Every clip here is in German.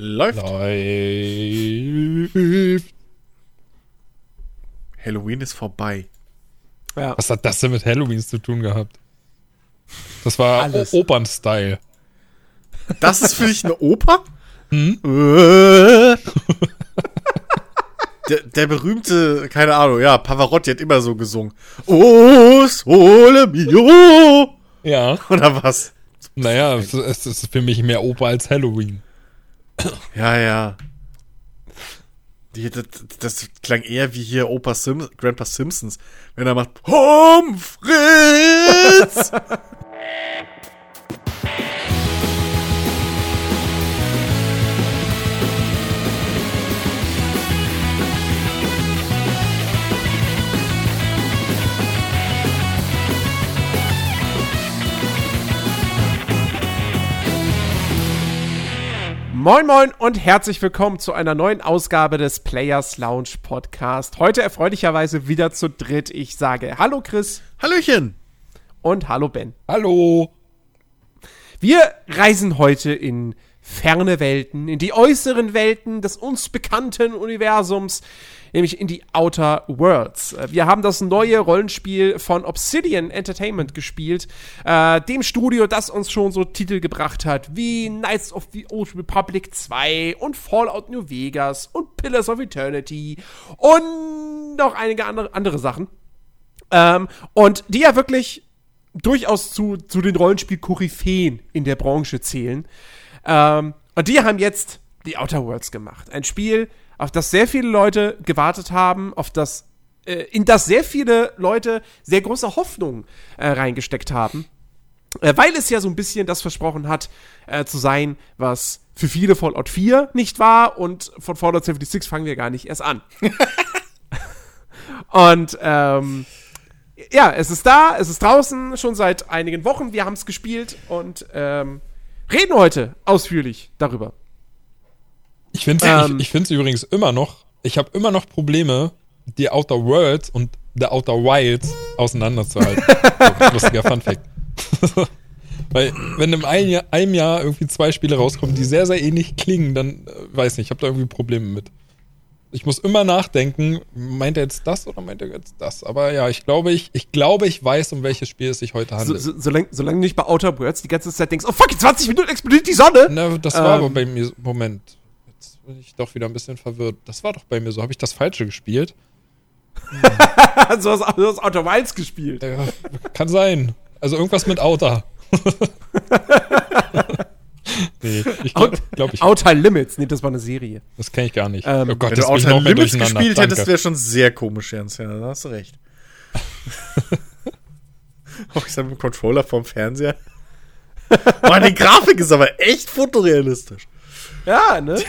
Läuft. Läuft. Halloween ist vorbei. Ja. Was hat das denn mit Halloween zu tun gehabt? Das war Alles. Opern-Style. Das ist für dich eine Oper? Hm? der, der berühmte, keine Ahnung, ja, Pavarotti hat immer so gesungen. Oh, sole mio. Ja. Oder was? Naja, es, es ist für mich mehr Oper als Halloween. Ja, ja. Die, das, das klang eher wie hier Opa Sim Grandpa Simpsons, wenn er macht frites! Moin Moin und herzlich willkommen zu einer neuen Ausgabe des Players Lounge Podcast. Heute erfreulicherweise wieder zu dritt. Ich sage Hallo Chris Hallöchen! und Hallo Ben. Hallo. Wir reisen heute in ferne Welten, in die äußeren Welten des uns bekannten Universums, nämlich in die Outer Worlds. Äh, Wir haben das neue Rollenspiel von Obsidian Entertainment gespielt, äh, dem Studio, das uns schon so Titel gebracht hat wie Knights of the Old Republic 2 und Fallout New Vegas und Pillars of Eternity und noch einige andere, andere Sachen. Ähm, und die ja wirklich durchaus zu, zu den Rollenspiel-Koryphäen in der Branche zählen. Ähm, und die haben jetzt die Outer Worlds gemacht. Ein Spiel, auf das sehr viele Leute gewartet haben, auf das, äh, in das sehr viele Leute sehr große Hoffnungen äh, reingesteckt haben. Äh, weil es ja so ein bisschen das versprochen hat, äh, zu sein, was für viele Fallout 4 nicht war und von Fallout 76 fangen wir gar nicht erst an. und ähm, ja, es ist da, es ist draußen schon seit einigen Wochen. Wir haben es gespielt und ähm, reden heute ausführlich darüber. Ich finde es Ähm. ich, ich übrigens immer noch, ich habe immer noch Probleme, die Outer Worlds und The Outer Wilds auseinanderzuhalten. so, lustiger Fun Fact. Weil, wenn im einen Jahr, einem Jahr irgendwie zwei Spiele rauskommen, die sehr, sehr ähnlich klingen, dann äh, weiß nicht, ich habe da irgendwie Probleme mit. Ich muss immer nachdenken, meint er jetzt das oder meint er jetzt das? Aber ja, ich glaube, ich, ich glaube, ich weiß, um welches Spiel es sich heute So, handelt. so, solange, solange du nicht bei Outer Worlds die ganze Zeit denkst, oh fuck, in 20 Minuten explodiert die Sonne. Na, das war Ähm. aber bei mir. Moment. Jetzt bin ich doch wieder ein bisschen verwirrt. Das war doch bei mir so. Habe ich das Falsche gespielt? so hast du hast Outer Wilds gespielt. Ja, kann sein. Also irgendwas mit Outer. nee, ich glaube, glaub ich, Outer Limits, nee, das war eine Serie. das kenne ich gar nicht. Ähm, oh Gott, Wenn das du Outer Limits gespielt hättest, Danke. wäre schon sehr komisch, Jens. Ja, da hast du recht. oh, ich sag mit dem Controller vom Fernseher. Mann, die Grafik ist aber echt fotorealistisch. Ja, ne?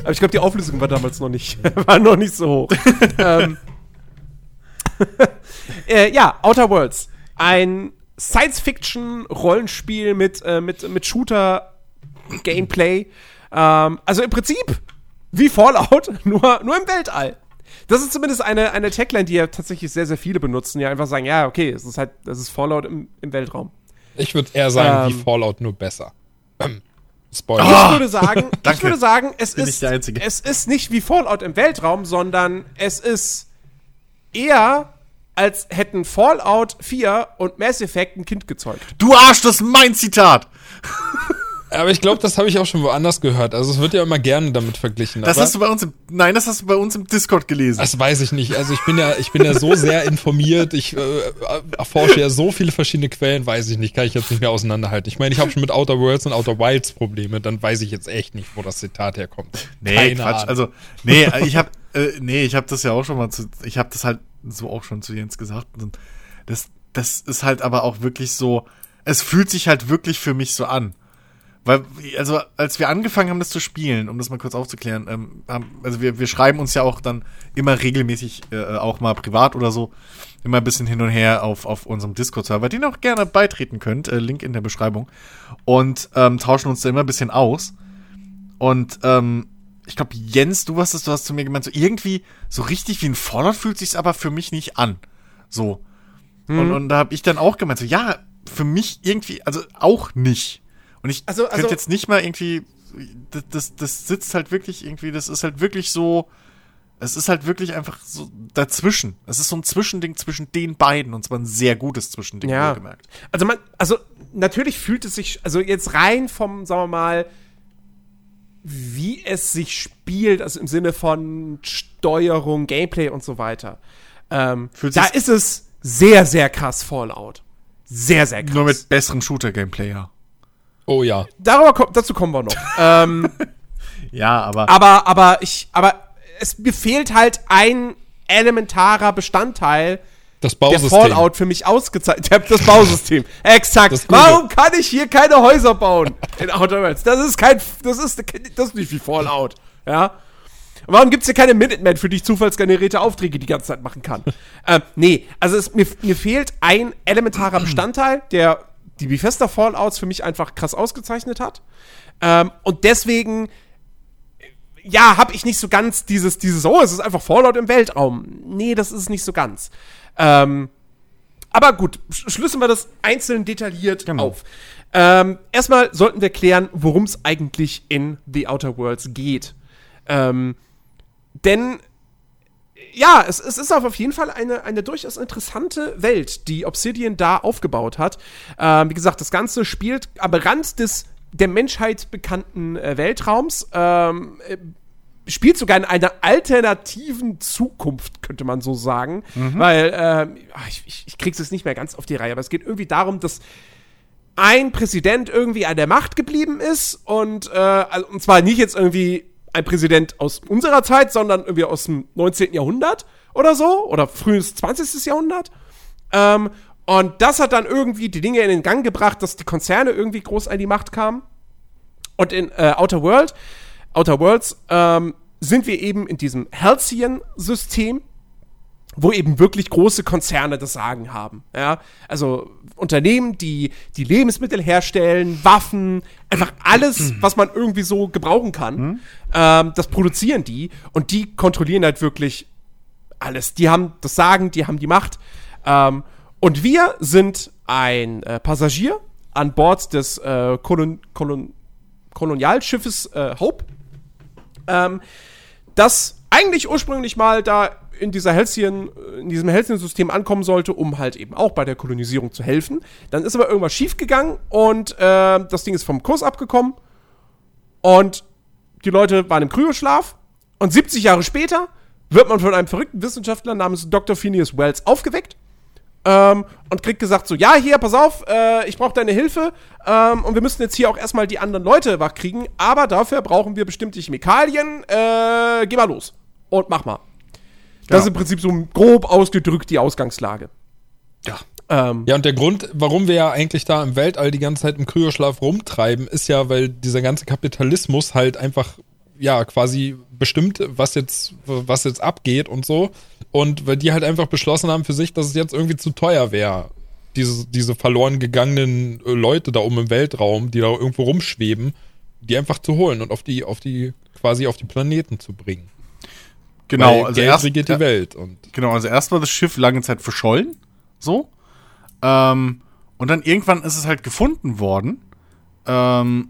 Aber ich glaube, die Auflösung war damals noch nicht, war noch nicht so hoch. ähm, äh, ja, Outer Worlds. Ein Science-Fiction-Rollenspiel mit, äh, mit, mit Shooter-Gameplay. Ähm, also im Prinzip wie Fallout, nur, nur im Weltall. Das ist zumindest eine, eine Tagline, die ja tatsächlich sehr, sehr viele benutzen. Ja, einfach sagen, ja, okay, es ist halt, das ist Fallout im, im Weltraum. Ich würde eher sagen, Ähm. wie Fallout nur besser. Spoiler. Ich würde sagen, ich würde sagen, es Bin ist, es ist nicht wie Fallout im Weltraum, sondern es ist eher, als hätten Fallout 4 und Mass Effect ein Kind gezeugt. Du Arsch, das ist mein Zitat. Aber ich glaube, das habe ich auch schon woanders gehört. Also es wird ja immer gerne damit verglichen. Das aber hast du bei uns im, nein, das hast du bei uns im Discord gelesen. Das weiß ich nicht. Also ich bin ja, ich bin ja so sehr informiert. Ich äh, erforsche ja so viele verschiedene Quellen, weiß ich nicht, kann ich jetzt nicht mehr auseinanderhalten. Ich meine, ich habe schon mit Outer Worlds und Outer Wilds Probleme, dann weiß ich jetzt echt nicht, wo das Zitat herkommt. Nee, Keine Quatsch. Ahnung. Also, nee, ich habe äh, nee, ich habe das ja auch schon mal zu ich habe das halt so auch schon zu Jens gesagt und das das ist halt aber auch wirklich so es fühlt sich halt wirklich für mich so an. Weil, also, als wir angefangen haben, das zu spielen, um das mal kurz aufzuklären, ähm, haben, also wir, wir schreiben uns ja auch dann immer regelmäßig, äh, auch mal privat oder so, immer ein bisschen hin und her auf, auf unserem Discord-Server, den ihr auch gerne beitreten könnt, äh, Link in der Beschreibung, und ähm, tauschen uns da immer ein bisschen aus. Und ähm, ich glaube, Jens, du hast es, du hast zu mir gemeint, so irgendwie so richtig wie ein Fallout fühlt sich's aber für mich nicht an. So. Mhm. Und, und da habe ich dann auch gemeint, so ja, für mich irgendwie, also auch nicht. Und ich Also- könnte also- jetzt nicht mal irgendwie das, das, das sitzt halt wirklich irgendwie, das ist halt wirklich so, es ist halt wirklich einfach so dazwischen. Es ist so ein Zwischending zwischen den beiden und zwar ein sehr gutes Zwischending, Ja. gemerkt. Also man, also natürlich fühlt es sich, also jetzt rein vom, sagen wir mal, wie es sich spielt, also im Sinne von Steuerung, Gameplay und so weiter. Ähm, da ist es sehr, sehr krass Fallout. Sehr, sehr krass. Nur mit besserem Shooter-Gameplay, ja. Oh ja. Darüber, dazu kommen wir noch. ähm, Ja, aber aber, aber ich, aber es mir fehlt halt ein elementarer Bestandteil, Das der Bausystem. Fallout für mich ausgezeichnet. Das Bausystem. Exakt. Das. Warum kann ich hier keine Häuser bauen in Outer Worlds? Das ist kein, das ist, das ist nicht wie Fallout. Ja. Warum gibt's hier keine Minutemen, für die ich zufallsgenerierte Aufträge die ganze Zeit machen kann? ähm, nee, also es, mir, mir fehlt ein elementarer Bestandteil, der die Bethesda Fallouts für mich einfach krass ausgezeichnet hat. Ähm, und deswegen ja, habe ich nicht so ganz dieses, dieses, oh, es ist einfach Fallout im Weltraum. Nee, das ist es nicht so ganz. Ähm, aber gut, sch- schlüsseln wir das einzeln detailliert Genau. auf. Ähm, erstmal sollten wir klären, worum es eigentlich in The Outer Worlds geht. Ähm, denn ja, es, es ist auf jeden Fall eine, eine durchaus interessante Welt, die Obsidian da aufgebaut hat. Ähm, wie gesagt, das Ganze spielt am Rand des der Menschheit bekannten äh, Weltraums. Ähm, äh, spielt sogar in einer alternativen Zukunft, könnte man so sagen. Weil, ähm, ich, ich, ich krieg's jetzt nicht mehr ganz auf die Reihe, aber es geht irgendwie darum, dass ein Präsident irgendwie an der Macht geblieben ist und, äh, also, und zwar nicht jetzt irgendwie ein Präsident aus unserer Zeit, sondern irgendwie aus dem 19. Jahrhundert oder so oder frühes 20. Jahrhundert. Ähm, und das hat dann irgendwie die Dinge in den Gang gebracht, dass die Konzerne irgendwie groß an die Macht kamen. Und in äh, Outer World, Outer Worlds, ähm, sind wir eben in diesem Halcyon-System, wo eben wirklich große Konzerne das Sagen haben. Ja? Also Unternehmen, die die Lebensmittel herstellen, Waffen, einfach alles, was man irgendwie so gebrauchen kann, ähm, das produzieren die und die kontrollieren halt wirklich alles. Die haben das Sagen, die haben die Macht. Ähm, und wir sind ein äh, Passagier an Bord des äh, Kolon Kolon Kolonialschiffes äh, Hope, ähm, das eigentlich ursprünglich mal da in dieser Halcyon, in diesem Halcyon-System ankommen sollte, um halt eben auch bei der Kolonisierung zu helfen. Dann ist aber irgendwas schiefgegangen und äh, das Ding ist vom Kurs abgekommen und die Leute waren im Kryoschlaf und 70 Jahre später wird man von einem verrückten Wissenschaftler namens Dr. Phineas Wells aufgeweckt ähm, und kriegt gesagt so, ja, hier, pass auf, äh, ich brauche deine Hilfe ähm, und wir müssen jetzt hier auch erstmal die anderen Leute wachkriegen, aber dafür brauchen wir bestimmte Chemikalien, äh, geh mal los und mach mal. Das ist im Prinzip so grob ausgedrückt die Ausgangslage. ja. Ähm, Ja, und der Grund, warum wir ja eigentlich da im Weltall die ganze Zeit im Kryoschlaf rumtreiben, ist ja, weil dieser ganze Kapitalismus halt einfach, ja, quasi bestimmt, was jetzt, was jetzt abgeht und so. Und weil die halt einfach beschlossen haben für sich, dass es jetzt irgendwie zu teuer wäre, diese, diese verloren gegangenen äh, Leute da oben im Weltraum, die da irgendwo rumschweben, die einfach zu holen und auf die, auf die, quasi auf die Planeten zu bringen. Genau, weil also Geld erst, regiert die Welt. Und Genau, also erst war das Schiff lange Zeit verschollen, so. Ähm, und dann irgendwann ist es halt gefunden worden. Ähm,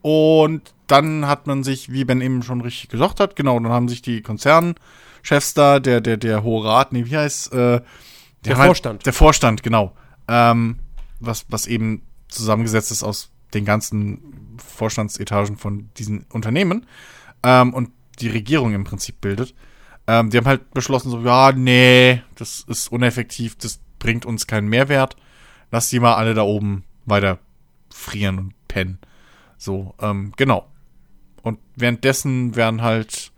und dann hat man sich, wie Ben eben schon richtig gesagt hat, genau, dann haben sich die Konzernchefs da, der, der, der Hohe Rat, nee, wie heißt, äh, Der haben Vorstand. Halt, der Vorstand, genau. Ähm, was, was eben zusammengesetzt ist aus den ganzen Vorstandsetagen von diesen Unternehmen ähm, und die Regierung im Prinzip bildet. Ähm, die haben halt beschlossen, so, ja, nee, das ist uneffektiv, das bringt uns keinen Mehrwert. Lass die mal alle da oben weiter frieren und pennen. So, ähm, genau. Und währenddessen werden halt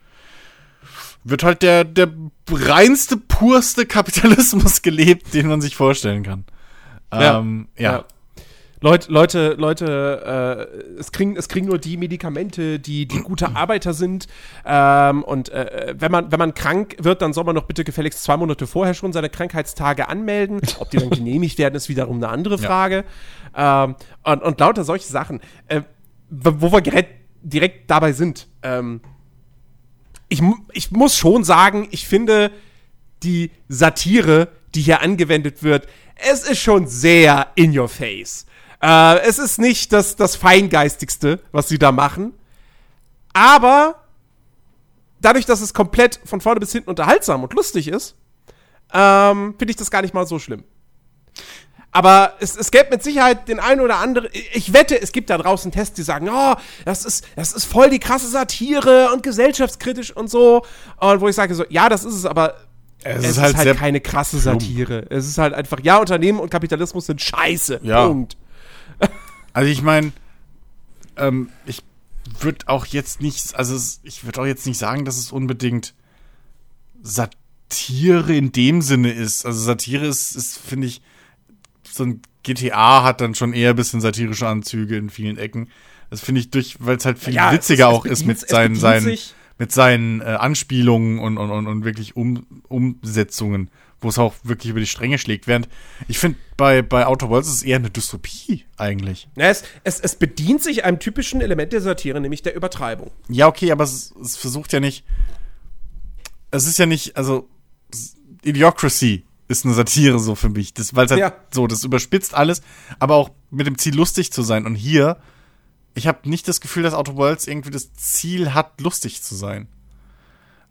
wird halt der, der reinste, purste Kapitalismus gelebt, den man sich vorstellen kann. Ja. Ähm, ja. Ja. Leute, Leute, Leute, äh, es kriegen, es kriegen nur die Medikamente, die, die gute Arbeiter sind. Ähm, und äh, wenn man, wenn man krank wird, dann soll man doch bitte gefälligst zwei Monate vorher schon seine Krankheitstage anmelden. Ob die dann genehmigt werden, ist wiederum eine andere Ja. Frage. Ähm, und, und lauter solche Sachen. Äh, wo wir direkt, direkt dabei sind. Ähm, ich, ich muss schon sagen, ich finde die Satire, die hier angewendet wird, es ist schon sehr in your face. Äh, es ist nicht das, das Feingeistigste, was sie da machen. Aber dadurch, dass es komplett von vorne bis hinten unterhaltsam und lustig ist, ähm, finde ich das gar nicht mal so schlimm. Aber es, es gäbe mit Sicherheit den einen oder anderen. Ich wette, es gibt da draußen Tests, die sagen, oh, das ist, das ist voll die krasse Satire und gesellschaftskritisch und so. Und wo ich sage so, ja, das ist es, aber Es es, ist ist halt halt, keine krasse Satire. Es ist halt einfach, ja, Unternehmen und Kapitalismus sind scheiße. Ja. Punkt. Also ich meine, ähm, ich würde auch jetzt nicht, also ich würde auch jetzt nicht sagen, dass es unbedingt Satire in dem Sinne ist. Also Satire ist, ist finde ich, so ein GTA hat dann schon eher ein bisschen satirische Anzüge in vielen Ecken. Das finde ich durch, weil es halt viel Ja, es- witziger es auch ist bedient- mit es seinen, seinen, mit seinen äh, Anspielungen und, und, und, und wirklich um, Umsetzungen, wo es auch wirklich über die Stränge schlägt. Während ich finde, bei, bei Outer Worlds ist es eher eine Dystopie eigentlich. Ja, es, es, es bedient sich einem typischen Element der Satire, nämlich der Übertreibung. Ja, okay, aber es, es versucht ja nicht. Es ist ja nicht, also Idiocracy ist eine Satire so für mich. Das, weil es halt Ja. so, das überspitzt alles, aber auch mit dem Ziel lustig zu sein. Und hier, ich habe nicht das Gefühl, dass Outer Worlds irgendwie das Ziel hat, lustig zu sein.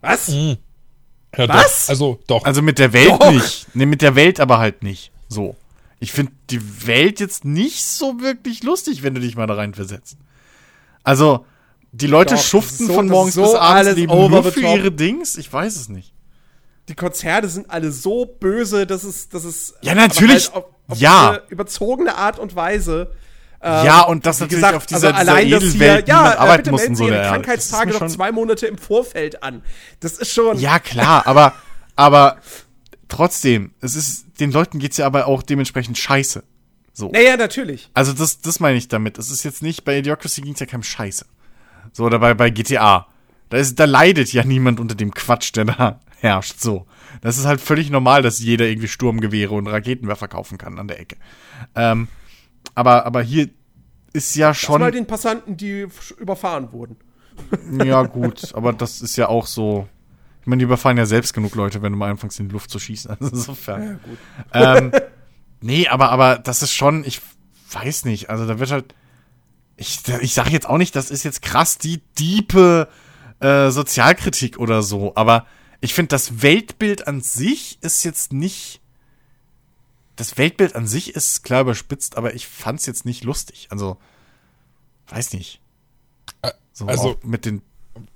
Was? Ja, Was? Doch. Also, doch. Also mit der Welt Doch. nicht. Nee, mit der Welt aber halt nicht. So. Ich finde die Welt jetzt nicht so wirklich lustig, wenn du dich mal da rein versetzt. Also, die Leute Doch, schuften so- von morgens so bis abends alles nur für ihre Dings. Ich weiß es nicht. Die Konzerte sind alle so böse, dass es, dass es Ja, natürlich. aber halt auf, auf Ja. überzogene Art und Weise. ähm, Ja, und das natürlich gesagt, auf dieser, also allein, dieser Edelwelt hier, ja, äh, arbeiten bitte muss und so. Ihre Krankheitstage noch zwei Monate im Vorfeld an. Das ist schon. Ja, klar, aber, aber trotzdem, es ist, den Leuten geht's ja aber auch dementsprechend scheiße. So. Naja, natürlich. Also das, das meine ich damit. Es ist jetzt nicht, bei Idiocracy ging's ja keinem Scheiße. So, oder bei, bei GTA. Da, ist, da leidet ja niemand unter dem Quatsch, der da herrscht. So. Das ist halt völlig normal, dass jeder irgendwie Sturmgewehre und Raketenwerfer kaufen kann an der Ecke. Ähm, aber, aber hier ist ja Schon mal den Passanten, die überfahren wurden. Ja, gut, aber das ist ja auch so. Ich meine, die überfahren ja selbst genug Leute, wenn du mal anfängst, in die Luft zu schießen. Also insofern. gut. Ähm, nee, aber, aber das ist schon, ich weiß nicht, also da wird halt. Ich, ich sage jetzt auch nicht, das ist jetzt krass die diepe äh, Sozialkritik oder so, aber ich finde, das Weltbild an sich ist jetzt nicht. Das Weltbild an sich ist klar überspitzt, aber ich fand's jetzt nicht lustig. Also, weiß nicht. So also- mit den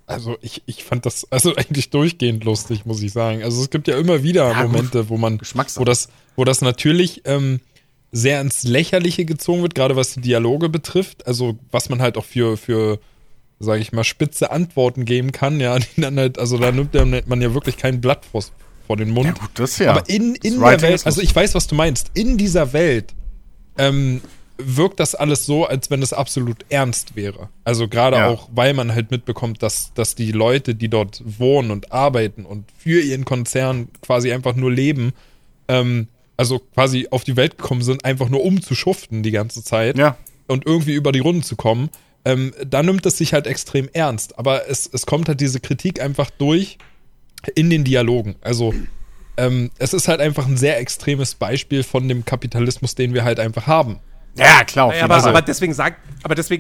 Also ich, ich fand das also eigentlich durchgehend lustig, muss ich sagen. Also es gibt ja immer wieder Ja. Momente, wo man, wo das, wo das natürlich ähm, sehr ins Lächerliche gezogen wird, gerade was die Dialoge betrifft. Also was man halt auch für, für, sage ich mal, spitze Antworten geben kann, ja, die dann halt, also da nimmt man ja wirklich kein Blatt vor, vor den Mund. Ja, gut, das ja. Aber in, in Das der Welt, also ich weiß, was du meinst, in dieser Welt ähm, wirkt das alles so, als wenn es absolut ernst wäre. Also gerade Ja. auch, weil man halt mitbekommt, dass, dass die Leute, die dort wohnen und arbeiten und für ihren Konzern quasi einfach nur leben, ähm, also quasi auf die Welt gekommen sind, einfach nur um zu schuften die ganze Zeit Ja. und irgendwie über die Runden zu kommen, ähm, da nimmt es sich halt extrem ernst. Aber es, es kommt halt diese Kritik einfach durch in den Dialogen. Also ähm, es ist halt einfach ein sehr extremes Beispiel von dem Kapitalismus, den wir halt einfach haben. Ja, klar. Ja, aber, aber deswegen sag,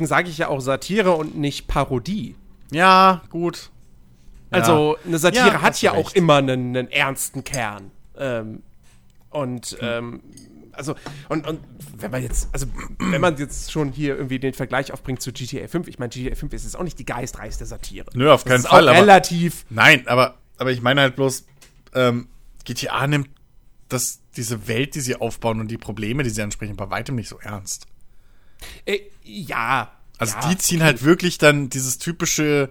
sage ich ja auch Satire und nicht Parodie. ja, gut. Also eine Satire Ja, hat ja du auch recht. immer einen, einen ernsten Kern. Ähm, und ähm, also und, und wenn man jetzt, also wenn man jetzt schon hier irgendwie den Vergleich aufbringt zu GTA 5, ich meine, GTA 5 ist jetzt auch nicht die geistreichste Satire. Nö, auf Das keinen Fall, Auch aber- relativ. Nein, aber, aber ich meine halt bloß, ähm, GTA nimmt das, diese Welt, die sie aufbauen und die Probleme, die sie ansprechen, bei weitem nicht so ernst. Äh, ja. Also ja, die ziehen halt wirklich dann dieses typische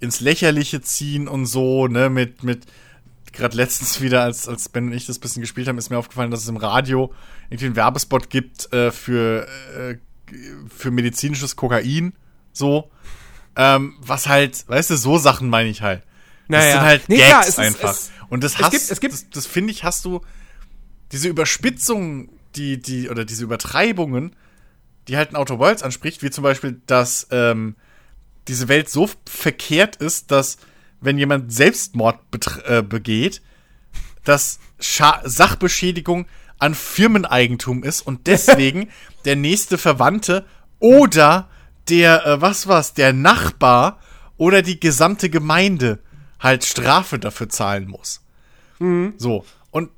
ins Lächerliche ziehen und so, ne, mit, mit, gerade letztens wieder, als, als Ben und ich das bisschen gespielt haben, ist mir aufgefallen, dass es im Radio irgendwie einen Werbespot gibt äh, für, äh, für medizinisches Kokain, so. Ähm, was halt, weißt du, so Sachen meine ich halt. Das Naja. sind halt Nee, Gags klar, es ist- einfach. es- und das es hast, gibt- es gibt- das, das finde ich, hast du diese Überspitzung, die, die, oder diese Übertreibungen, die halt ein Outer Worlds anspricht, wie zum Beispiel, dass ähm, diese Welt so verkehrt ist, dass wenn jemand Selbstmord äh, begeht, dass Scha Sachbeschädigung an Firmeneigentum ist und deswegen der nächste Verwandte oder der, äh, was war's, der Nachbar oder die gesamte Gemeinde halt Strafe dafür zahlen muss. So. Und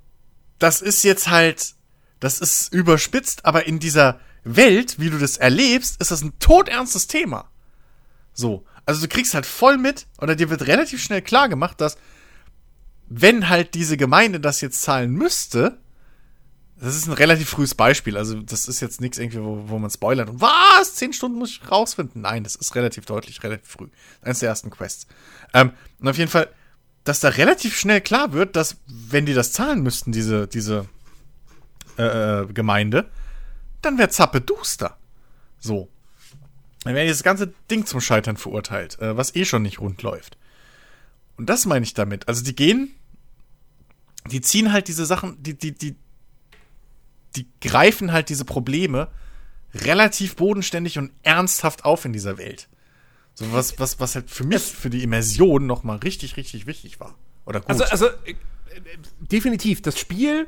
das ist jetzt halt, das ist überspitzt, aber in dieser Welt, wie du das erlebst, ist das ein todernstes Thema. So. Also du kriegst halt voll mit, oder dir wird relativ schnell klar gemacht, dass wenn halt diese Gemeinde das jetzt zahlen müsste, das ist ein relativ frühes Beispiel, also das ist jetzt nichts irgendwie, wo, wo man spoilert und was, zehn Stunden muss ich rausfinden. Nein, das ist relativ deutlich, relativ früh. Eines der ersten Quests. Ähm, und auf jeden Fall, dass da relativ schnell klar wird, dass wenn die das zahlen müssten, diese, diese äh, äh, Gemeinde, dann wäre Zappe duster. So. Dann wäre dieses ganze Ding zum Scheitern verurteilt, äh, was eh schon nicht rund läuft. Und das meine ich damit. Also die gehen, die ziehen halt diese Sachen, die, die, die, die greifen halt diese Probleme relativ bodenständig und ernsthaft auf in dieser Welt. So was, was, was halt für mich, für die Immersion nochmal richtig, richtig wichtig war. Oder gut. Also, also äh, äh, definitiv, das Spiel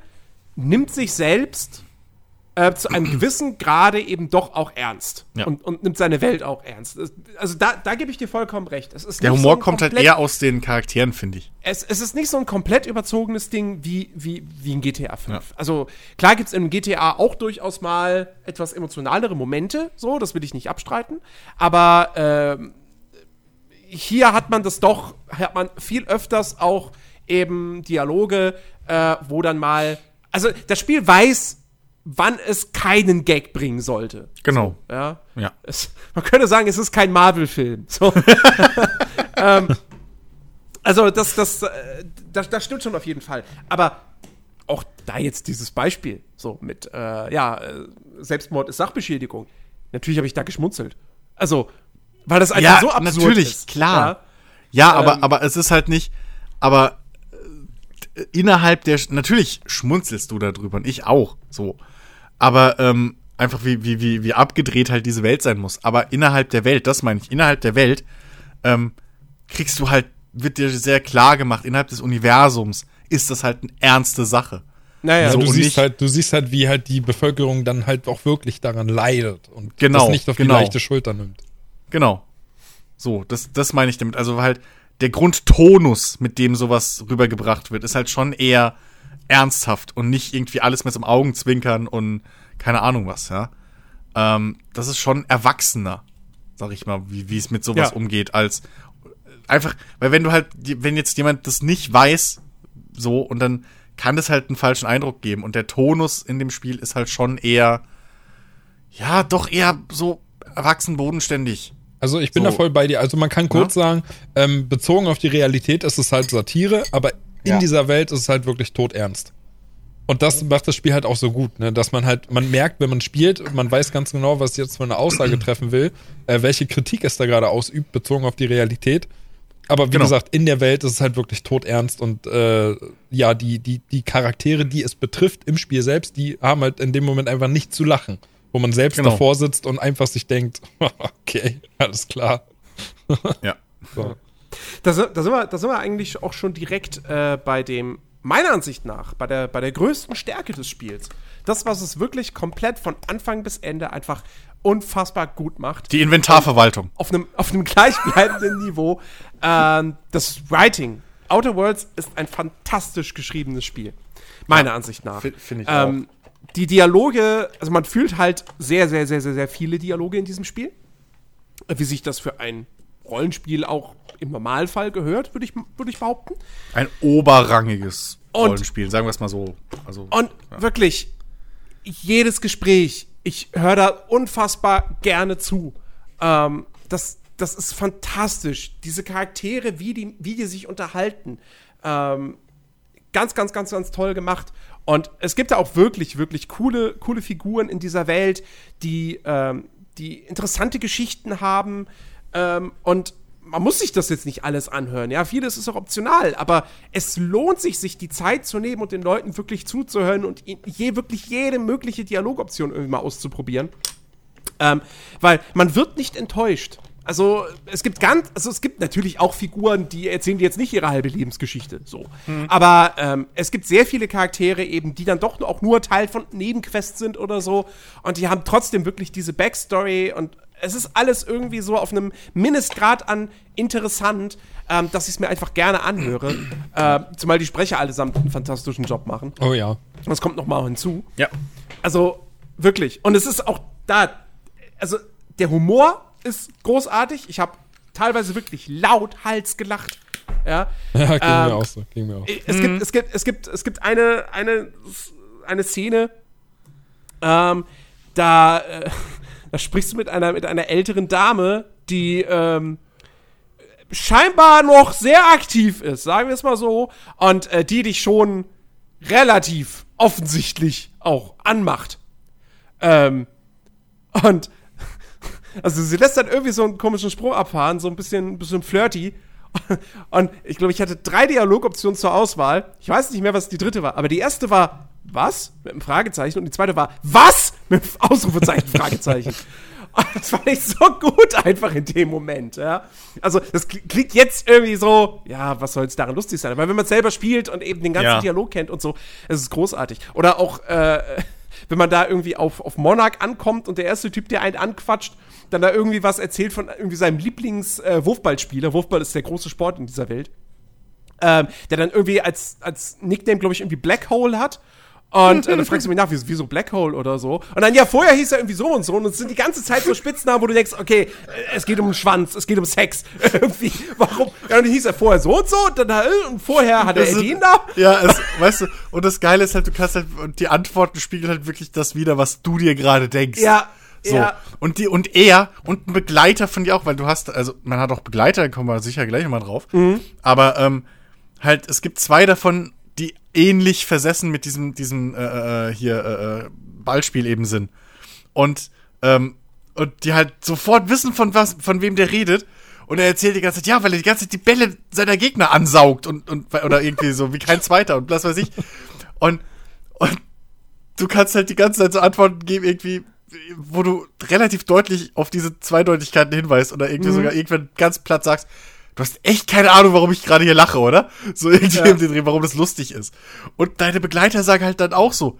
nimmt sich selbst äh, zu einem gewissen Grade eben doch auch ernst. Ja. Und, und nimmt seine Welt auch ernst. Also da, da gebe ich dir vollkommen recht. Der Humor so kommt halt eher aus den Charakteren, finde ich. es, es ist nicht so ein komplett überzogenes Ding wie, wie, wie in GTA 5. Ja. Also klar gibt es in GTA auch durchaus mal etwas emotionalere Momente, so, das will ich nicht abstreiten. Aber ähm, hier hat man das doch, hat man viel öfters auch eben Dialoge, äh, wo dann mal, also das Spiel weiß, wann es keinen Gag bringen sollte. Genau. Ja. Ja. Es, man könnte sagen, es ist kein Marvel-Film. So. ähm, also, das, das, äh, das, das stimmt schon auf jeden Fall. Aber auch da jetzt dieses Beispiel, so mit, äh, ja, äh, Selbstmord ist Sachbeschädigung. Natürlich habe ich da geschmunzelt. Also, weil das einfach Ja, so absurd natürlich, ist. klar. Ja, aber, Ähm. aber es ist halt nicht, aber äh, innerhalb der, natürlich schmunzelst du darüber und ich auch, so. Aber, ähm, einfach wie, wie, wie, wie abgedreht halt diese Welt sein muss. Aber innerhalb der Welt, das meine ich, innerhalb der Welt, ähm, kriegst du halt, wird dir sehr klar gemacht, innerhalb des Universums ist das halt eine ernste Sache. Naja, Ja, So, du siehst halt, du siehst halt, wie halt die Bevölkerung dann halt auch wirklich daran leidet und Genau, das nicht auf genau. die leichte Schulter nimmt. Genau. So, das, das meine ich damit. Also halt, der Grundtonus, mit dem sowas rübergebracht wird, ist halt schon eher ernsthaft und nicht irgendwie alles mit so einem Augenzwinkern und keine Ahnung was, ja. Ähm, das ist schon erwachsener, sag ich mal, wie, es mit sowas Ja. umgeht, als einfach, weil wenn du halt, wenn jetzt jemand das nicht weiß, so, und dann kann das halt einen falschen Eindruck geben. Und der Tonus in dem Spiel ist halt schon eher, ja, doch eher so erwachsen bodenständig. Also ich bin So. da voll bei dir. Also man kann kurz sagen, ähm, bezogen auf die Realität ist es halt Satire, aber in Ja. dieser Welt ist es halt wirklich todernst. Und das macht das Spiel halt auch so gut, ne? dass man halt, man merkt, wenn man spielt, man weiß ganz genau, was jetzt für eine Aussage treffen will, äh, welche Kritik es da gerade ausübt, bezogen auf die Realität. Aber wie Genau. gesagt, in der Welt ist es halt wirklich todernst und äh, ja, die, die, die Charaktere, die es betrifft im Spiel selbst, die haben halt in dem Moment einfach nicht zu lachen. Wo man selbst Genau. davor sitzt und einfach sich denkt, okay, alles klar. Ja. So. Da, sind- da, sind wir, da sind wir eigentlich auch schon direkt äh, bei dem, meiner Ansicht nach, bei der, bei der größten Stärke des Spiels. Das, was es wirklich komplett von Anfang bis Ende einfach unfassbar gut macht. Die Inventarverwaltung. auf einem, auf einem gleichbleibenden Niveau. Ähm, das Writing. Outer Worlds ist ein fantastisch geschriebenes Spiel. Meiner Ansicht nach. fi- find ich ähm, Die Dialoge, also man fühlt halt sehr, sehr, sehr, sehr, sehr viele Dialoge in diesem Spiel. Wie sich das für ein Rollenspiel auch im Normalfall gehört, würde ich, würde ich behaupten. Ein oberrangiges Und- Rollenspiel, sagen wir es mal so. Also, Und wirklich, jedes Gespräch, ich höre da unfassbar gerne zu. Ähm, das, das ist fantastisch. Diese Charaktere, wie die, wie die sich unterhalten. Ähm, ganz, ganz, ganz, ganz toll gemacht. Und es gibt da auch wirklich, wirklich coole, coole Figuren in dieser Welt, die, ähm, die interessante Geschichten haben. Ähm, und man muss sich das jetzt nicht alles anhören. Ja, vieles ist auch optional, aber es lohnt sich, sich die Zeit zu nehmen und den Leuten wirklich zuzuhören und ihnen je, wirklich jede mögliche Dialogoption irgendwie mal auszuprobieren. Ähm, weil man wird nicht enttäuscht. Also es gibt ganz, also es gibt natürlich auch Figuren, die erzählen dir jetzt nicht ihre halbe Lebensgeschichte, so. Aber ähm, es gibt sehr viele Charaktere eben, die dann doch auch nur Teil von Nebenquests sind oder so. Und die haben trotzdem wirklich diese Backstory und es ist alles irgendwie so auf einem Mindestgrad an interessant, ähm, dass ich es mir einfach gerne anhöre. äh, zumal die Sprecher allesamt einen fantastischen Job machen. Oh ja. Das kommt noch mal hinzu. Ja. Also wirklich. Und es ist auch da, also der Humor ist großartig. Ich habe teilweise wirklich laut Hals gelacht. Ja. Ja, ging Ähm, mir auch so. Ging mir auch. Es, gibt, es gibt, es gibt, es gibt eine, eine, eine Szene, ähm, da, äh, da sprichst du mit einer, mit einer älteren Dame, die ähm, scheinbar noch sehr aktiv ist, sagen wir es mal so, und äh, die dich schon relativ offensichtlich auch anmacht. Ähm, und also sie lässt dann irgendwie so einen komischen Spruch abfahren, so ein bisschen, ein bisschen flirty. Und ich glaube, ich hatte drei Dialogoptionen zur Auswahl. Ich weiß nicht mehr, was die dritte war, aber die erste war was? Mit einem Fragezeichen und die zweite war was? Mit einem Ausrufezeichen, Fragezeichen. Das fand ich so gut einfach in dem Moment, ja. Also, das kli- klingt jetzt irgendwie so, ja, was soll es daran lustig sein? Aber wenn man selber spielt und eben den ganzen Ja. Dialog kennt und so, es ist großartig. Oder auch, äh, wenn man da irgendwie auf, auf Monarch ankommt und der erste Typ, der einen anquatscht, dann da irgendwie was erzählt von irgendwie seinem Lieblings-Wurfballspieler. Wurfball ist der große Sport in dieser Welt. Ähm, der dann irgendwie als, als Nickname, glaube ich, irgendwie Black Hole hat. Und äh, dann fragst du mich nach, wieso, wieso Black Hole oder so? Und dann, ja, vorher hieß er irgendwie so und so. Und es sind die ganze Zeit so Spitznamen, wo du denkst, okay, äh, es geht um den Schwanz, es geht um Sex. irgendwie, warum? Ja, und dann hieß er vorher so und so, und dann äh, und vorher hat er den da. Ja, es, weißt du, und das Geile ist halt, du kannst halt, und die Antworten spiegeln halt wirklich das wieder, was du dir gerade denkst. Ja, So. ja. Und die, und er und ein Begleiter von dir auch, weil du hast, also man hat auch Begleiter, da kommen wir sicher gleich mal drauf. Mhm. Aber ähm, halt, es gibt zwei davon, ähnlich versessen mit diesem, diesem äh, äh, hier äh, äh, Ballspiel eben sind. Und, ähm, und die halt sofort wissen, von was, von wem der redet. Und er erzählt die ganze Zeit, ja, weil er die ganze Zeit die Bälle seiner Gegner ansaugt und, und oder irgendwie so, wie kein zweiter und was weiß ich. Und, und du kannst halt die ganze Zeit so Antworten geben, irgendwie, wo du relativ deutlich auf diese Zweideutigkeiten hinweist oder irgendwie sogar irgendwann ganz platt sagst, du hast echt keine Ahnung, warum ich gerade hier lache, oder? So irgendwie Ja. im Dreh, warum das lustig ist. Und deine Begleiter sagen halt dann auch so,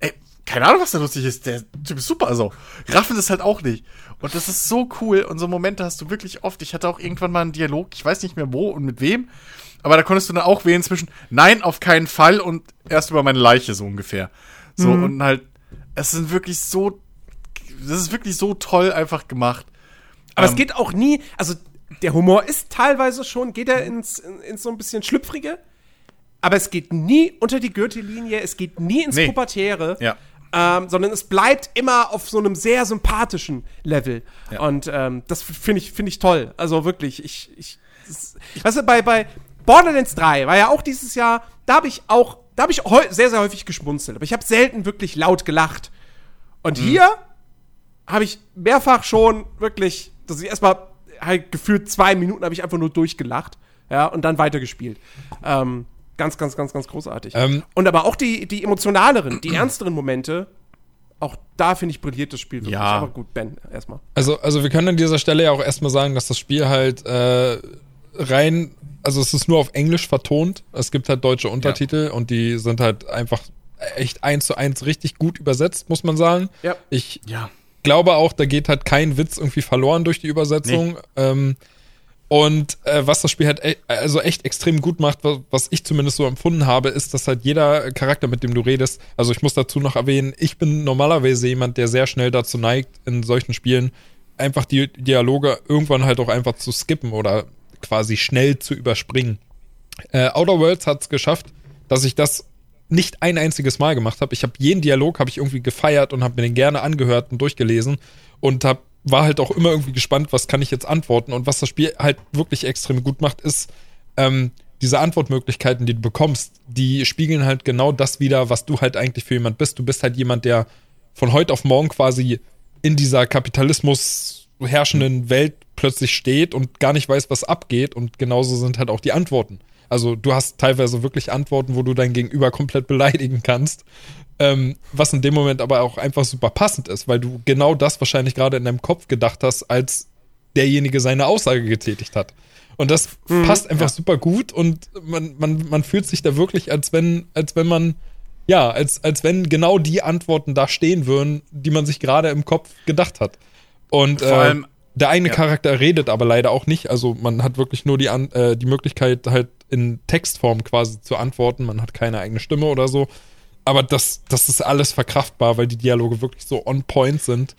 ey, keine Ahnung, was da lustig ist, der Typ ist super, also. Raffen das halt auch nicht. Und das ist so cool und so Momente hast du wirklich oft. Ich hatte auch irgendwann mal einen Dialog, ich weiß nicht mehr wo und mit wem, aber da konntest du dann auch wählen zwischen Nein, auf keinen Fall und erst über meine Leiche, so ungefähr. So, und halt, es sind wirklich so, das ist wirklich so toll einfach gemacht. Aber Ähm, es geht auch nie, also der Humor ist teilweise schon, geht er ins, in, ins so ein bisschen Schlüpfrige, aber es geht nie unter die Gürtellinie, es geht nie ins Nee. Pubertäre, Ja. ähm, sondern es bleibt immer auf so einem sehr sympathischen Level. Ja. Und ähm, das finde ich, finde ich toll. Also wirklich, ich, ich, das, weißt du, bei, bei Borderlands 3 war ja auch dieses Jahr, da habe ich auch, da habe ich sehr, sehr häufig geschmunzelt, aber ich habe selten wirklich laut gelacht. Und hier habe ich mehrfach schon wirklich, dass ich erstmal halt gefühlt zwei Minuten habe ich einfach nur durchgelacht, ja, und dann weitergespielt. Ähm, ganz, ganz, ganz, ganz großartig. Ähm. und aber auch die, die emotionaleren, die ernsteren Momente, auch da finde ich brilliert das Spiel wirklich. Ja. Aber gut, Ben, erstmal. Also, also wir können an dieser Stelle ja auch erstmal sagen, dass das Spiel halt äh, rein, also es ist nur auf Englisch vertont. Es gibt halt deutsche Untertitel und die sind halt einfach echt eins zu eins richtig gut übersetzt, muss man sagen. Ja. Ich Ja. Glaube auch, da geht halt kein Witz irgendwie verloren durch die Übersetzung. Ähm, und äh, was das Spiel halt e also echt extrem gut macht, was, was ich zumindest so empfunden habe, ist, dass halt jeder Charakter, mit dem du redest, also ich muss dazu noch erwähnen, ich bin normalerweise jemand, der sehr schnell dazu neigt, in solchen Spielen einfach die Dialoge irgendwann halt auch einfach zu skippen oder quasi schnell zu überspringen. Äh, Outer Worlds hat es geschafft, dass ich das nicht ein einziges Mal gemacht habe. Ich habe jeden Dialog habe ich irgendwie gefeiert und habe mir den gerne angehört und durchgelesen und hab, war halt auch immer irgendwie gespannt, was kann ich jetzt antworten und was das Spiel halt wirklich extrem gut macht, ist ähm, diese Antwortmöglichkeiten, die du bekommst, die spiegeln halt genau das wieder, was du halt eigentlich für jemand bist. Du bist halt jemand, der von heute auf morgen quasi in dieser Kapitalismus herrschenden Welt plötzlich steht und gar nicht weiß, was abgeht und genauso sind halt auch die Antworten. Also du hast teilweise wirklich Antworten, wo du dein Gegenüber komplett beleidigen kannst, ähm, was in dem Moment aber auch einfach super passend ist, weil du genau das wahrscheinlich gerade in deinem Kopf gedacht hast, als derjenige seine Aussage getätigt hat. Und das Mhm, passt einfach super gut und man, man, man fühlt sich da wirklich, als wenn, als wenn man, ja, als, als wenn genau die Antworten da stehen würden, die man sich gerade im Kopf gedacht hat. Und Vor äh, allem- der eigene ja. Charakter redet aber leider auch nicht. Also man hat wirklich nur die, An äh, die Möglichkeit, halt in Textform quasi zu antworten. Man hat keine eigene Stimme oder so. Aber das, das ist alles verkraftbar, weil die Dialoge wirklich so on point sind.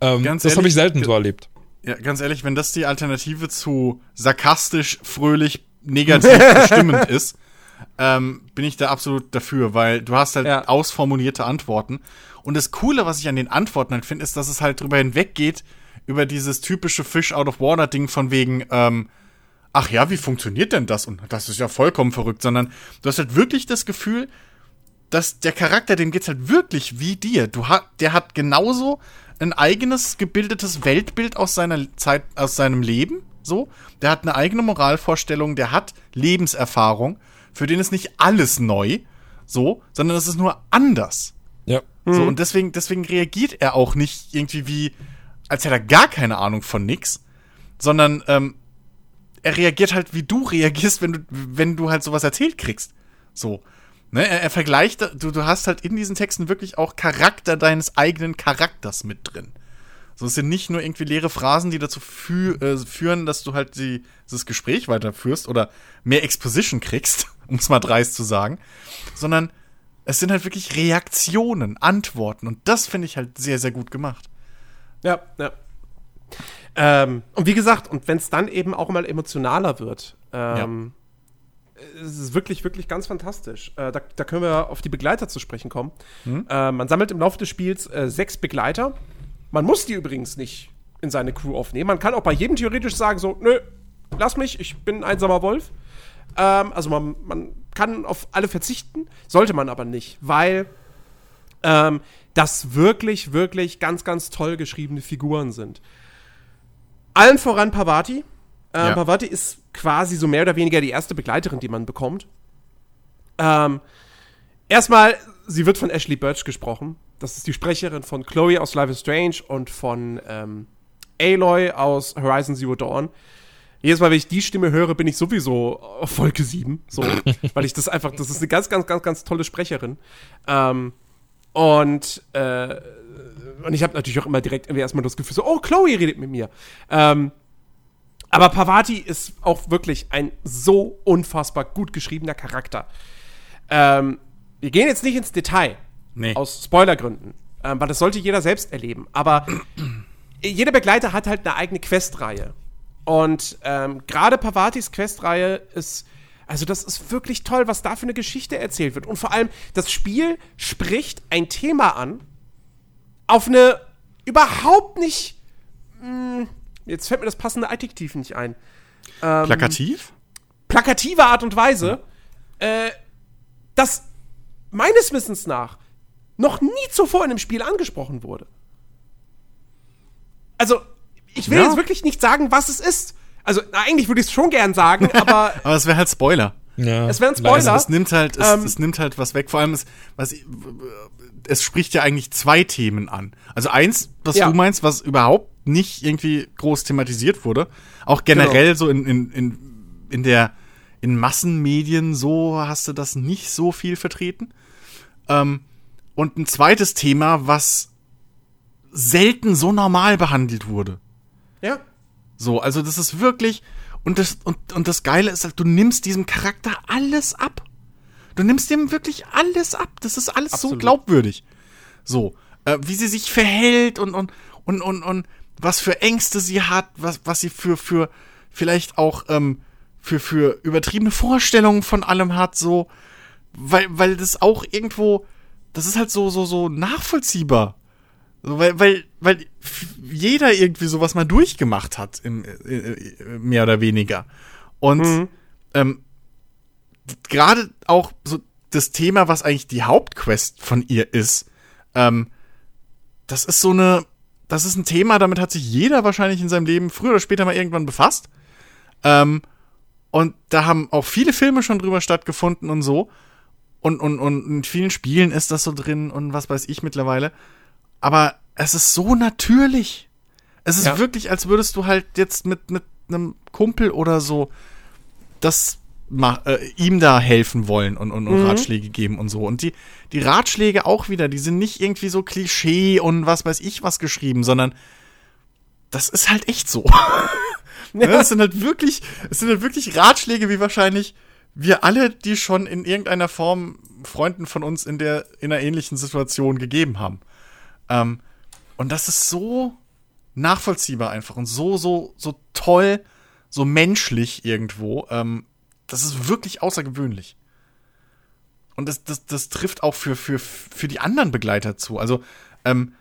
Ähm, Ganz das habe ich selten so erlebt. Ja, ganz ehrlich, wenn das die Alternative zu sarkastisch, fröhlich, negativ bestimmend ist, ähm, bin ich da absolut dafür, weil du hast halt Ja. ausformulierte Antworten. Und das Coole, was ich an den Antworten halt finde, ist, dass es halt drüber hinweggeht, über dieses typische Fish out of water Ding von wegen, ähm, ach ja, wie funktioniert denn das? Und das ist ja vollkommen verrückt, sondern du hast halt wirklich das Gefühl, dass der Charakter, dem geht's halt wirklich wie dir. Du hat, der hat genauso ein eigenes gebildetes Weltbild aus seiner Zeit, aus seinem Leben. So, der hat eine eigene Moralvorstellung, der hat Lebenserfahrung, für den ist nicht alles neu, so, sondern es ist nur anders. Ja. So, und deswegen, deswegen reagiert er auch nicht irgendwie wie, als hätte er gar keine Ahnung von nix, sondern ähm, er reagiert halt, wie du reagierst, wenn du, wenn du halt sowas erzählt kriegst. So. Ne, er, er vergleicht, du, du hast halt in diesen Texten wirklich auch Charakter deines eigenen Charakters mit drin. So, es sind nicht nur irgendwie leere Phrasen, die dazu fü äh, führen, dass du halt die, dieses Gespräch weiterführst oder mehr Exposition kriegst, um es mal dreist zu sagen, sondern es sind halt wirklich Reaktionen, Antworten und das finde ich halt sehr, sehr gut gemacht. Ja, ja. Ähm, und wie gesagt, und wenn es dann eben auch mal emotionaler wird, ähm, es ist wirklich, wirklich ganz fantastisch. Äh, da, da können wir auf die Begleiter zu sprechen kommen. Äh, man sammelt im Laufe des Spiels äh, sechs Begleiter. Man muss die übrigens nicht in seine Crew aufnehmen. Man kann auch bei jedem theoretisch sagen, so, nö, lass mich, ich bin ein einsamer Wolf. Ähm, also man, man kann auf alle verzichten, sollte man aber nicht, weil ähm, das wirklich, wirklich ganz, ganz toll geschriebene Figuren sind. Allen voran Pavati. Ähm, Ja. Pavati ist quasi so mehr oder weniger die erste Begleiterin, die man bekommt. Ähm, erstmal, sie wird von Ashley Birch gesprochen. Das ist die Sprecherin von Chloe aus Life is Strange und von ähm, Aloy aus Horizon Zero Dawn. Jedes Mal, wenn ich die Stimme höre, bin ich sowieso auf Folge 7. So, weil ich das einfach, das ist eine ganz, ganz, ganz, ganz tolle Sprecherin. Ähm, und, äh, und ich habe natürlich auch immer direkt irgendwie erstmal das Gefühl, so, oh, Chloe redet mit mir. Ähm, aber Pavati ist auch wirklich ein so unfassbar gut geschriebener Charakter. Ähm, wir gehen jetzt nicht ins Detail, Nee. aus Spoilergründen, ähm, weil das sollte jeder selbst erleben. Aber jeder Begleiter hat halt eine eigene Questreihe. Und ähm, gerade Pavatis Questreihe ist, also das ist wirklich toll, was da für eine Geschichte erzählt wird. Und vor allem, das Spiel spricht ein Thema an, auf eine überhaupt nicht, mh, jetzt fällt mir das passende Adjektiv nicht ein, Plakativ? plakative Art und Weise, äh, das meines Wissens nach noch nie zuvor in einem Spiel angesprochen wurde. Also, ich will Ja. jetzt wirklich nicht sagen, was es ist. Also, eigentlich würde ich es schon gern sagen, aber Aber es wäre halt Spoiler. Ja. Es wäre ein leider. Spoiler. Also es nimmt halt, es, Ähm, es nimmt halt was weg. Vor allem, es, was, es spricht ja eigentlich zwei Themen an. Also eins, was Ja. du meinst, was überhaupt nicht irgendwie groß thematisiert wurde. Auch generell Genau. so in, in, in, in der, in Massenmedien so hast du das nicht so viel vertreten. Ähm, und ein zweites Thema, was selten so normal behandelt wurde. ja. So, also das ist wirklich und das und, und das Geile ist halt, du nimmst diesem Charakter alles ab. Du nimmst dem wirklich alles ab. Das ist alles so Absolut. glaubwürdig. So, äh, wie sie sich verhält und und und und und was für Ängste sie hat, was was sie für für vielleicht auch ähm, für für übertriebene Vorstellungen von allem hat, so, weil weil das auch irgendwo, das ist halt so so so nachvollziehbar. So, weil, weil, weil f- jeder irgendwie sowas mal durchgemacht hat, im, äh, äh, mehr oder weniger. Und ähm, gerade auch so das Thema, was eigentlich die Hauptquest von ihr ist, ähm, das ist so eine, das ist ein Thema, damit hat sich jeder wahrscheinlich in seinem Leben früher oder später mal irgendwann befasst. Ähm, und da haben auch viele Filme schon drüber stattgefunden und so. Und, und, und in vielen Spielen ist das so drin und was weiß ich mittlerweile. Aber es ist so natürlich. Es ist Ja. wirklich, als würdest du halt jetzt mit, mit einem Kumpel oder so das äh, ihm da helfen wollen und, und, und Ratschläge geben und so. Und die, die Ratschläge auch wieder, die sind nicht irgendwie so Klischee und was weiß ich was geschrieben, sondern das ist halt echt so. Ne, Das sind halt wirklich, es sind halt wirklich Ratschläge, wie wahrscheinlich wir alle, die schon in irgendeiner Form Freunden von uns in der, in einer ähnlichen Situation gegeben haben. Ähm, und das ist so nachvollziehbar einfach und so, so, so toll, so menschlich irgendwo. Ähm, das ist wirklich außergewöhnlich. Und das, das, das trifft auch für, für, für die anderen Begleiter zu. Also, ähm,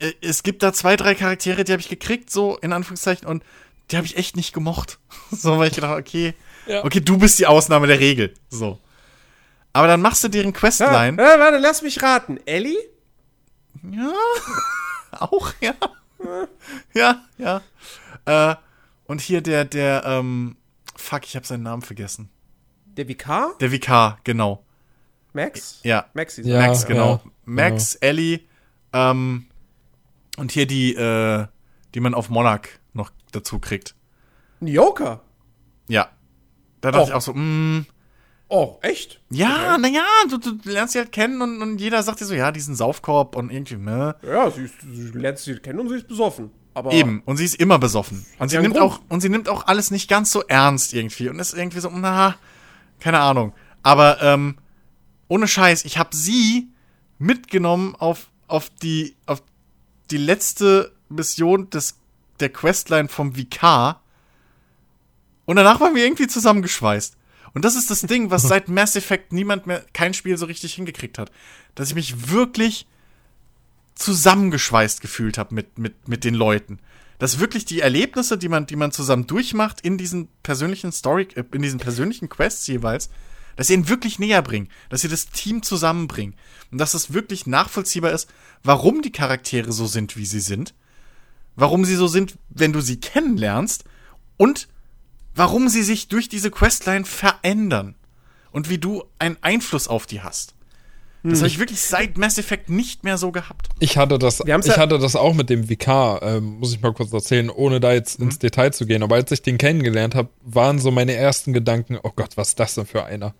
äh, es gibt da zwei, drei Charaktere, die habe ich gekriegt, so in Anführungszeichen, und die habe ich echt nicht gemocht. So, weil ich gedacht, okay, Ja. okay, du bist die Ausnahme der Regel. So. Aber dann machst du deren Questline. ja, warte, lass mich raten. Ellie? Ja, auch, ja. Ja, ja. Äh, und hier der, der, ähm, fuck, ich habe seinen Namen vergessen. Der Vikar? Der Vikar, genau. Max? Ja, Max Ja. er. Max, genau. ja, Max, Ellie, ähm, und hier die, äh, die man auf Monarch noch dazu kriegt. Joker? Ja. Da dachte Oh. ich auch so, mm, Oh, echt? ja, naja, du, du lernst sie halt kennen und, und jeder sagt dir so, ja, diesen Saufkorb und irgendwie, ne? Ja, sie, ist, sie lernt sie kennen und sie ist besoffen. Aber Eben, und sie ist immer besoffen. Und sie, nimmt Grund. auch, und sie nimmt auch alles nicht ganz so ernst irgendwie. Und ist irgendwie so, na, keine Ahnung. Aber ähm, ohne Scheiß, ich habe sie mitgenommen auf, auf, die, auf die letzte Mission des, der Questline vom Vikar. Und danach waren wir irgendwie zusammengeschweißt. Und das ist das Ding, was seit Mass Effect niemand mehr, kein Spiel so richtig hingekriegt hat. Dass ich mich wirklich zusammengeschweißt gefühlt habe mit, mit, mit den Leuten. Dass wirklich die Erlebnisse, die man, die man zusammen durchmacht in diesen persönlichen Story, äh, in diesen persönlichen Quests jeweils, dass sie ihn wirklich näher bringen, dass sie das Team zusammenbringen und dass es wirklich nachvollziehbar ist, warum die Charaktere so sind, wie sie sind, warum sie so sind, wenn du sie kennenlernst und warum sie sich durch diese Questline verändern und wie du einen Einfluss auf die hast. Das habe ich wirklich seit Mass Effect nicht mehr so gehabt. Ich hatte das, ich ja- hatte das auch mit dem Vikar, ähm, muss ich mal kurz erzählen, ohne da jetzt ins Detail zu gehen. Aber als ich den kennengelernt habe, waren so meine ersten Gedanken, oh Gott, was ist das denn für einer?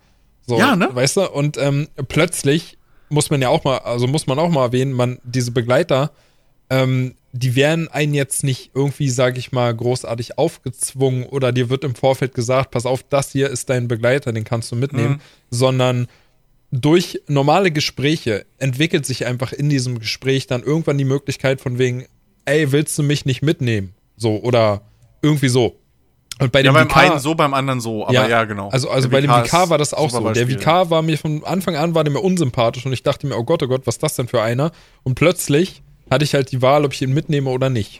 So, Ja, ne? Weißt du? Und ähm, plötzlich muss man ja auch mal, also muss man auch mal erwähnen, man, diese Begleiter, ähm, die werden einen jetzt nicht irgendwie, sag ich mal, großartig aufgezwungen oder dir wird im Vorfeld gesagt, pass auf, das hier ist dein Begleiter, den kannst du mitnehmen, Mhm. sondern durch normale Gespräche entwickelt sich einfach in diesem Gespräch dann irgendwann die Möglichkeit von wegen, ey, willst du mich nicht mitnehmen? So, oder irgendwie so. Und bei Ja, dem beim Vikar, einen so, beim anderen so, aber ja, genau. Also, also Der bei dem ist war das auch so. Der Beispiel. Vikar war mir von Anfang an war der mir unsympathisch und ich dachte mir, oh Gott, oh Gott, was ist das denn für einer? Und plötzlich hatte ich halt die Wahl, ob ich ihn mitnehme oder nicht.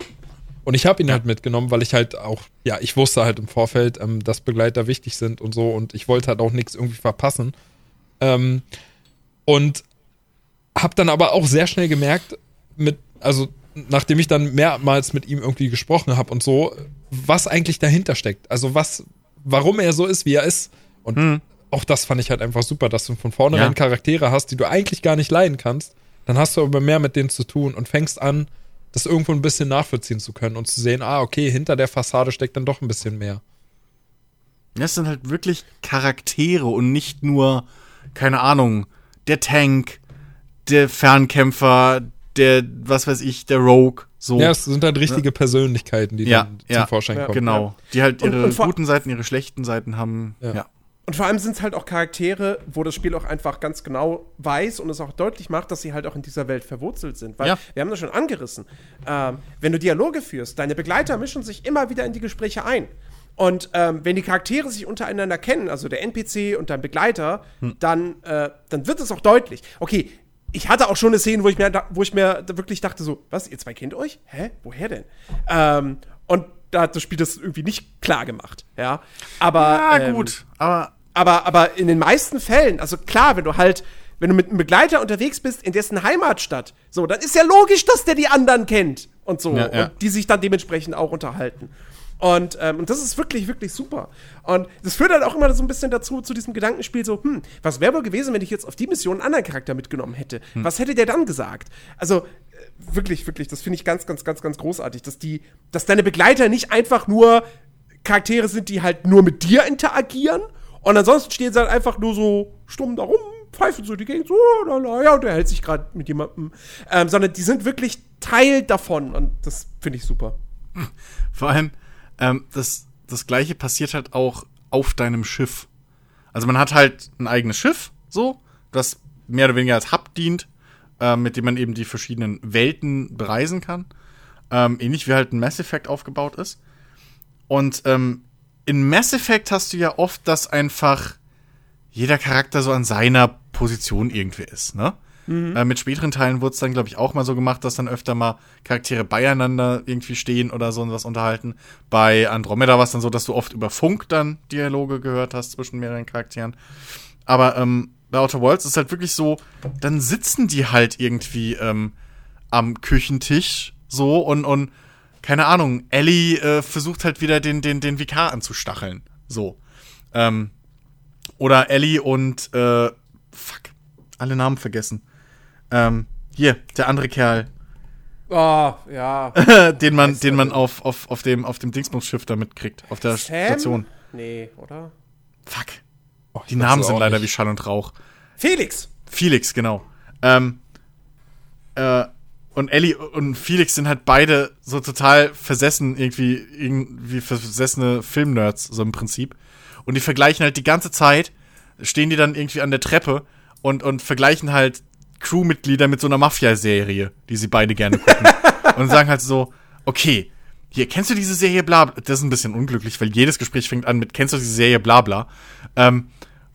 Und ich habe ihn halt mitgenommen, weil ich halt auch, ja, ich wusste halt im Vorfeld, ähm, dass Begleiter wichtig sind und so und ich wollte halt auch nichts irgendwie verpassen. Ähm, und habe dann aber auch sehr schnell gemerkt, mit, also nachdem ich dann mehrmals mit ihm irgendwie gesprochen habe und so, was eigentlich dahinter steckt. Also was, warum er so ist, wie er ist. Und auch das fand ich halt einfach super, dass du von vornherein Ja. Charaktere hast, die du eigentlich gar nicht leiden kannst. Dann hast du aber mehr mit denen zu tun und fängst an, das irgendwo ein bisschen nachvollziehen zu können und zu sehen, ah, okay, hinter der Fassade steckt dann doch ein bisschen mehr. Das sind halt wirklich Charaktere und nicht nur, keine Ahnung, der Tank, der Fernkämpfer, der, was weiß ich, der Rogue. So. Ja, es sind halt richtige Persönlichkeiten, die Ja, dann ja. zum Vorschein Ja, kommen. Genau. Die halt Und- ihre und vor- guten Seiten, ihre schlechten Seiten haben. Ja. Und vor allem sind es halt auch Charaktere, wo das Spiel auch einfach ganz genau weiß und es auch deutlich macht, dass sie halt auch in dieser Welt verwurzelt sind. Weil Ja. wir haben das schon angerissen. Ähm, wenn du Dialoge führst, deine Begleiter mischen sich immer wieder in die Gespräche ein. Und ähm, wenn die Charaktere sich untereinander kennen, also der NPC und dein Begleiter, dann, äh, dann wird es auch deutlich. Okay, ich hatte auch schon eine Szene, wo ich mir, wo ich mir wirklich dachte, so, was, ihr zwei kennt euch? Hä? Woher denn? Ähm, und da hat das Spiel das irgendwie nicht klar gemacht, ja. Aber Ja, ähm, gut. Aber aber, aber in den meisten Fällen, also klar, wenn du halt, wenn du mit einem Begleiter unterwegs bist in dessen Heimatstadt, so, dann ist ja logisch, dass der die anderen kennt und so. Ja, ja. Und die sich dann dementsprechend auch unterhalten. Und, ähm, und das ist wirklich, wirklich super. Und das führt halt auch immer so ein bisschen dazu, zu diesem Gedankenspiel, so, hm, was wäre wohl gewesen, wenn ich jetzt auf die Mission einen anderen Charakter mitgenommen hätte? Hm. Was hätte der dann gesagt? Also, äh, wirklich, wirklich, das finde ich ganz, ganz, ganz, ganz großartig, dass die, dass deine Begleiter nicht einfach nur Charaktere sind, die halt nur mit dir interagieren und ansonsten stehen sie halt einfach nur so stumm da rum, pfeifen so die Gegend, so, la, la, ja, und der hält sich gerade mit jemandem, ähm, sondern die sind wirklich Teil davon und das finde ich super. Vor allem, ähm, das, das gleiche passiert halt auch auf deinem Schiff. Also man hat halt ein eigenes Schiff, so, das mehr oder weniger als Hub dient, äh, mit dem man eben die verschiedenen Welten bereisen kann. Ähm, ähnlich wie halt ein Mass Effect aufgebaut ist. Und ähm, in Mass Effect hast du ja oft, dass einfach jeder Charakter so an seiner Position irgendwie ist, ne? Äh, mit späteren Teilen wurde es dann, glaube ich, auch mal so gemacht, dass dann öfter mal Charaktere beieinander irgendwie stehen oder so und was unterhalten. Bei Andromeda war es dann so, dass du oft über Funk dann Dialoge gehört hast zwischen mehreren Charakteren. Aber ähm, bei Outer Worlds ist halt wirklich so, dann sitzen die halt irgendwie ähm, am Küchentisch so und, und keine Ahnung, Ellie äh, versucht halt wieder den, den, den Vikar anzustacheln. So. Ähm, oder Ellie und äh, fuck, alle Namen vergessen. Ähm, hier, der andere Kerl, Oh, ja. den man, den man nicht. auf, auf, auf dem, auf dem Dingsbums-Schiff da mitkriegt, auf der Sam? Station. Nee, oder? Fuck. Oh, Die Namen sind leider nicht. wie Schall und Rauch. Felix! Felix, genau. Ähm, äh, und Ellie und Felix sind halt beide so total versessen, irgendwie, irgendwie versessene Filmnerds, so im Prinzip. Und die vergleichen halt die ganze Zeit, stehen die dann irgendwie an der Treppe und, und vergleichen halt Crewmitglieder mit so einer Mafia-Serie, die sie beide gerne gucken. und sagen halt so, okay, hier, kennst du diese Serie bla, bla? Das ist ein bisschen unglücklich, weil jedes Gespräch fängt an mit, kennst du diese Serie bla bla? Ähm,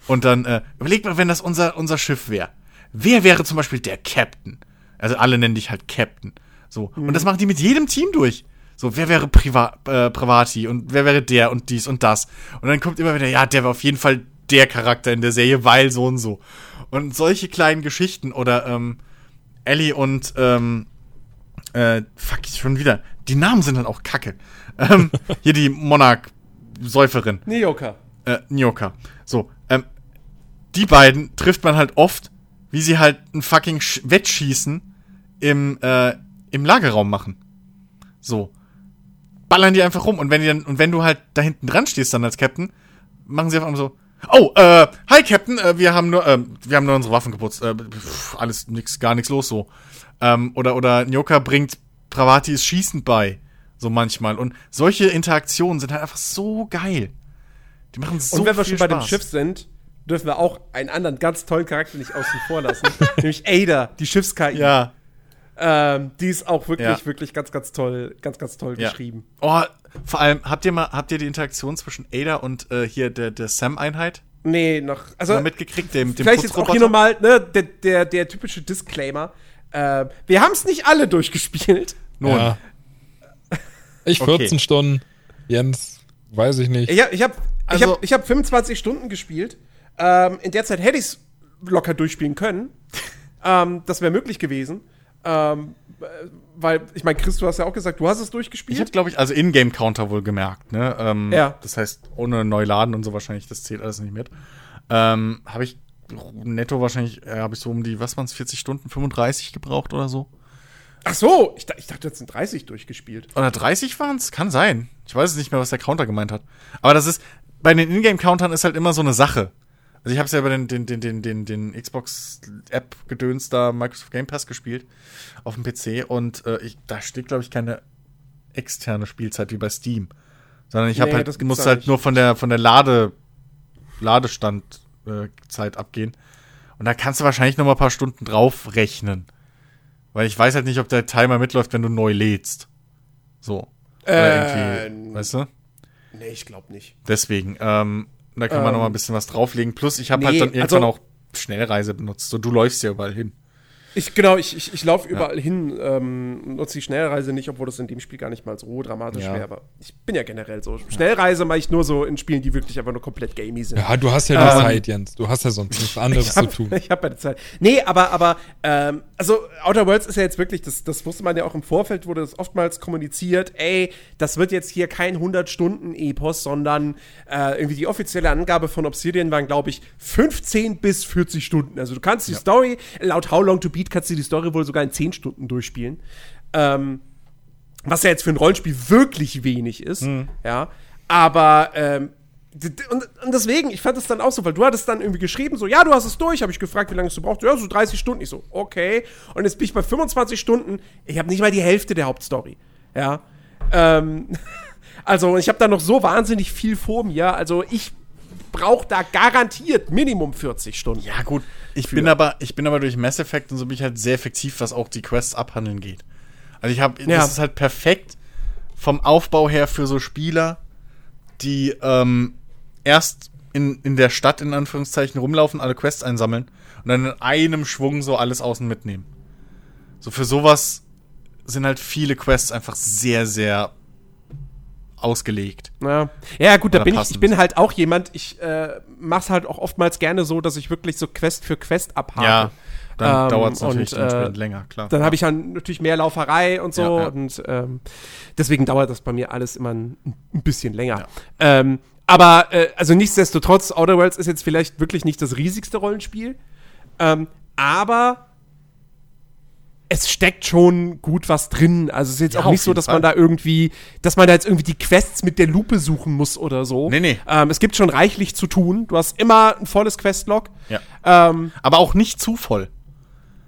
und dann, äh, überleg mal, wenn das unser, unser Schiff wäre. Wer wäre zum Beispiel der Captain? Also alle nennen dich halt Captain. So. Und das machen die mit jedem Team durch. So, wer wäre Priva äh, Privati und wer wäre der und dies und das. Und dann kommt immer wieder, ja, der war auf jeden Fall der Charakter in der Serie, weil so und so. Und solche kleinen Geschichten oder ähm, Ellie und ähm, äh, fuck, schon wieder. Die Namen sind dann auch kacke. Ähm, hier die Monarch-Säuferin Nioka. äh, Nyoka. So, ähm, die beiden trifft man halt oft, wie sie halt ein fucking Sch Wettschießen im, äh, im Lagerraum machen. So. Ballern die einfach rum und wenn die dann, und wenn du halt da hinten dran stehst dann als Captain, machen sie auf einmal so, oh, äh, hi Captain, äh, wir haben nur, ähm, wir haben nur unsere Waffen geputzt, äh, pff, alles nix, gar nichts los so. Ähm, oder, oder Nyoka bringt Pravatis Schießen bei. So manchmal. Und solche Interaktionen sind halt einfach so geil. Die machen so Und wenn wir viel schon bei dem Spaß. Schiff sind, dürfen wir auch einen anderen ganz tollen Charakter nicht außen vor lassen. nämlich Ada, die Schiffs-KI. Ja. Ähm, die ist auch wirklich, Ja. wirklich ganz, ganz toll, ganz, ganz toll Ja. geschrieben. Oh, vor allem, habt ihr mal, habt ihr die Interaktion zwischen Ada und äh, hier der, der Sam-Einheit Nee, noch. Also, mal mitgekriegt, dem, dem vielleicht jetzt auch hier nochmal, ne, der, der, der typische Disclaimer. Äh, wir haben es nicht alle durchgespielt. Nun, Ja. Ich Okay. 14 Stunden, Jens, weiß ich nicht. Ich habe ich hab, Also- ich hab, ich hab 25 Stunden gespielt. Ähm, in der Zeit hätte ich es locker durchspielen können. ähm, das wäre möglich gewesen. Ähm, äh, weil, ich meine, Chris, du hast ja auch gesagt, du hast es ich durchgespielt. habe, glaube ich, also Ingame-Counter wohl gemerkt, ne? Ähm, Ja. Das heißt, ohne Neuladen und so wahrscheinlich, das zählt alles nicht mit. Ähm, habe ich netto wahrscheinlich, äh, habe ich so um die, was waren es, 40 Stunden, 35 gebraucht oder so? Ach so, ich, ich dachte, du hättest 30 durchgespielt. Oder 30 waren es? Kann sein. Ich weiß es nicht mehr, was der Counter gemeint hat. Aber das ist, bei den Ingame-Countern ist halt immer so eine Sache. Also ich habe es ja über den, den, den, den, den, den Xbox-App-Gedöns da Microsoft Game Pass gespielt auf dem PC und äh, ich, da steht, glaube ich, keine externe Spielzeit wie bei Steam. Sondern ich habe Nee, halt, das muss halt nicht. nur von der von der Lade, Ladestand äh, Zeit abgehen. Und da kannst du wahrscheinlich noch mal ein paar Stunden drauf rechnen. Weil ich weiß halt nicht, ob der Timer mitläuft, wenn du neu lädst. So. Äh, irgendwie, weißt du? Nee, ich glaube nicht. Deswegen, ähm, da kann man Ähm, noch mal ein bisschen was drauflegen. Plus, ich habe nee, halt dann irgendwann also- auch Schnellreise benutzt. So, du läufst ja überall hin. Ich, genau, ich, ich, ich laufe überall hin, ähm, nutze die Schnellreise nicht, obwohl das in dem Spiel gar nicht mal so dramatisch Ja. wäre. Aber ich bin ja generell so. Schnellreise mache ich nur so in Spielen, die wirklich einfach nur komplett gamey sind. Ja, du hast ja die Ähm, Zeit, Jens. Du hast ja sonst nichts anderes Ich zu hab, tun. ich habe meine Zeit. Nee, aber, aber, ähm, also Outer Worlds ist ja jetzt wirklich, das, das wusste man ja auch im Vorfeld, wurde das oftmals kommuniziert, ey, das wird jetzt hier kein 100-Stunden-Epos, sondern äh, irgendwie die offizielle Angabe von Obsidian waren, glaube ich, 15 bis 40 Stunden. Also du kannst die Story, laut How Long to Beat Speed kannst du die Story wohl sogar in 10 Stunden durchspielen. Ähm, was ja jetzt für ein Rollenspiel wirklich wenig ist. Ja. Aber ähm, und, und deswegen, ich fand es dann auch so, weil du hattest dann irgendwie geschrieben, so, ja, du hast es durch, habe ich gefragt, wie lange es du brauchst. Ja, so 30 Stunden. Ich so, okay. Und jetzt bin ich bei 25 Stunden. Ich habe nicht mal die Hälfte der Hauptstory. Ja. Ähm, also, ich habe da noch so wahnsinnig viel vor mir. Also, ich brauche da garantiert Minimum 40 Stunden. Ja, gut. Ich bin aber, ich bin aber durch Mass Effect und so bin ich halt sehr effektiv, was auch die Quests abhandeln geht. Also ich habe, Ja. das ist halt perfekt vom Aufbau her für so Spieler, die ähm, erst in, in der Stadt in Anführungszeichen rumlaufen, alle Quests einsammeln und dann in einem Schwung so alles außen mitnehmen. So für sowas sind halt viele Quests einfach sehr, sehr ausgelegt. Ja, ja gut, da bin ich, passend. ich bin halt auch jemand, ich äh, mach's halt auch oftmals gerne so, dass ich wirklich so Quest für Quest abhake. Ja, dann Ähm, dauert es natürlich und, äh, länger, klar. Dann habe ich dann natürlich mehr Lauferei und so Ja, ja. und ähm, deswegen dauert das bei mir alles immer ein, ein bisschen länger. Ähm, aber äh, also nichtsdestotrotz, Outer Worlds ist jetzt vielleicht wirklich nicht das riesigste Rollenspiel, ähm, aber es steckt schon gut was drin. Also es ist jetzt Ja, auch nicht so, dass Fall. man da irgendwie, dass man da jetzt irgendwie die Quests mit der Lupe suchen muss oder so. Nee, nee. Ähm, es gibt schon reichlich zu tun. Du hast immer ein volles Questlog. ja. Ähm, Aber auch nicht zu voll.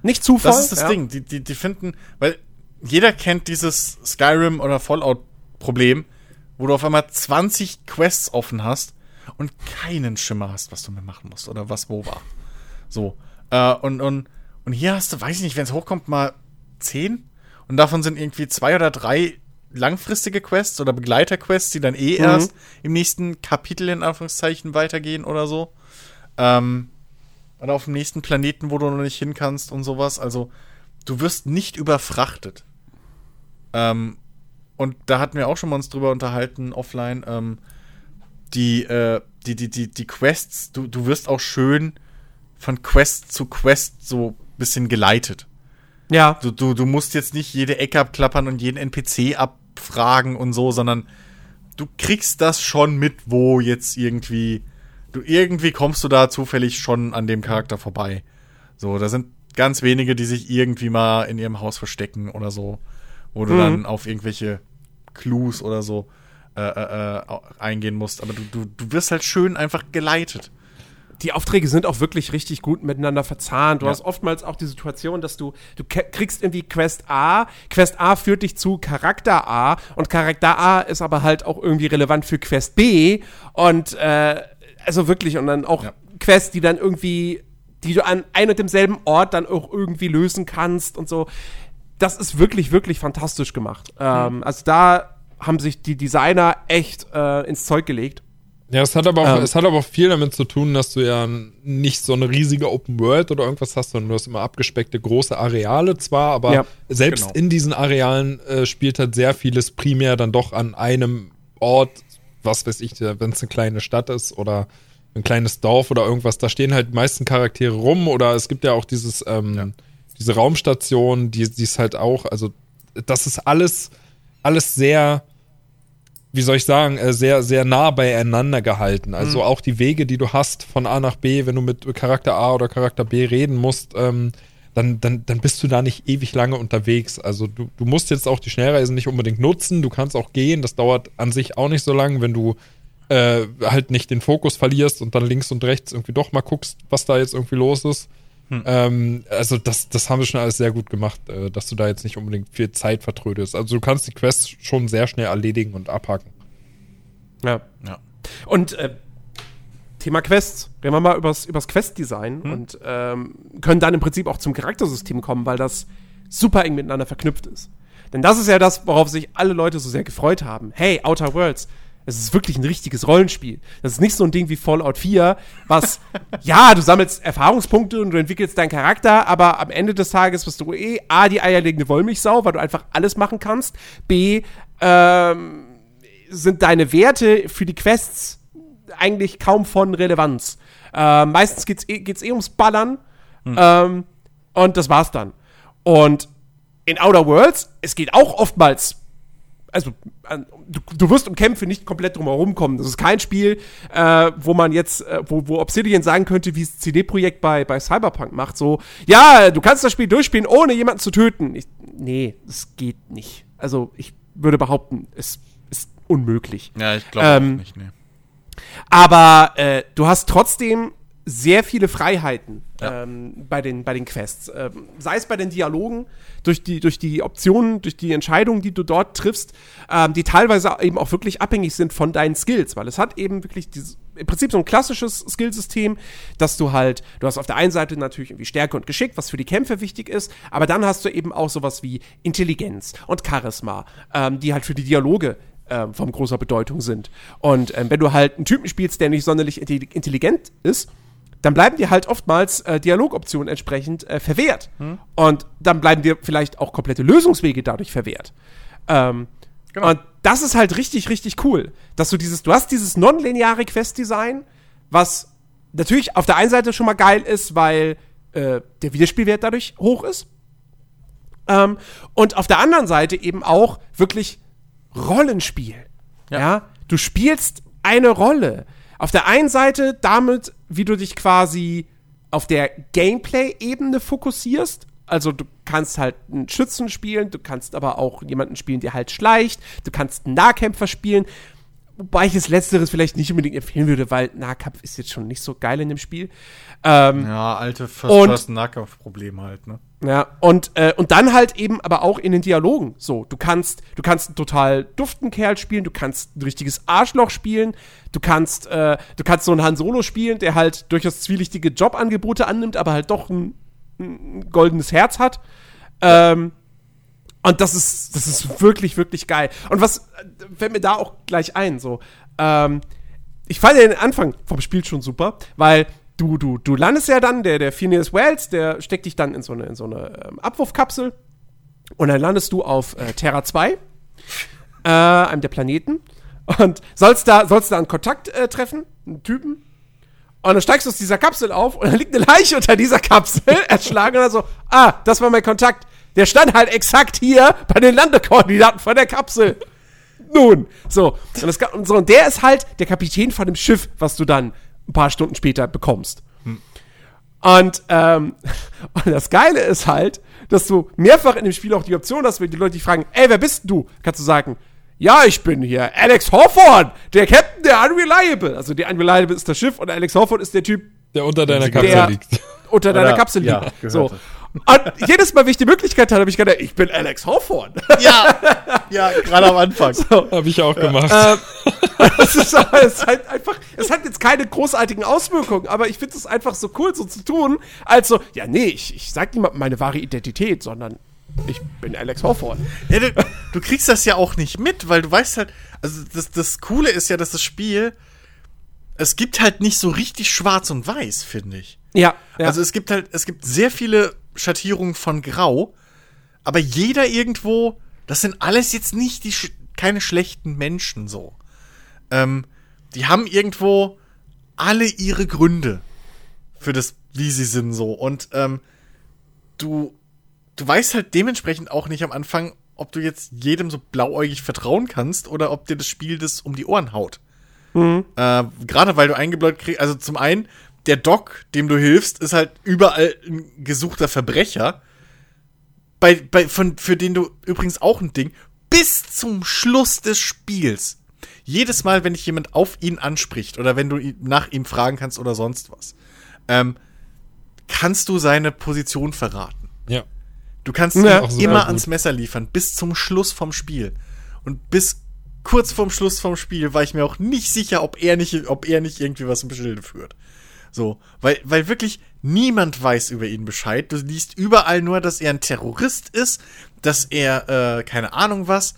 nicht zu voll. Das ist das ja. Ding. Die, die, die finden, weil jeder kennt dieses Skyrim oder Fallout-Problem, wo du auf einmal 20 Quests offen hast und keinen Schimmer hast, was du mehr machen musst oder was wo war. So. Äh, und, und, und hier hast du, weiß ich nicht, wenn es hochkommt, mal 10 und davon sind irgendwie zwei oder drei langfristige Quests oder Begleiterquests, die dann eh erst im nächsten Kapitel in Anführungszeichen weitergehen oder so. Ähm, oder auf dem nächsten Planeten, wo du noch nicht hin kannst und sowas. Also, du wirst nicht überfrachtet. Ähm, und da hatten wir auch schon mal uns drüber unterhalten, offline. Ähm, die, äh, die, die, die, die Quests, du, du wirst auch schön von Quest zu Quest so bisschen geleitet. Ja. Du, du, du musst jetzt nicht jede Ecke abklappern und jeden NPC abfragen und so, sondern du kriegst das schon mit, wo jetzt irgendwie. Du irgendwie kommst du da zufällig schon an dem Charakter vorbei. So, da sind ganz wenige, die sich irgendwie mal in ihrem Haus verstecken oder so. Wo du Mhm. dann auf irgendwelche Clues oder so äh, äh, äh, eingehen musst. Aber du, du, du wirst halt schön einfach geleitet. Die Aufträge sind auch wirklich richtig gut miteinander verzahnt. Du Ja. hast oftmals auch die Situation, dass du, du kriegst irgendwie Quest A, Quest A führt dich zu Charakter A und Charakter A ist aber halt auch irgendwie relevant für Quest B und äh, also wirklich und dann auch Ja. Quests, die dann irgendwie, die du an ein und demselben Ort dann auch irgendwie lösen kannst und so. Das ist wirklich, wirklich fantastisch gemacht. Ähm, also da haben sich die Designer echt äh, ins Zeug gelegt. Ja, es hat aber auch, Ähm. es hat aber auch viel damit zu tun, dass du ja nicht so eine riesige Open World oder irgendwas hast, sondern du hast immer abgespeckte große Areale zwar, aber Ja, selbst genau. in diesen Arealen äh, spielt halt sehr vieles primär dann doch an einem Ort, was weiß ich, wenn es eine kleine Stadt ist oder ein kleines Dorf oder irgendwas, da stehen halt die meisten Charaktere rum oder es gibt ja auch dieses, ähm, diese Raumstation, die, die ist halt auch, also das ist alles, alles sehr, wie soll ich sagen, äh, sehr, sehr nah beieinander gehalten. Also auch die Wege, die du hast von A nach B, wenn du mit Charakter A oder Charakter B reden musst, ähm, dann, dann, dann bist du da nicht ewig lange unterwegs. Also du, du musst jetzt auch die Schnellreisen nicht unbedingt nutzen, du kannst auch gehen, das dauert an sich auch nicht so lang, wenn du äh, halt nicht den Fokus verlierst und dann links und rechts irgendwie doch mal guckst, was da jetzt irgendwie los ist. Ähm, also das, das haben wir schon alles sehr gut gemacht, äh, dass du da jetzt nicht unbedingt viel Zeit vertrödest. Also du kannst die Quests schon sehr schnell erledigen und abhaken. Ja. Ja. Und äh, Thema Quests. Reden wir mal übers, übers Quest-Design und ähm, können dann im Prinzip auch zum Charaktersystem kommen, weil das super eng miteinander verknüpft ist. Denn das ist ja das, worauf sich alle Leute so sehr gefreut haben. Hey, Outer Worlds, es ist wirklich ein richtiges Rollenspiel. Das ist nicht so ein Ding wie Fallout 4, was, ja, du sammelst Erfahrungspunkte und du entwickelst deinen Charakter, aber am Ende des Tages bist du eh A, die eierlegende Wollmilchsau, weil du einfach alles machen kannst. B, ähm, sind deine Werte für die Quests eigentlich kaum von Relevanz. Äh, meistens geht's eh, geht's eh ums Ballern. Ähm, und das war's dann. Und in Outer Worlds, es geht auch oftmals also du, du wirst um Kämpfe nicht komplett drum herum kommen. Das ist kein Spiel, äh, wo man jetzt, äh, wo, wo Obsidian sagen könnte, wie es CD-Projekt bei, bei Cyberpunk macht. So, ja, du kannst das Spiel durchspielen, ohne jemanden zu töten. Ich, nee, das geht nicht. Also ich würde behaupten, es ist unmöglich. Ja, ich glaube Ähm, nicht, nee. Aber äh, du hast trotzdem sehr viele Freiheiten Ja. ähm, bei, den, bei den Quests. Ähm, sei es bei den Dialogen, durch die, durch die Optionen, durch die Entscheidungen, die du dort triffst, ähm, die teilweise eben auch wirklich abhängig sind von deinen Skills, weil es hat eben wirklich dieses, im Prinzip so ein klassisches Skillsystem, dass du halt, du hast auf der einen Seite natürlich irgendwie Stärke und Geschick, was für die Kämpfe wichtig ist, aber dann hast du eben auch sowas wie Intelligenz und Charisma, ähm, die halt für die Dialoge ähm, von großer Bedeutung sind. Und ähm, wenn du halt einen Typen spielst, der nicht sonderlich intelli- intelligent ist, dann bleiben dir halt oftmals äh, Dialogoptionen entsprechend äh, verwehrt. Und dann bleiben dir vielleicht auch komplette Lösungswege dadurch verwehrt. Ähm, Und das ist halt richtig, richtig cool, dass du dieses, du hast dieses nonlineare Quest-Design, was natürlich auf der einen Seite schon mal geil ist, weil äh, der Wiederspielwert dadurch hoch ist. Ähm, und auf der anderen Seite eben auch wirklich Rollenspiel. Ja. Ja. Du spielst eine Rolle. Auf der einen Seite damit, wie du dich quasi auf der Gameplay-Ebene fokussierst. Also du kannst halt einen Schützen spielen, du kannst aber auch jemanden spielen, der halt schleicht, du kannst einen Nahkämpfer spielen. Wobei ich das Letzteres vielleicht nicht unbedingt empfehlen würde, weil Nahkampf ist jetzt schon nicht so geil in dem Spiel. Ähm, Ja, alte First-Person-Nahkampf-Probleme halt, ne? Ja, und, äh, und dann halt eben aber auch in den Dialogen. So, du kannst, du kannst einen total duften Kerl spielen, du kannst ein richtiges Arschloch spielen, du kannst, äh, du kannst so einen Han Solo spielen, der halt durchaus zwielichtige Jobangebote annimmt, aber halt doch ein, ein goldenes Herz hat. Ähm, und das ist, das ist wirklich, wirklich geil. Und was äh, fällt mir da auch gleich ein, so, ähm, ich fand den Anfang vom Spiel schon super, weil du, du, du landest ja dann, der, der Phineas Wells, der steckt dich dann in so eine, in so eine ähm, Abwurfkapsel und dann landest du auf äh, Terra 2, äh, einem der Planeten, und sollst da, sollst da einen Kontakt äh, treffen, einen Typen, und dann steigst du aus dieser Kapsel auf und dann liegt eine Leiche unter dieser Kapsel, erschlagen und dann so, ah, das war mein Kontakt. Der stand halt exakt hier bei den Landekoordinaten von der Kapsel. Nun, so. Und, das, und so. und der ist halt der Kapitän von dem Schiff, was du dann ein paar Stunden später bekommst. Und, ähm, und das Geile ist halt, dass du mehrfach in dem Spiel auch die Option hast, wenn die Leute dich fragen, ey, wer bist du? Kannst du sagen, ja, ich bin hier Alex Hawthorne, der Captain der Unreliable. Also der Unreliable ist das Schiff und Alex Hawthorne ist der Typ, Der unter deiner Kapsel liegt. unter deiner Oder- Kapsel ja, liegt. gehört so. Und jedes Mal, wenn ich die Möglichkeit hatte, habe ich gedacht, ich bin Alex Hawthorne. Ja, ja, gerade am Anfang. Habe ich auch gemacht. Es ist, es ist halt einfach, es hat jetzt keine großartigen Auswirkungen, aber ich finde es einfach so cool, so zu tun, als so, ja, nee, ich, ich sag niemandem meine wahre Identität, sondern ich bin Alex Hawthorne. Ja, du, du kriegst das ja auch nicht mit, weil du weißt halt, also das, das Coole ist ja, dass das Spiel, es gibt halt nicht so richtig schwarz und weiß, finde ich. Ja, ja. Also es gibt halt, es gibt sehr viele Schattierungen von Grau, aber jeder irgendwo, das sind alles jetzt nicht die, keine schlechten Menschen so. Ähm, die haben irgendwo alle ihre Gründe für das, wie sie sind so. Und ähm, du, du weißt halt dementsprechend auch nicht am Anfang, ob du jetzt jedem so blauäugig vertrauen kannst oder ob dir das Spiel das um die Ohren haut. Äh, Gerade weil du eingebläut kriegst, also zum einen, der Doc, dem du hilfst, ist halt überall ein gesuchter Verbrecher. Bei, bei, von, für den du übrigens auch ein Ding, bis zum Schluss des Spiels. Jedes Mal, wenn dich jemand auf ihn anspricht oder wenn du ihn, nach ihm fragen kannst oder sonst was, ähm, kannst du seine Position verraten. ja. Du kannst Ja. super immer gut. ans Messer liefern, bis zum Schluss vom Spiel. Und bis kurz vorm Schluss vom Spiel war ich mir auch nicht sicher, ob er nicht, ob er nicht irgendwie was im Schilde führt. So, weil, weil wirklich niemand weiß über ihn Bescheid. Du liest überall nur, dass er ein Terrorist ist, dass er, äh, keine Ahnung was,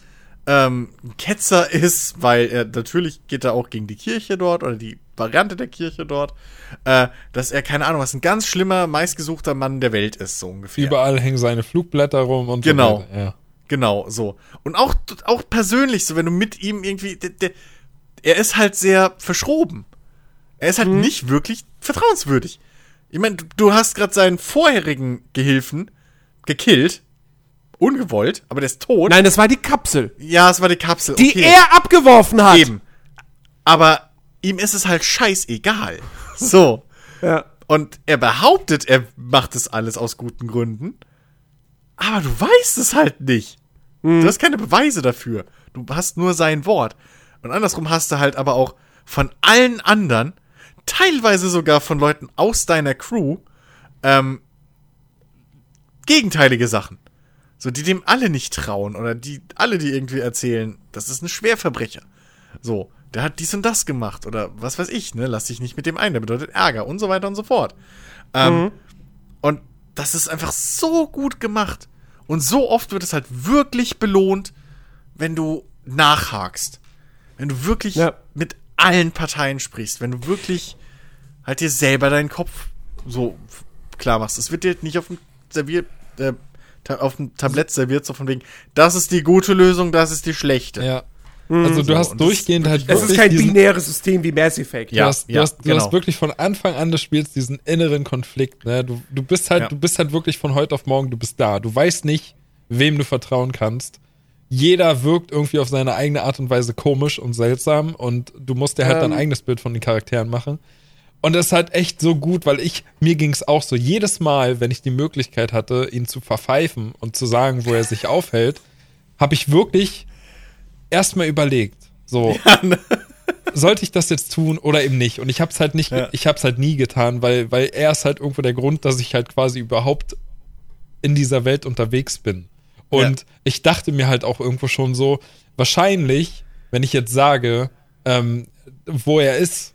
ähm, ein Ketzer ist, weil er natürlich geht er auch gegen die Kirche dort oder die Variante der Kirche dort, äh, dass er, keine Ahnung was, ein ganz schlimmer, meistgesuchter Mann der Welt ist, so ungefähr. Überall hängen seine Flugblätter rum und Genau. so weiter. Ja. Genau, so. Und auch, auch persönlich, so wenn du mit ihm irgendwie. Der, der, er ist halt sehr verschroben. Er ist halt nicht wirklich vertrauenswürdig. Ich meine, du, du hast gerade seinen vorherigen Gehilfen gekillt. ungewollt, aber der ist tot. Nein, das war die Kapsel, Ja, es war die Kapsel. die okay. er abgeworfen hat. Eben. Aber ihm ist es halt scheißegal. So. Ja. Und er behauptet, er macht das alles aus guten Gründen. Aber du weißt es halt nicht. Du hast keine Beweise dafür. Du hast nur sein Wort. Und andersrum hast du halt aber auch von allen anderen, teilweise sogar von Leuten aus deiner Crew, ähm, gegenteilige Sachen. So, die dem alle nicht trauen oder die alle, die irgendwie erzählen, das ist ein Schwerverbrecher. So, der hat dies und das gemacht oder was weiß ich, ne? Lass dich nicht mit dem ein, der bedeutet Ärger und so weiter und so fort. Ähm, Und das ist einfach so gut gemacht. Und so oft wird es halt wirklich belohnt, wenn du nachhakst. Wenn du wirklich Ja. mit allen Parteien sprichst. Wenn du wirklich halt dir selber deinen Kopf so klar machst. Es wird dir halt nicht auf dem Servier, äh, auf dem Tablett serviert, so von wegen, das ist die gute Lösung, das ist die schlechte. Ja. Also du So, hast durchgehend halt wirklich- Es ist kein diesen, binäres System wie Mass Effect. Du, Ja, hast, du, ja, hast, du genau. hast wirklich von Anfang an des Spiels diesen inneren Konflikt. Ne? Du, du bist halt, Ja. du bist halt wirklich von heute auf morgen, du bist da. Du weißt nicht, wem du vertrauen kannst. Jeder wirkt irgendwie auf seine eigene Art und Weise komisch und seltsam und du musst dir halt dein Ähm. eigenes Bild von den Charakteren machen. Und das ist halt echt so gut, weil ich, mir ging's auch so, jedes Mal, wenn ich die Möglichkeit hatte, ihn zu verpfeifen und zu sagen, wo er sich aufhält, habe ich wirklich erstmal überlegt. So, sollte ich das jetzt tun oder eben nicht? Und ich habe es halt nicht, Ja. ich habe es halt nie getan, weil, weil er ist halt irgendwo der Grund, dass ich halt quasi überhaupt in dieser Welt unterwegs bin. Und Ja. ich dachte mir halt auch irgendwo schon so, wahrscheinlich, wenn ich jetzt sage, ähm, wo er ist,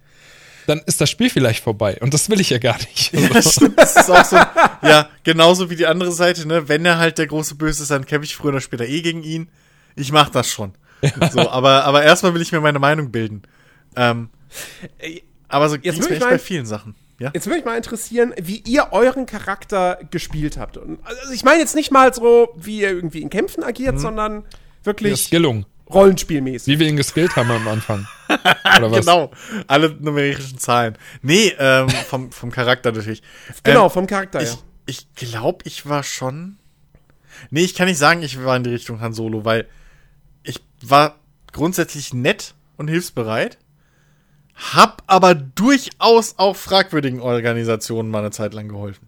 dann ist das Spiel vielleicht vorbei. Und das will ich ja gar nicht. Ja, stimmt. Das ist auch so. Ja, genauso wie die andere Seite, ne? Wenn er halt der große Böse ist, dann kämpfe ich früher oder später eh gegen ihn. Ich mach das schon. So, aber, aber erstmal will ich mir meine Meinung bilden. Ähm, aber so will mir ich echt bei vielen Sachen. Ja? Jetzt würde mich mal interessieren, wie ihr euren Charakter gespielt habt. Und, also ich meine jetzt nicht mal so, wie ihr irgendwie in Kämpfen agiert, sondern Die wirklich Skillung. rollenspielmäßig. Wie wir ihn geskillt haben am Anfang. Oder was? Genau. Alle numerischen Zahlen. Nee, ähm, vom, vom Charakter natürlich. Genau, Ähm, vom Charakter ich her. ich glaube, ich war schon. Nee, ich kann nicht sagen, ich war in die Richtung Han Solo, weil ich war grundsätzlich nett und hilfsbereit, hab aber durchaus auch fragwürdigen Organisationen mal eine Zeit lang geholfen.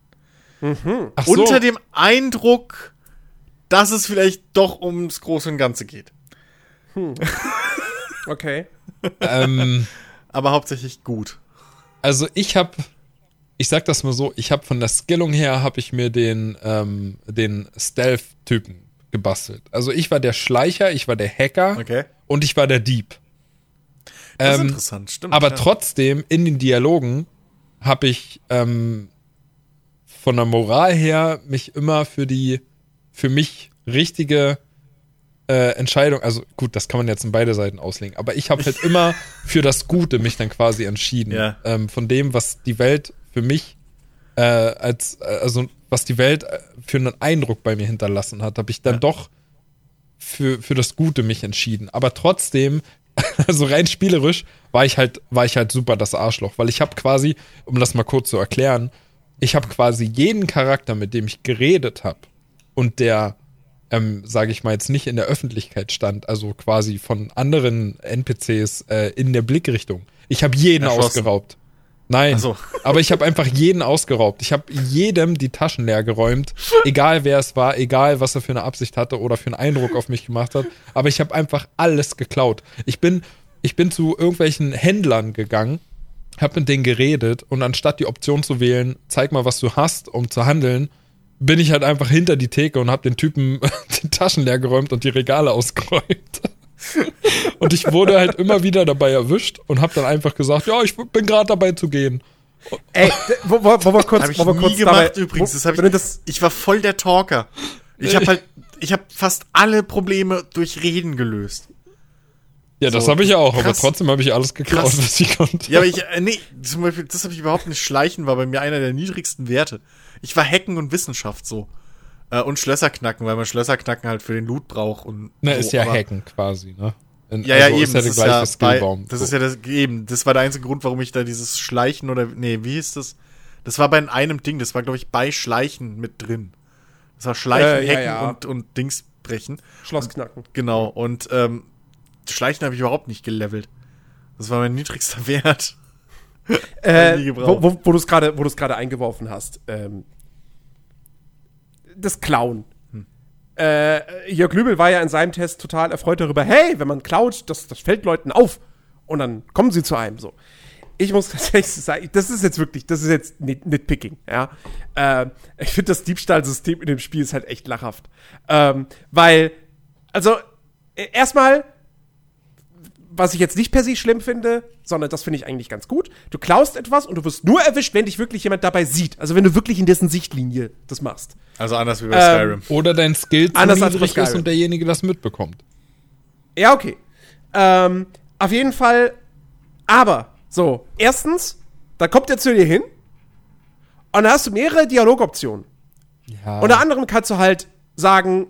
Ach so. Unter dem Eindruck, dass es vielleicht doch ums Große und Ganze geht. Okay. ähm, Aber hauptsächlich gut. also ich habe, ich sag das mal so, ich habe von der Skillung her habe ich mir den ähm, den Stealth-Typen gebastelt. Also ich war der Schleicher, ich war der Hacker Okay. und ich war der Dieb. Das ist Ähm, interessant, stimmt. Aber ja. trotzdem in den Dialogen habe ich ähm, von der Moral her mich immer für die für mich richtige äh, Entscheidung, also gut, das kann man jetzt in beide Seiten auslegen, aber ich habe halt immer für das Gute mich dann quasi entschieden. Ja. Ähm, von dem, was die Welt für mich äh, als, äh, also was die Welt äh, für einen Eindruck bei mir hinterlassen hat, habe ich dann Ja. doch für, für das Gute mich entschieden. Aber trotzdem, also rein spielerisch, war ich halt, war ich halt super das Arschloch, weil ich habe quasi, um das mal kurz zu erklären, ich habe quasi jeden Charakter, mit dem ich geredet habe und der, ähm, sage ich mal jetzt nicht in der Öffentlichkeit stand, also quasi von anderen NPCs äh, in der Blickrichtung. Ich habe jeden ausgeraubt. Nein, so. aber ich habe einfach jeden ausgeraubt. Ich habe jedem die Taschen leer geräumt, egal wer es war, egal was er für eine Absicht hatte oder für einen Eindruck auf mich gemacht hat. Aber ich habe einfach alles geklaut. Ich bin, ich bin zu irgendwelchen Händlern gegangen, habe mit denen geredet und anstatt die Option zu wählen, zeig mal, was du hast, um zu handeln, bin ich halt einfach hinter die Theke und habe den Typen die Taschen leer geräumt und die Regale ausgeräumt. Und ich wurde halt immer wieder dabei erwischt und habe dann einfach gesagt, ja, ich bin gerade dabei zu gehen. Ey, wo, wo, wo wir kurz, Habe ich wo wir nie kurz gemacht dabei, übrigens. Wo, Das hab ich, das, ich war voll der Talker. Ich habe halt, ich habe fast alle Probleme durch Reden gelöst. Ja, das So, habe ich auch, aber krass. trotzdem habe ich alles geklaut, Krass. was ich konnte. Ja, aber ich, äh, nee, zum Beispiel, das habe ich überhaupt nicht. Schleichen war bei mir einer der niedrigsten Werte. Ich war Hacken und Wissenschaft so. Äh, und Schlösser knacken, weil man Schlösser knacken halt für den Loot braucht. Und Na, so, ist ja Hacken quasi, ne? In- Ja, ja, also eben. Ist ja das der ist gleiche ja, bei, Skillbaum. das So. ist ja das, eben. Das war der einzige Grund, warum ich da dieses Schleichen oder, nee, wie hieß das? Das war bei einem Ding, das war, glaube ich, bei Schleichen mit drin. Das war Schleichen, Äh, ja, Hacken ja. Und, und Dings brechen. Schloss knacken. Genau. Und ähm, Schleichen habe ich überhaupt nicht gelevelt. Das war mein niedrigster Wert. Äh, wo wo, wo du es gerade wo du's gerade eingeworfen hast. Ähm, das Klauen. Äh, Jörg Lübel war ja in seinem Test total erfreut darüber, hey, wenn man klaut, das, das fällt Leuten auf. Und dann kommen sie zu einem so. Ich muss tatsächlich sagen, das ist jetzt wirklich, das ist jetzt Nit Nitpicking, ja. Äh, ich finde das Diebstahlsystem in dem Spiel ist halt echt lachhaft. Ähm, weil, also, äh, erstmal, was ich jetzt nicht per se schlimm finde, sondern das finde ich eigentlich ganz gut. Du klaust etwas und du wirst nur erwischt, wenn dich wirklich jemand dabei sieht. Also wenn du wirklich in dessen Sichtlinie das machst. Also anders wie bei Ähm, Skyrim. Oder dein Skill zu Anders als bei niedrig ist Skyrim. und derjenige das mitbekommt. Ja, okay. Ähm, auf jeden Fall, aber, so, erstens, da kommt er zu dir hin und da hast du mehrere Dialogoptionen. Ja. Unter anderem kannst du halt sagen,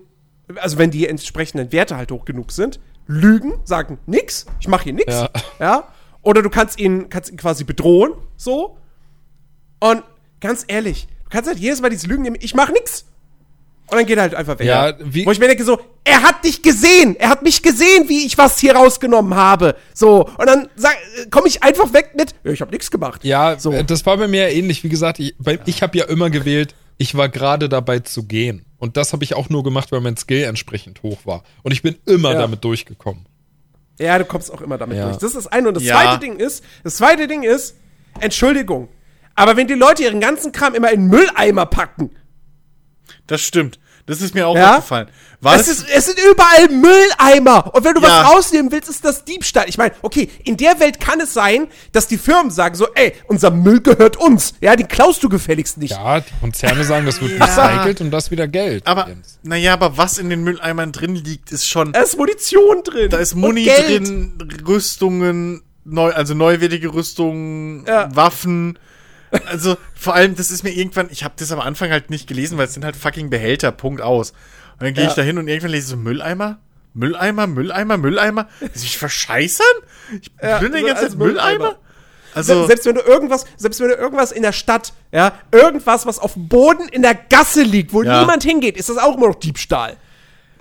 also wenn die entsprechenden Werte halt hoch genug sind, lügen, sagen nix, ich mache hier nix, ja. Ja. Oder du kannst ihn, kannst ihn quasi bedrohen, so. Und ganz ehrlich, du kannst halt jedes Mal diese Lügen nehmen, ich mach nix. Und dann geht er halt einfach weg. Ja, Wo ich mir denke so, er hat dich gesehen, er hat mich gesehen, wie ich was hier rausgenommen habe. So, und dann komme ich einfach weg mit, ja, ich habe nichts gemacht. Ja, so. das war bei mir ähnlich. Wie gesagt, ich, weil ich habe ja immer gewählt, ich war gerade dabei zu gehen. Und das habe ich auch nur gemacht, weil mein Skill entsprechend hoch war. Und ich bin immer Ja. damit durchgekommen. Ja, du kommst auch immer damit Ja. durch. Das ist das eine. Und das Ja. zweite Ding ist, das zweite Ding ist, Entschuldigung, aber wenn die Leute ihren ganzen Kram immer in Mülleimer packen, Das stimmt. Das ist mir auch Ja? aufgefallen. War es, ist, es sind überall Mülleimer. Und wenn du Ja. was rausnehmen willst, ist das Diebstahl. Ich meine, okay, in der Welt kann es sein, dass die Firmen sagen so, ey, unser Müll gehört uns. Ja, den klaust du gefälligst nicht. Ja, die Konzerne sagen, das wird Ja. recycelt und das wieder Geld. aber, naja, aber was in den Mülleimern drin liegt, ist schon. Da ist Munition drin. Da ist Und Muni Geld. drin, Rüstungen, neu, also neuwertige Rüstungen, Ja. Waffen. Also vor allem, das ist mir irgendwann, ich habe das am Anfang halt nicht gelesen, weil es sind halt fucking Behälter, Punkt aus. Und dann gehe Ja. ich da hin und irgendwann lese ich so Mülleimer, Mülleimer, Mülleimer, Mülleimer. Ist ich verscheißern? Ich Ja, bin die so ganze als Zeit Mülleimer. Mülleimer. Also, selbst wenn du irgendwas, selbst wenn du irgendwas in der Stadt, ja, irgendwas, was auf dem Boden in der Gasse liegt, wo Ja. niemand hingeht, ist das auch immer noch Diebstahl.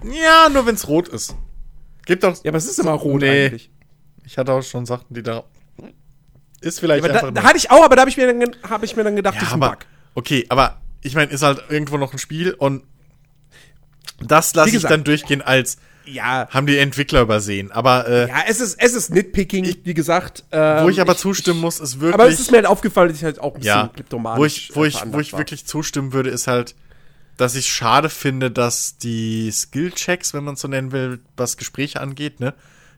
ja, nur wenn's rot ist. Gibt auch, Ja, aber es ist immer rot Nee. eigentlich. ich hatte auch schon Sachen, die da, ist vielleicht Aber da, einfach da hatte ich auch, aber da habe ich, mir dann hab ich mir dann gedacht, das Ja, ist ein aber, Bug. okay, aber ich meine, ist halt irgendwo noch ein Spiel und das lasse ich dann durchgehen als Ja, haben die Entwickler übersehen. Aber äh, ja, es ist, es ist Nitpicking, wie gesagt. wo ich ähm, aber zustimmen muss, ist wirklich. Aber es ist mir halt aufgefallen, dass ich halt auch ein bisschen ja, kleptomanisch wo ich, wo äh, ich, wo ich war. wirklich zustimmen würde, ist halt, dass ich schade finde, dass die Skill-Checks, wenn man es so nennen will, was Gespräche angeht, ne,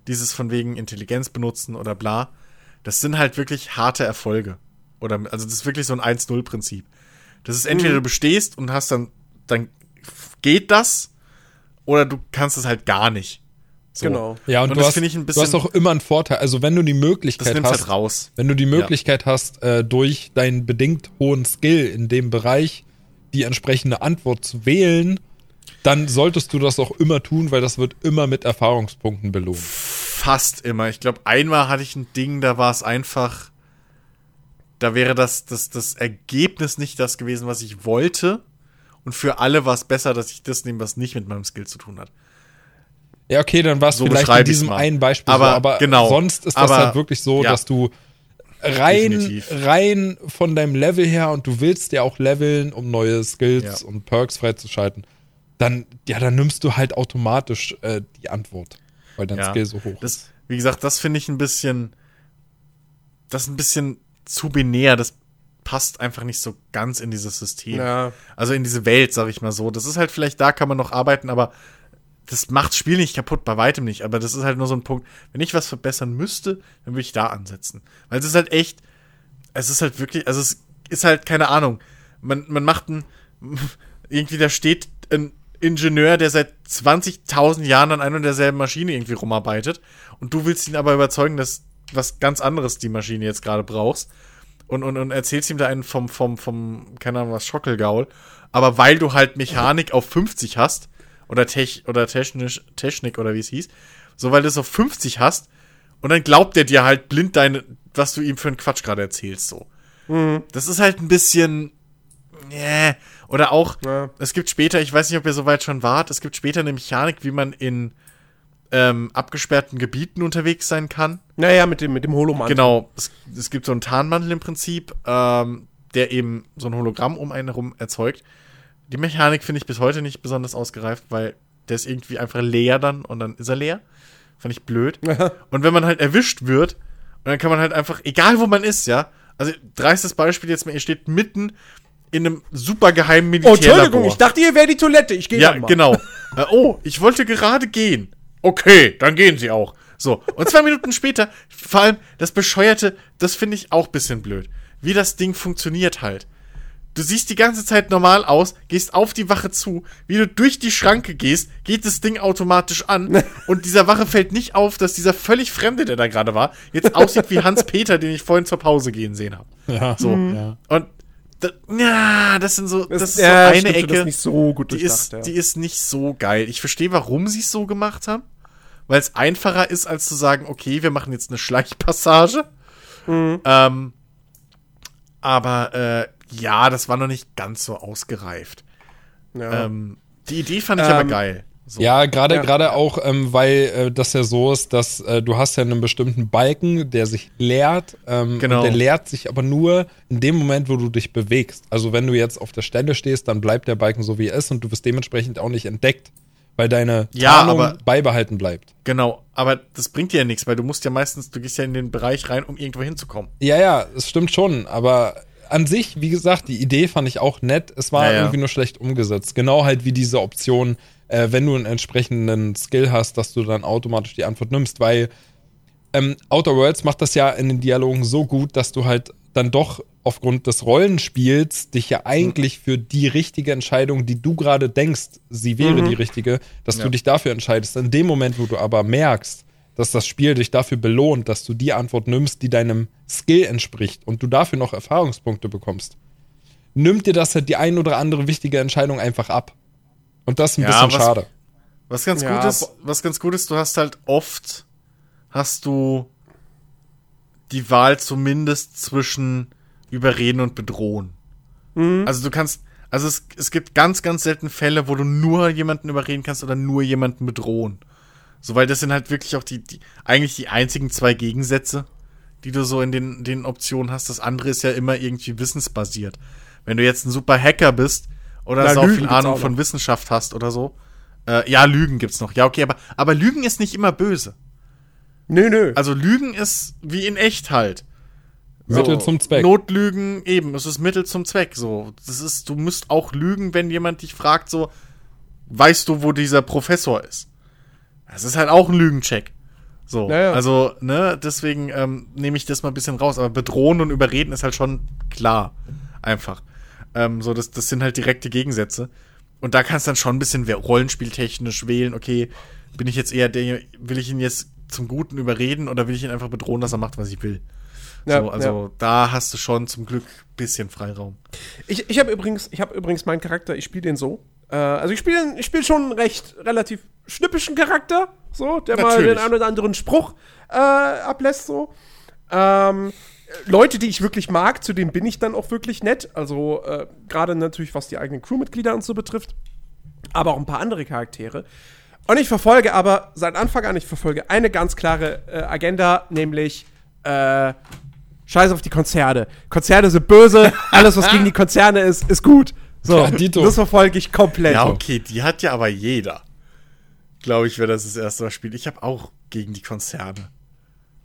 dieses von wegen Intelligenz benutzen oder bla, das sind halt wirklich harte Erfolge. Oder, also das ist wirklich so ein 1-0-Prinzip. Das ist entweder Mhm. du bestehst und hast dann, dann geht das, oder du kannst es halt gar nicht. So. Genau. Ja, und, Und du, das hast, finde ich ein du hast bisschen- auch immer einen Vorteil. Also wenn du die Möglichkeit hast, halt raus. wenn du die Möglichkeit hast, äh, durch deinen bedingt hohen Skill in dem Bereich die entsprechende Antwort zu wählen, dann solltest du das auch immer tun, weil das wird immer mit Erfahrungspunkten belohnt. Fast immer. Ich glaube, einmal hatte ich ein Ding, da war es einfach. Da wäre das, das, das Ergebnis nicht das gewesen, was ich wollte. Und für alle war es besser, dass ich das nehme, was nicht mit meinem Skill zu tun hat. Ja, okay, dann war es So vielleicht in diesem einen Beispiel Aber so, aber genau. sonst ist das Aber halt wirklich so, ja. dass du rein, Definitiv. rein von deinem Level her und du willst ja auch leveln, um neue Skills Ja. und Perks freizuschalten, dann, ja, dann nimmst du halt automatisch äh, die Antwort, weil dein Ja. Skill so hoch ist. Das, wie gesagt, das finde ich ein bisschen. Das ist ein bisschen zu binär. Das passt einfach nicht so ganz in dieses System. Ja. Also in diese Welt, sag ich mal so. Das ist halt vielleicht, da kann man noch arbeiten, aber das macht das Spiel nicht kaputt, bei weitem nicht. Aber das ist halt nur so ein Punkt, wenn ich was verbessern müsste, dann würde ich da ansetzen. Weil es ist halt echt, es ist halt wirklich, also es ist halt, keine Ahnung, man, man macht ein, irgendwie da steht ein Ingenieur, der seit 20.000 Jahren an einer und derselben Maschine irgendwie rumarbeitet und du willst ihn aber überzeugen, dass was ganz anderes die Maschine jetzt gerade brauchst und, und, und erzählst ihm da einen vom, vom, vom, keine Ahnung was, Schockelgaul. Aber weil du halt Mechanik auf 50 hast, oder, Tech, oder technisch, Technik oder wie es hieß, so weil du es auf 50 hast, und dann glaubt er dir halt blind deine, was du ihm für einen Quatsch gerade erzählst, so. Das ist halt ein bisschen, yeah. Oder auch, Ja. es gibt später, ich weiß nicht, ob ihr soweit schon wart, es gibt später eine Mechanik, wie man in ähm, abgesperrten Gebieten unterwegs sein kann. Naja, mit dem, mit dem Holomann. Genau, es, es gibt so einen Tarnmantel im Prinzip, ähm, der eben so ein Hologramm um einen herum erzeugt. Die Mechanik finde ich bis heute nicht besonders ausgereift, weil der ist irgendwie einfach leer dann und dann ist er leer. Fand ich blöd. und wenn man halt erwischt wird, und dann kann man halt einfach, egal wo man ist, ja, also dreistes Beispiel jetzt mal, ihr steht mitten in einem super geheimen Oh, Militärlabor. Entschuldigung, ich dachte, ihr wäre die Toilette. Ich gehe Ja, dann mal. genau. äh, oh, ich wollte gerade gehen. Okay, dann gehen sie auch. So, und zwei Minuten später, vor allem das Bescheuerte, das finde ich auch bisschen blöd. Wie das Ding funktioniert halt. Du siehst die ganze Zeit normal aus, gehst auf die Wache zu, wie du durch die Schranke gehst, geht das Ding automatisch an und dieser Wache fällt nicht auf, dass dieser völlig Fremde, der da gerade war, jetzt aussieht wie Hans-Peter, den ich vorhin zur Pause gehen sehen habe. Ja. So. Ja. Und da, ja, das sind so, das, ist so ja, eine stimmt, Ecke Das ist so gut die ist, ja. die ist nicht so geil. Ich verstehe, warum sie es so gemacht haben. Weil es einfacher ist, als zu sagen, okay, wir machen jetzt eine Schleichpassage. Mhm. Ähm, aber äh, ja, das war noch nicht ganz so ausgereift. ja. Ähm, die Idee fand ich aber Ähm, geil. So. Ja, gerade Ja. gerade auch, ähm, weil äh, das ja so ist, dass äh, du hast ja einen bestimmten Balken, der sich leert. Ähm, Genau. Und der leert sich aber nur in dem Moment, wo du dich bewegst. Also wenn du jetzt auf der Stelle stehst, dann bleibt der Balken so, wie er ist und du wirst dementsprechend auch nicht entdeckt, weil deine Ja, Tarnung aber- beibehalten bleibt. Genau, aber das bringt dir ja nichts, weil du musst ja meistens, du gehst ja in den Bereich rein, um irgendwo hinzukommen. Ja, ja, es stimmt schon, aber an sich, wie gesagt, die Idee fand ich auch nett. Es war Ja, ja. irgendwie nur schlecht umgesetzt. Genau halt wie diese Option, äh, wenn du einen entsprechenden Skill hast, dass du dann automatisch die Antwort nimmst, weil ähm, Outer Worlds macht das ja in den Dialogen so gut, dass du halt dann doch aufgrund des Rollenspiels dich ja eigentlich für die richtige Entscheidung, die du gerade denkst, sie wäre die richtige, dass Ja. du dich dafür entscheidest. In dem Moment, wo du aber merkst, dass das Spiel dich dafür belohnt, dass du die Antwort nimmst, die deinem Skill entspricht und du dafür noch Erfahrungspunkte bekommst, nimmt dir das halt die ein oder andere wichtige Entscheidung einfach ab. Und das ist ein Ja, bisschen was- schade. Was ganz Ja, gut ist, was ganz gut ist, du hast halt oft hast du die Wahl zumindest zwischen überreden und bedrohen. Also du kannst, also es, es gibt ganz, ganz selten Fälle, wo du nur jemanden überreden kannst oder nur jemanden bedrohen. So, weil das sind halt wirklich auch die, die eigentlich die einzigen zwei Gegensätze, die du so in den, den Optionen hast. Das andere ist ja immer irgendwie wissensbasiert. Wenn du jetzt ein super Hacker bist oder Na, so Lügen viel Ahnung auch von. Wissenschaft hast oder so. Äh, ja, Lügen gibt's noch. Ja, okay, aber, aber Lügen ist nicht immer böse. Nö, nö. Also Lügen ist wie in echt halt. Mittel zum Zweck. Notlügen eben, es ist Mittel zum Zweck. So, das ist, du musst auch lügen, wenn jemand dich fragt, so, weißt du, wo dieser Professor ist? Das ist halt auch ein Lügencheck. So, Ja, ja. also, ne, deswegen ähm, nehme ich das mal ein bisschen raus. Aber bedrohen und überreden ist halt schon klar. Einfach. Ähm, so, das, das sind halt direkte Gegensätze. Und da kannst du dann schon ein bisschen rollenspieltechnisch wählen, okay, bin ich jetzt eher der, will ich ihn jetzt zum Guten überreden oder will ich ihn einfach bedrohen, dass er macht, was ich will? Ja, so, also da hast du schon zum Glück ein bisschen Freiraum. Ich, ich habe übrigens, ich habe übrigens meinen Charakter, ich spiele den so. Äh, also ich spiele ich spiel schon einen recht relativ schnippischen Charakter, so, der mal Natürlich. den einen oder anderen Spruch äh, ablässt, so. Ähm, Leute, die ich wirklich mag, zu denen bin ich dann auch wirklich nett. Also äh, gerade natürlich, was die eigenen Crewmitglieder und so betrifft, aber auch ein paar andere Charaktere. Und ich verfolge aber seit Anfang an, ich verfolge eine ganz klare äh, Agenda, nämlich äh, Scheiß auf die Konzerne. Konzerne sind böse, alles, was gegen die Konzerne ist, ist gut. So, Ja, das verfolge ich komplett. Ja, okay, die hat ja aber jeder. Glaube ich, wer das das erste Mal spielt. Ich habe auch gegen die Konzerne.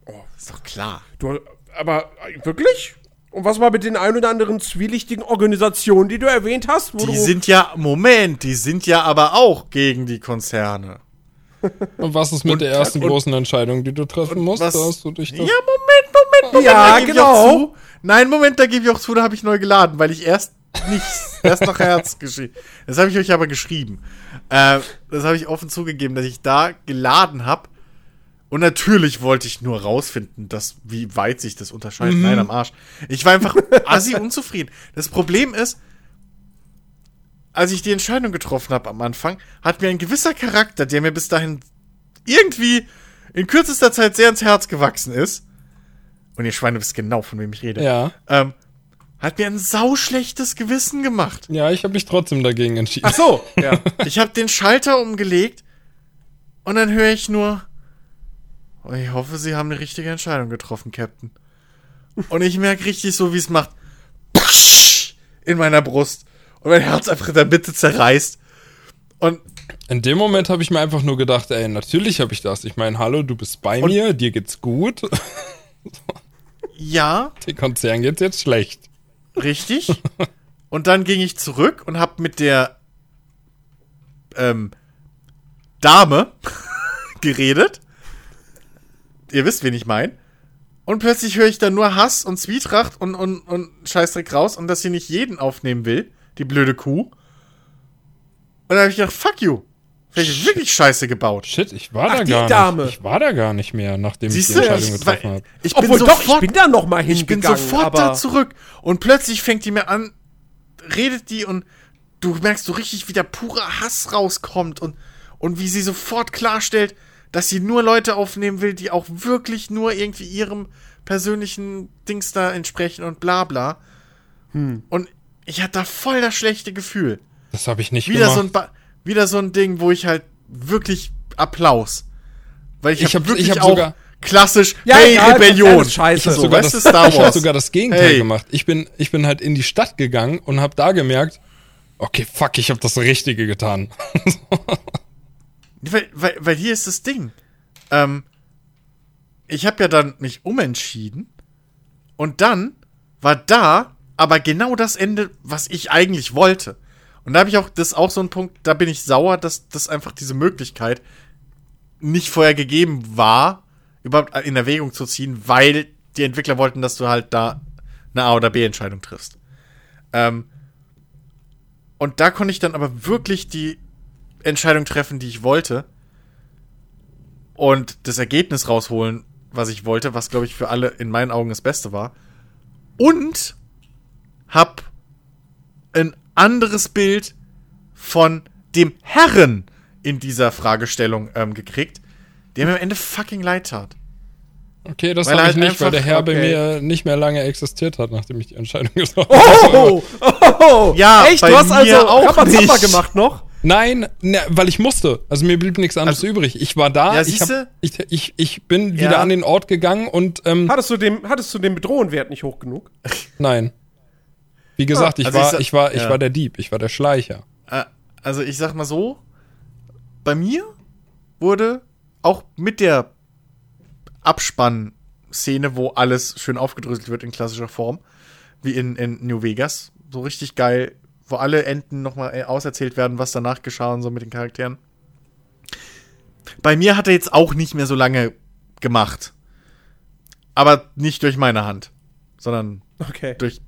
Oh, ist doch klar. Du, aber äh, wirklich? Und was war mit den ein oder anderen zwielichtigen Organisationen, die du erwähnt hast? Wo Die du, sind ja, Moment, die sind ja aber auch gegen die Konzerne. Und was ist mit Und- der ersten und- großen Entscheidung, die du treffen musst? was- Da hast du dich Ja, Moment, Moment, Moment. Ja, da gebe ich genau. auch zu. Nein, Moment, da gebe ich auch zu, da habe ich neu geladen, weil ich erst nicht, erst nach Herz geschrieben. Das habe ich euch aber geschrieben. Äh, das habe ich offen zugegeben, dass ich da geladen habe. Und natürlich wollte ich nur rausfinden, dass, wie weit sich das unterscheidet. Nein, am Arsch. Ich war einfach assi unzufrieden. Das Problem ist, als ich die Entscheidung getroffen habe am Anfang, hat mir ein gewisser Charakter, der mir bis dahin irgendwie in kürzester Zeit sehr ins Herz gewachsen ist, und ihr Schweine wisst genau, von wem ich rede, Ja. ähm, hat mir ein sauschlechtes Gewissen gemacht. Ja, ich habe mich trotzdem dagegen entschieden. Ach so, ja. Ich habe den Schalter umgelegt und dann höre ich nur, oh, ich hoffe, Sie haben eine richtige Entscheidung getroffen, Captain. Und ich merke richtig so, wie es macht in meiner Brust und mein Herz einfach in der Mitte zerreißt. Und In dem Moment habe ich mir einfach nur gedacht, ey, natürlich habe ich das. Ich meine, hallo, du bist bei Und- mir, dir geht's gut. ja, Dem Konzern geht's jetzt schlecht. Richtig. Und dann ging ich zurück und hab mit der ähm, Dame geredet. Ihr wisst, wen ich mein. Und plötzlich höre ich dann nur Hass und Zwietracht und, und, und Scheißdreck raus und dass sie nicht jeden aufnehmen will, die blöde Kuh. Und dann habe ich gedacht, fuck you. Vielleicht ist wirklich Scheiße gebaut. Shit, ich war Ach, da gar Dame. nicht. Ich war da gar nicht mehr, nachdem Siehst ich die Entscheidung ich, getroffen habe. ich bin Obwohl doch, ich bin da noch mal Ich bin hingegangen. sofort aber da zurück. Und plötzlich fängt die mir an, redet die und du merkst so richtig, wie der pure Hass rauskommt und, und wie sie sofort klarstellt, dass sie nur Leute aufnehmen will, die auch wirklich nur irgendwie ihrem persönlichen Dings da entsprechen und bla bla. Und ich hatte da voll das schlechte Gefühl. Das habe ich nicht Wieder gemacht. so, ein ba wieder so ein Ding, wo ich halt wirklich Applaus. Weil ich, Ich hab hab- wirklich ich hab auch sogar- klassisch, Ja, hey, egal, Rebellion. Scheiße. ich habe So, sogar, das, ich hab sogar das Gegenteil Hey. gemacht. Ich bin, ich bin halt in die Stadt gegangen und habe da gemerkt, okay, fuck, ich habe das Richtige getan. Weil, weil, weil hier ist das Ding. Ähm, ich habe ja dann mich umentschieden und dann war da aber genau das Ende, was ich eigentlich wollte. Und da habe ich auch, das ist auch so ein Punkt, da bin ich sauer, dass das einfach diese Möglichkeit nicht vorher gegeben war, überhaupt in Erwägung zu ziehen, weil die Entwickler wollten, dass du halt da eine A- oder B-Entscheidung triffst. Ähm, und da konnte ich dann aber wirklich die Entscheidung treffen, die ich wollte. Und das Ergebnis rausholen, was ich wollte, was, glaube ich, für alle in meinen Augen das Beste war. Und hab ein anderes Bild von dem Herren in dieser Fragestellung ähm, gekriegt, der mir am Ende fucking leid tat. Okay, das habe ich halt nicht, weil der einfach- Herr bei okay. mir nicht mehr lange existiert hat, nachdem ich die Entscheidung getroffen habe. Oh, oh, oh. Ja, echt? bei Du hast mir also auch nicht. gemacht noch? Nein, ne, weil ich musste. Also mir blieb nichts anderes übrig. Ich war da, Ja, ich, hab, siehste? ich, ich, ich bin Ja. wieder an den Ort gegangen und ähm, Hattest du, dem, hattest du den Bedrohenwert nicht hoch genug? nein. Wie gesagt, ich, also ich war, ich, war, ich ja. war der Dieb, ich war der Schleicher. Äh, also ich sag mal so, bei mir wurde auch mit der Abspann-Szene, wo alles schön aufgedröselt wird in klassischer Form, wie in, in New Vegas, so richtig geil, wo alle Enden nochmal auserzählt werden, was danach geschah und so mit den Charakteren. Bei mir hat er jetzt auch nicht mehr so lange gemacht. Aber nicht durch meine Hand, sondern Okay. durch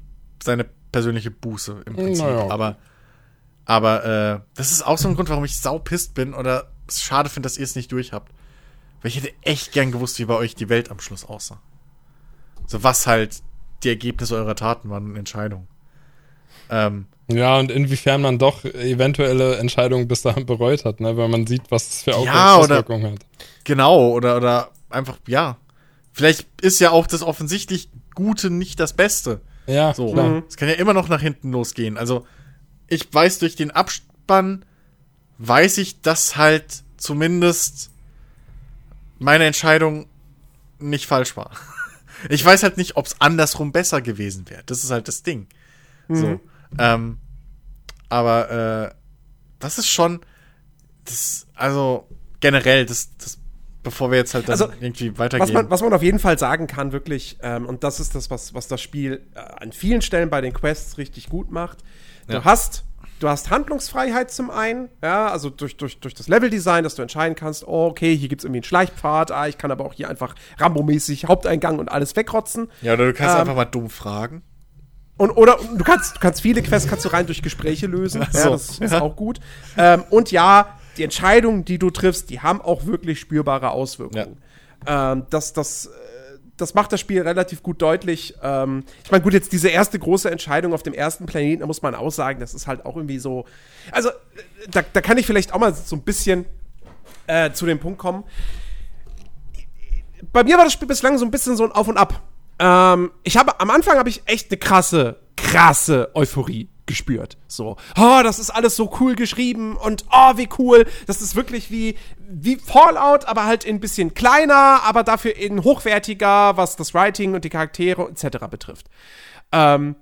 seine persönliche Buße im Prinzip. Naja. Aber, aber äh, das ist auch so ein Grund, warum ich saupisst bin oder es schade finde, dass ihr es nicht durch habt. Weil ich hätte echt gern gewusst, wie bei euch die Welt am Schluss aussah. So was halt die Ergebnisse eurer Taten waren und Entscheidungen. Ähm, Ja, und inwiefern man doch eventuelle Entscheidungen bis dahin bereut hat, ne? weil man sieht, was es für Ja, Auswirkungen hat. genau, oder, oder einfach, ja. Vielleicht ist ja auch das offensichtlich Gute nicht das Beste. Ja, So, klar. es kann ja immer noch nach hinten losgehen. Also, ich weiß durch den Abspann, weiß ich, dass halt zumindest meine Entscheidung nicht falsch war. Ich weiß halt nicht, ob es andersrum besser gewesen wäre. Das ist halt das Ding. So. Ähm, aber äh, das ist schon, das, also generell, das, das, bevor wir jetzt halt dann Also, irgendwie Was weitergehen. man, was man auf jeden Fall sagen kann, wirklich, ähm, und das ist das, was, was das Spiel äh, an vielen Stellen bei den Quests richtig gut macht. Du Ja. hast, du hast Handlungsfreiheit zum einen, ja, also durch, durch, durch das Leveldesign, dass du entscheiden kannst, oh, okay, hier gibt's irgendwie einen Schleichpfad, ah, ich kann aber auch hier einfach Rambo-mäßig Haupteingang und alles wegrotzen. ja, oder du kannst ähm, einfach mal dumm fragen. Und, oder du kannst, du kannst viele Quests kannst du rein durch Gespräche lösen. So. Ja, das ist auch gut. Ähm, und ja, die Entscheidungen, die du triffst, die haben auch wirklich spürbare Auswirkungen. Ähm, das, das, äh, das macht das Spiel relativ gut deutlich. Ähm, ich meine, gut, jetzt diese erste große Entscheidung auf dem ersten Planeten, da muss man auch sagen, das ist halt auch irgendwie so. Also, da, da kann ich vielleicht auch mal so ein bisschen äh, zu dem Punkt kommen. Bei mir war das Spiel bislang so ein bisschen so ein Auf und Ab. Ähm, ich habe am Anfang habe ich echt eine krasse, krasse Euphorie gespürt. So, oh, das ist alles so cool geschrieben und oh, wie cool. Das ist wirklich wie, wie Fallout, aber halt ein bisschen kleiner, aber dafür in hochwertiger, was das Writing und die Charaktere etc. betrifft. Ähm,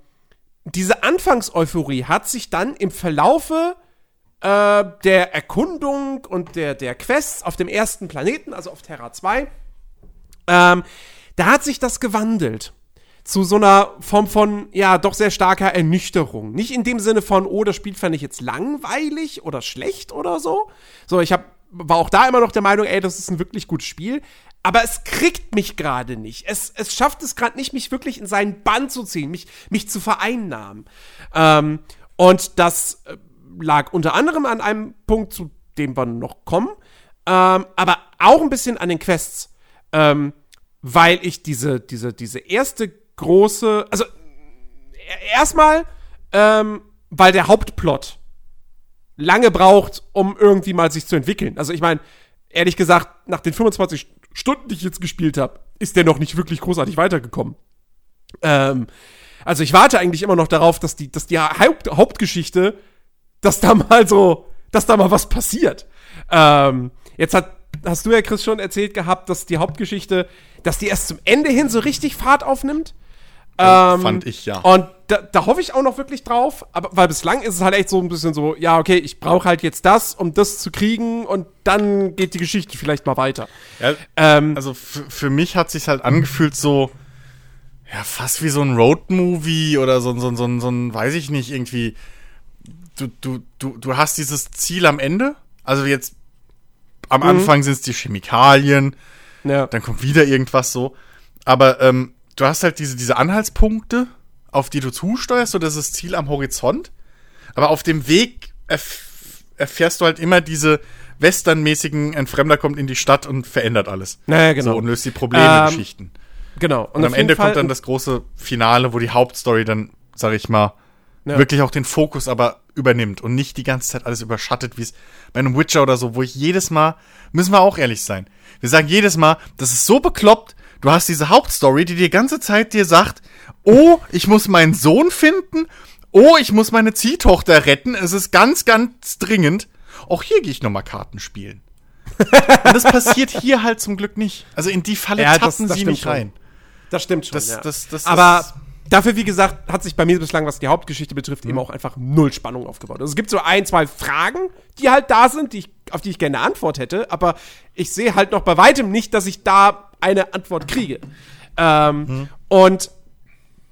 diese Anfangseuphorie hat sich dann im Verlaufe äh, der Erkundung und der, der Quests auf dem ersten Planeten, also auf Terra 2, ähm, da hat sich das gewandelt zu so einer Form von, ja, doch sehr starker Ernüchterung. Nicht in dem Sinne von, oh, das Spiel fand ich jetzt langweilig oder schlecht oder so. So, ich hab, war auch da immer noch der Meinung, ey, das ist ein wirklich gutes Spiel. Aber es kriegt mich gerade nicht. Es, es schafft es gerade nicht, mich wirklich in seinen Bann zu ziehen, mich, mich zu vereinnahmen. Ähm, und das äh, lag unter anderem an einem Punkt, zu dem wir noch kommen, ähm, aber auch ein bisschen an den Quests. Ähm, weil ich diese, diese, diese erste große, also erstmal, ähm, weil der Hauptplot lange braucht, um irgendwie mal sich zu entwickeln. Also ich meine, ehrlich gesagt, nach den 25 Stunden, die ich jetzt gespielt habe, ist der noch nicht wirklich großartig weitergekommen. Ähm, also ich warte eigentlich immer noch darauf, dass die, dass die Haupt, Hauptgeschichte, dass da mal so, dass da mal was passiert. Ähm, jetzt hat, hast du ja Chris schon erzählt gehabt, dass die Hauptgeschichte, dass die erst zum Ende hin so richtig Fahrt aufnimmt. Ähm, fand ich ja. Und da, da hoffe ich auch noch wirklich drauf, aber weil bislang ist es halt echt so ein bisschen so, ja, okay, ich brauche halt jetzt das, um das zu kriegen und dann geht die Geschichte vielleicht mal weiter. Ja, ähm, also für mich hat sich halt angefühlt so, ja, fast wie so ein Roadmovie oder so, so, so, so ein, weiß ich nicht, irgendwie. Du, du, du, du hast dieses Ziel am Ende. Also jetzt am mhm. Anfang sind es die Chemikalien, ja. dann kommt wieder irgendwas so. Aber ähm, du hast halt diese, diese Anhaltspunkte, auf die du zusteuerst, so das ist das Ziel am Horizont. Aber auf dem Weg erf erfährst du halt immer diese westernmäßigen, ein Fremder kommt in die Stadt und verändert alles. Naja, genau. So, und löst die Probleme, ähm, Geschichten. Genau. Und, und am Ende kommt dann das große Finale, wo die Hauptstory dann, sag ich mal, ja. wirklich auch den Fokus aber übernimmt und nicht die ganze Zeit alles überschattet, wie es bei einem Witcher oder so, wo ich jedes Mal, müssen wir auch ehrlich sein, wir sagen jedes Mal, das ist so bekloppt, Du hast diese Hauptstory, die die ganze Zeit dir sagt, oh, ich muss meinen Sohn finden, oh, ich muss meine Ziehtochter retten, es ist ganz, ganz dringend. Auch hier gehe ich nochmal Karten spielen. Und das passiert hier halt zum Glück nicht. Also in die Falle ja, tappen das, das sie nicht schon. rein. Das stimmt schon. Das, ja. das, das, Aber dafür, wie gesagt, hat sich bei mir bislang, was die Hauptgeschichte betrifft, mhm. eben auch einfach null Spannung aufgebaut. Also es gibt so ein, zwei Fragen, die halt da sind, die ich, auf die ich gerne eine Antwort hätte, aber ich sehe halt noch bei weitem nicht, dass ich da eine Antwort kriege. Ähm, mhm. Und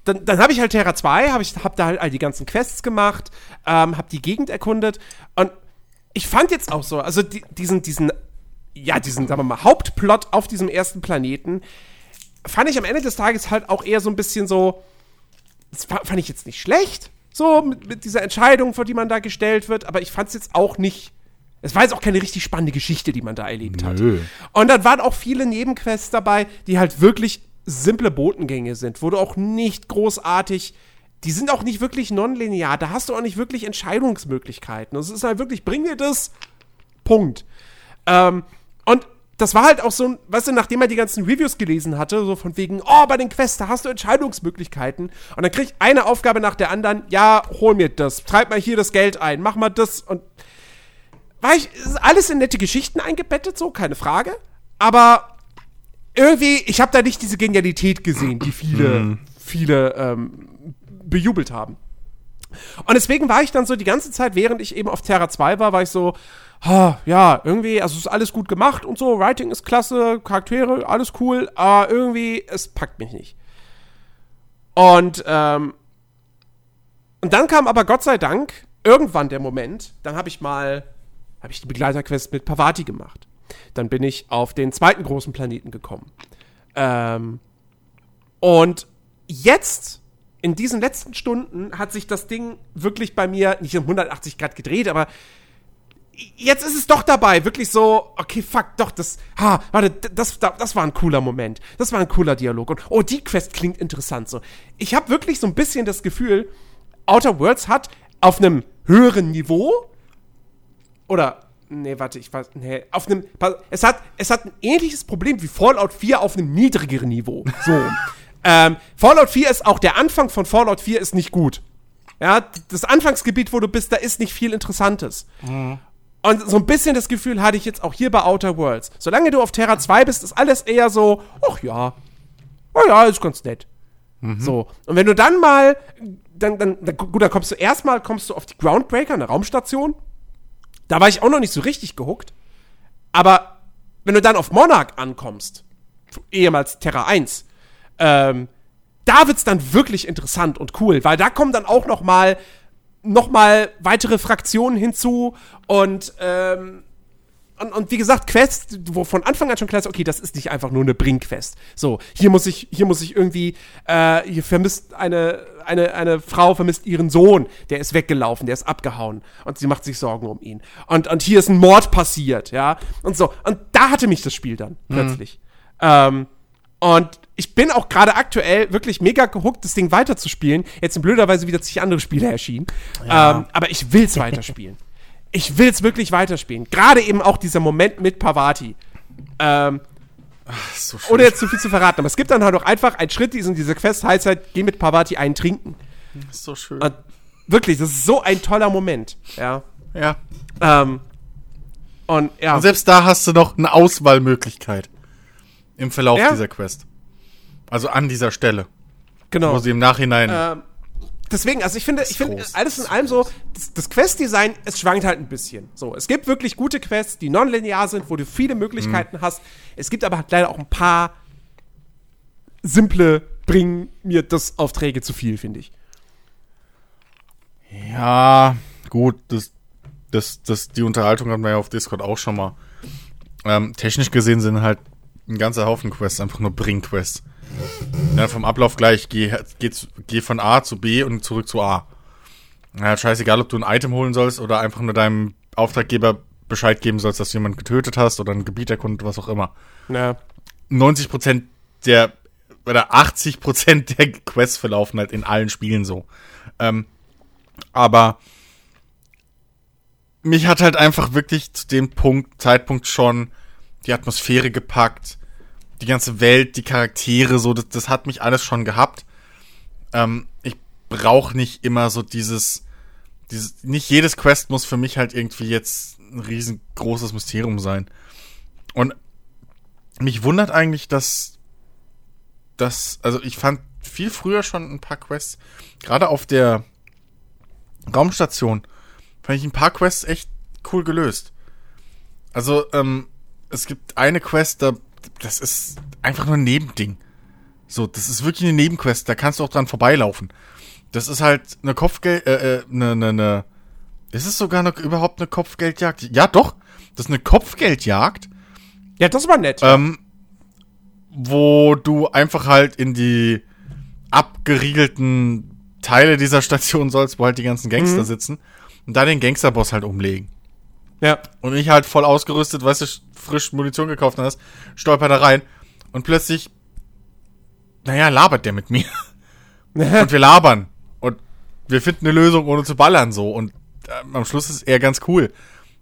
dann, dann habe ich halt Terra 2, habe ich hab da halt all die ganzen Quests gemacht, ähm, habe die Gegend erkundet und ich fand jetzt auch so, also die, diesen, diesen, ja, diesen, sagen wir mal, Hauptplot auf diesem ersten Planeten, fand ich am Ende des Tages halt auch eher so ein bisschen so, das fand ich jetzt nicht schlecht, so mit, mit dieser Entscheidung, vor die man da gestellt wird, aber ich fand es jetzt auch nicht es war jetzt auch keine richtig spannende Geschichte, die man da erlebt hat. Nö. Und dann waren auch viele Nebenquests dabei, die halt wirklich simple Botengänge sind, wo du auch nicht großartig, die sind auch nicht wirklich nonlinear, da hast du auch nicht wirklich Entscheidungsmöglichkeiten. Es ist halt wirklich, bring mir das, Punkt. Ähm, das war halt auch so, weißt du, nachdem er die ganzen Reviews gelesen hatte, so von wegen, oh, bei den Quests, da hast du Entscheidungsmöglichkeiten. Und dann krieg ich eine Aufgabe nach der anderen, ja, hol mir das, treib mal hier das Geld ein, mach mal das und war ich, ist alles in nette Geschichten eingebettet, so, keine Frage. Aber irgendwie, ich habe da nicht diese Genialität gesehen, die viele, mhm. viele ähm, bejubelt haben. Und deswegen war ich dann so die ganze Zeit, während ich eben auf Terra 2 war, war ich so, ja, irgendwie, also ist alles gut gemacht und so, Writing ist klasse, Charaktere, alles cool, aber irgendwie, es packt mich nicht. Und, ähm, und dann kam aber Gott sei Dank irgendwann der Moment, dann habe ich mal habe ich die Begleiterquest mit Pavati gemacht. Dann bin ich auf den zweiten großen Planeten gekommen. Ähm, und jetzt, in diesen letzten Stunden, hat sich das Ding wirklich bei mir nicht um 180 Grad gedreht, aber jetzt ist es doch dabei, wirklich so, okay, fuck, doch, das, ha, warte, das, das war ein cooler Moment. Das war ein cooler Dialog. Und, oh, die Quest klingt interessant so. Ich habe wirklich so ein bisschen das Gefühl, Outer Worlds hat auf einem höheren Niveau oder nee, warte, ich weiß, nee, auf einem, es hat, es hat ein ähnliches Problem wie Fallout 4 auf einem niedrigeren Niveau. So. ähm, Fallout 4 ist auch, der Anfang von Fallout 4 ist nicht gut. Ja, das Anfangsgebiet, wo du bist, da ist nicht viel Interessantes. Und so ein bisschen das Gefühl hatte ich jetzt auch hier bei Outer Worlds. Solange du auf Terra 2 bist, ist alles eher so, ach ja, oh ja, ist ganz nett. So. Und wenn du dann mal, dann, dann, dann, gut, dann kommst du erstmal, kommst du auf die Groundbreaker, eine Raumstation. Da war ich auch noch nicht so richtig gehuckt. Aber wenn du dann auf Monarch ankommst, ehemals Terra 1, ähm, da wird's dann wirklich interessant und cool, weil da kommen dann auch noch mal noch mal weitere Fraktionen hinzu und ähm, und, und wie gesagt, Quests, wo von Anfang an schon klar ist, okay, das ist nicht einfach nur eine Bring-Quest. So, hier muss ich, hier muss ich irgendwie, äh, hier vermisst eine, eine, eine Frau vermisst ihren Sohn, der ist weggelaufen, der ist abgehauen und sie macht sich Sorgen um ihn. Und, und hier ist ein Mord passiert, ja, und so. Und da hatte mich das Spiel dann plötzlich. Ähm, und ich bin auch gerade aktuell wirklich mega gehuckt, das Ding weiterzuspielen. Jetzt sind blöderweise wieder zig andere Spiele erschienen. Ähm, aber ich will's weiterspielen. ich will's wirklich weiterspielen. Gerade eben auch dieser Moment mit Pavati. Ähm, So ohne jetzt zu viel zu verraten, aber es gibt dann halt auch einfach einen Schritt, diesen, diese Quest heißt halt, geh mit Pavati einen trinken. ist so schön. Und wirklich, das ist so ein toller Moment. Ja. ja. Ähm, und ja. Und selbst da hast du noch eine Auswahlmöglichkeit im Verlauf Ja. dieser Quest. Also an dieser Stelle, genau. wo sie im Nachhinein. Ähm, deswegen, also ich finde, ich finde alles in allem so, das, das Quest-Design, es schwankt halt ein bisschen. So, es gibt wirklich gute Quests, die nonlinear sind, wo du viele Möglichkeiten Mhm. hast. Es gibt aber halt leider auch ein paar simple, bringen mir das Aufträge zu viel, finde ich. Ja, gut, das, das, das, die Unterhaltung hatten wir ja auf Discord auch schon mal. Ähm, technisch gesehen sind halt ein ganzer Haufen Quests einfach nur Bring-Quests. Ja, vom Ablauf gleich, geh, geh, geh von A zu B und zurück zu A. Ja, scheißegal, ob du ein Item holen sollst oder einfach nur deinem Auftraggeber Bescheid geben sollst, dass du jemanden getötet hast oder ein Gebiet erkundet, was auch immer. Ja. 90% der oder 80% der Quests verlaufen halt in allen Spielen so. Ähm, aber mich hat halt einfach wirklich zu dem Punkt, Zeitpunkt schon die Atmosphäre gepackt, die ganze Welt, die Charaktere, so, das, das hat mich alles schon gehabt. Ähm, ich brauche nicht immer so dieses, dieses, nicht jedes Quest muss für mich halt irgendwie jetzt ein riesengroßes Mysterium sein. Und mich wundert eigentlich, dass das, also ich fand viel früher schon ein paar Quests, gerade auf der Raumstation, fand ich ein paar Quests echt cool gelöst. Also, ähm, es gibt eine Quest, da, das ist einfach nur ein Nebending. So, das ist wirklich eine Nebenquest, da kannst du auch dran vorbeilaufen. Das ist halt eine Kopfgeld, äh, äh, eine, eine, eine, ist es sogar noch überhaupt eine Kopfgeldjagd? Ja, doch. Das ist eine Kopfgeldjagd Ja, das war nett. ähm, wo du einfach halt in die abgeriegelten Teile dieser Station sollst, wo halt die ganzen Gangster sitzen und da den Gangsterboss halt umlegen. Ja. Und ich halt voll ausgerüstet, weißt du, frisch Munition gekauft hast, stolper da rein und plötzlich, naja, labert der mit mir. und wir labern. Und wir finden eine Lösung, ohne zu ballern, so. Und ähm, am Schluss ist er ganz cool.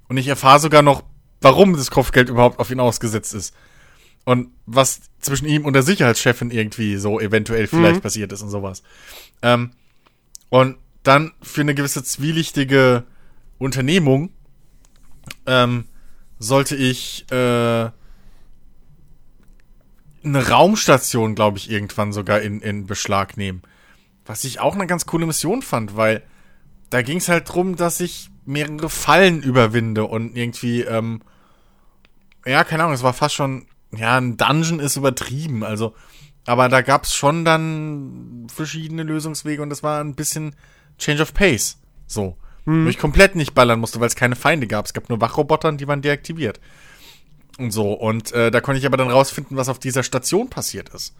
Und ich erfahre sogar noch, warum das Kopfgeld überhaupt auf ihn ausgesetzt ist. Und was zwischen ihm und der Sicherheitschefin irgendwie so eventuell vielleicht passiert ist und sowas. Ähm, und dann für eine gewisse zwielichtige Unternehmung ähm, sollte ich äh, eine Raumstation, glaube ich, irgendwann sogar in, in Beschlag nehmen. Was ich auch eine ganz coole Mission fand, weil da ging es halt drum, dass ich mehrere Fallen überwinde und irgendwie, ähm, ja, keine Ahnung, es war fast schon, ja, ein Dungeon ist übertrieben, also, aber da gab es schon dann verschiedene Lösungswege und das war ein bisschen Change of Pace, so. Wo ich komplett nicht ballern musste, weil es keine Feinde gab. Es gab nur Wachroboter und die waren deaktiviert. Und so. Und äh, da konnte ich aber dann rausfinden, was auf dieser Station passiert ist.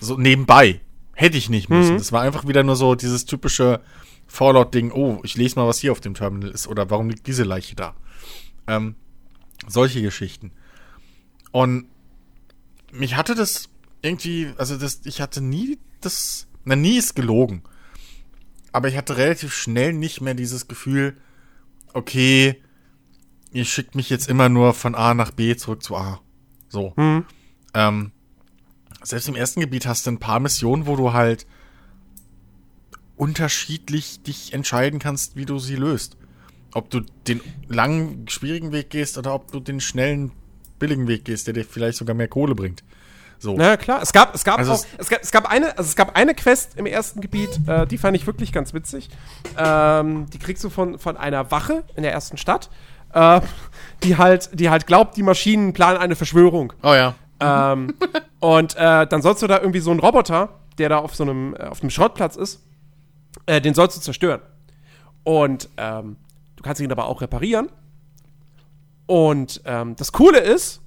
So nebenbei. Hätte ich nicht müssen. Das war einfach wieder nur so dieses typische Fallout-Ding. Oh, ich lese mal, was hier auf dem Terminal ist. Oder warum liegt diese Leiche da? Ähm, solche Geschichten. Und mich hatte das irgendwie, also das, ich hatte nie das, na, nie ist gelogen. Aber ich hatte relativ schnell nicht mehr dieses Gefühl, okay, ihr schickt mich jetzt immer nur von A nach B zurück zu A. So. Ähm, selbst im ersten Gebiet hast du ein paar Missionen, wo du halt unterschiedlich dich entscheiden kannst, wie du sie löst. Ob du den langen, schwierigen Weg gehst oder ob du den schnellen, billigen Weg gehst, der dir vielleicht sogar mehr Kohle bringt. So. Na klar, es gab, es gab Also auch, es gab, es gab eine, also es gab eine Quest im ersten Gebiet, äh, die fand ich wirklich ganz witzig. Ähm, die kriegst du von, von einer Wache in der ersten Stadt, äh, die halt, die halt glaubt, die Maschinen planen eine Verschwörung. Oh ja. Ähm, und äh, dann sollst du da irgendwie so einen Roboter, der da auf so einem, äh, auf einem Schrottplatz ist, äh, den sollst du zerstören. Und ähm, du kannst ihn aber auch reparieren. Und ähm, das Coole ist,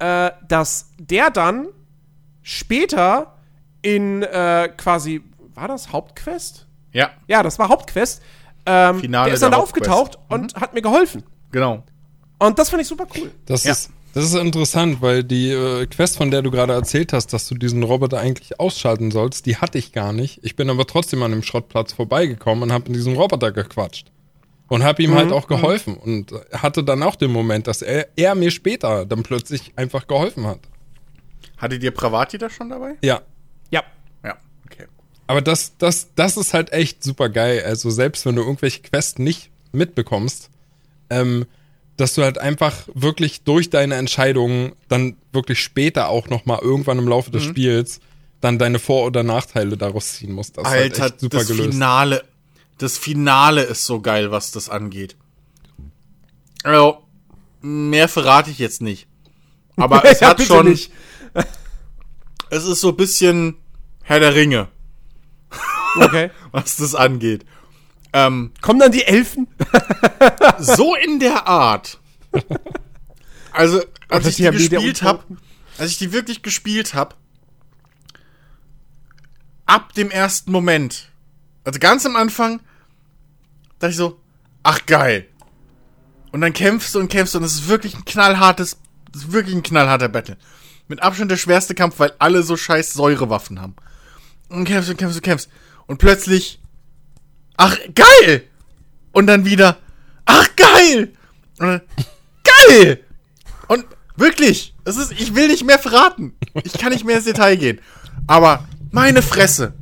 äh, dass der dann später in äh, quasi, war das Hauptquest? Ja, Ja, das war Hauptquest. Ähm, Finale der ist dann der da aufgetaucht und hat mir geholfen. genau. Und das fand ich super cool. Das, Ja. ist, das ist interessant, weil die äh, Quest, von der du gerade erzählt hast, dass du diesen Roboter eigentlich ausschalten sollst, die hatte ich gar nicht. Ich bin aber trotzdem an dem Schrottplatz vorbeigekommen und habe mit diesem Roboter gequatscht. Und habe ihm halt auch geholfen. Und hatte dann auch den Moment, dass er, er mir später dann plötzlich einfach geholfen hat. Hattet ihr Pravati da schon dabei? Ja. Ja. Ja, okay. Aber das, das, das ist halt echt super geil. Also selbst wenn du irgendwelche Quests nicht mitbekommst, ähm, dass du halt einfach wirklich durch deine Entscheidungen dann wirklich später auch nochmal irgendwann im Laufe Mhm. des Spiels dann deine Vor- oder Nachteile daraus ziehen musst. Das ist halt Alter, echt super das gelöst. Finale, das Finale ist so geil, was das angeht. Also, mehr verrate ich jetzt nicht. Aber es hat schon, es ist so ein bisschen Herr der Ringe, Okay. was das angeht. Ähm, Kommen dann die Elfen? so in der Art. Also, als ich die die gespielt habe, als ich die wirklich gespielt habe, ab dem ersten Moment, also ganz am Anfang, dachte ich so, ach geil. Und dann kämpfst du und kämpfst du und es ist wirklich ein knallhartes, es ist wirklich ein knallharter Battle. Mit Abstand der schwerste Kampf, weil alle so scheiß Säurewaffen haben. Und kämpfst und kämpfst und kämpfst. Und plötzlich, ach geil! Und dann wieder, ach geil! Und dann, geil! Und wirklich, es ist, ich will nicht mehr verraten. Ich kann nicht mehr ins Detail gehen. Aber meine Fresse.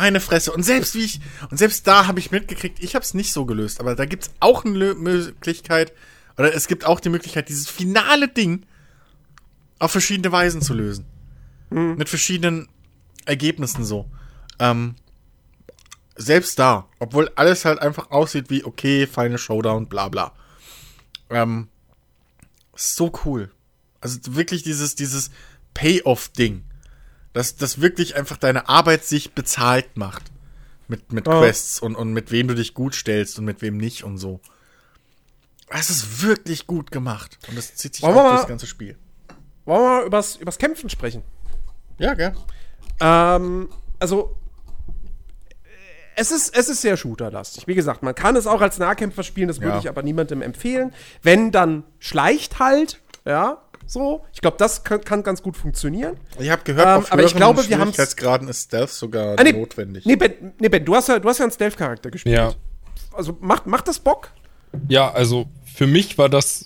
Meine Fresse. Und selbst wie ich, und selbst da habe ich mitgekriegt, ich habe es nicht so gelöst, aber da gibt's auch eine Lö- Möglichkeit, oder es gibt auch die Möglichkeit, dieses finale Ding auf verschiedene Weisen zu lösen. Mit verschiedenen Ergebnissen so. Ähm, selbst da, obwohl alles halt einfach aussieht wie, okay, Final Showdown, bla bla. Ähm, so cool. Also wirklich dieses, dieses Payoff-Ding. Dass das wirklich einfach deine Arbeit sich bezahlt macht. Mit, mit Oh. Quests und, und mit wem du dich gut stellst und mit wem nicht und so. Es ist wirklich gut gemacht. Und das zieht sich auch durch das ganze Spiel. Wollen wir mal übers, übers Kämpfen sprechen? Ja, gell? Ähm, also, es ist, es ist sehr shooterlastig. Wie gesagt, man kann es auch als Nahkämpfer spielen, das würde Ja. ich aber niemandem empfehlen. Wenn, dann schleicht halt, ja, so. Ich glaube, das kann, kann ganz gut funktionieren. Ich habe gehört, Ähm, auf aber ich glaube, wir haben's- Schwierigkeitsgraden ist Stealth sogar Ah, nee, notwendig. Nee, Ben, nee, ben du, hast ja, du hast ja einen Stealth-Charakter gespielt. Ja. Also, macht, macht das Bock? Ja, also für mich war das,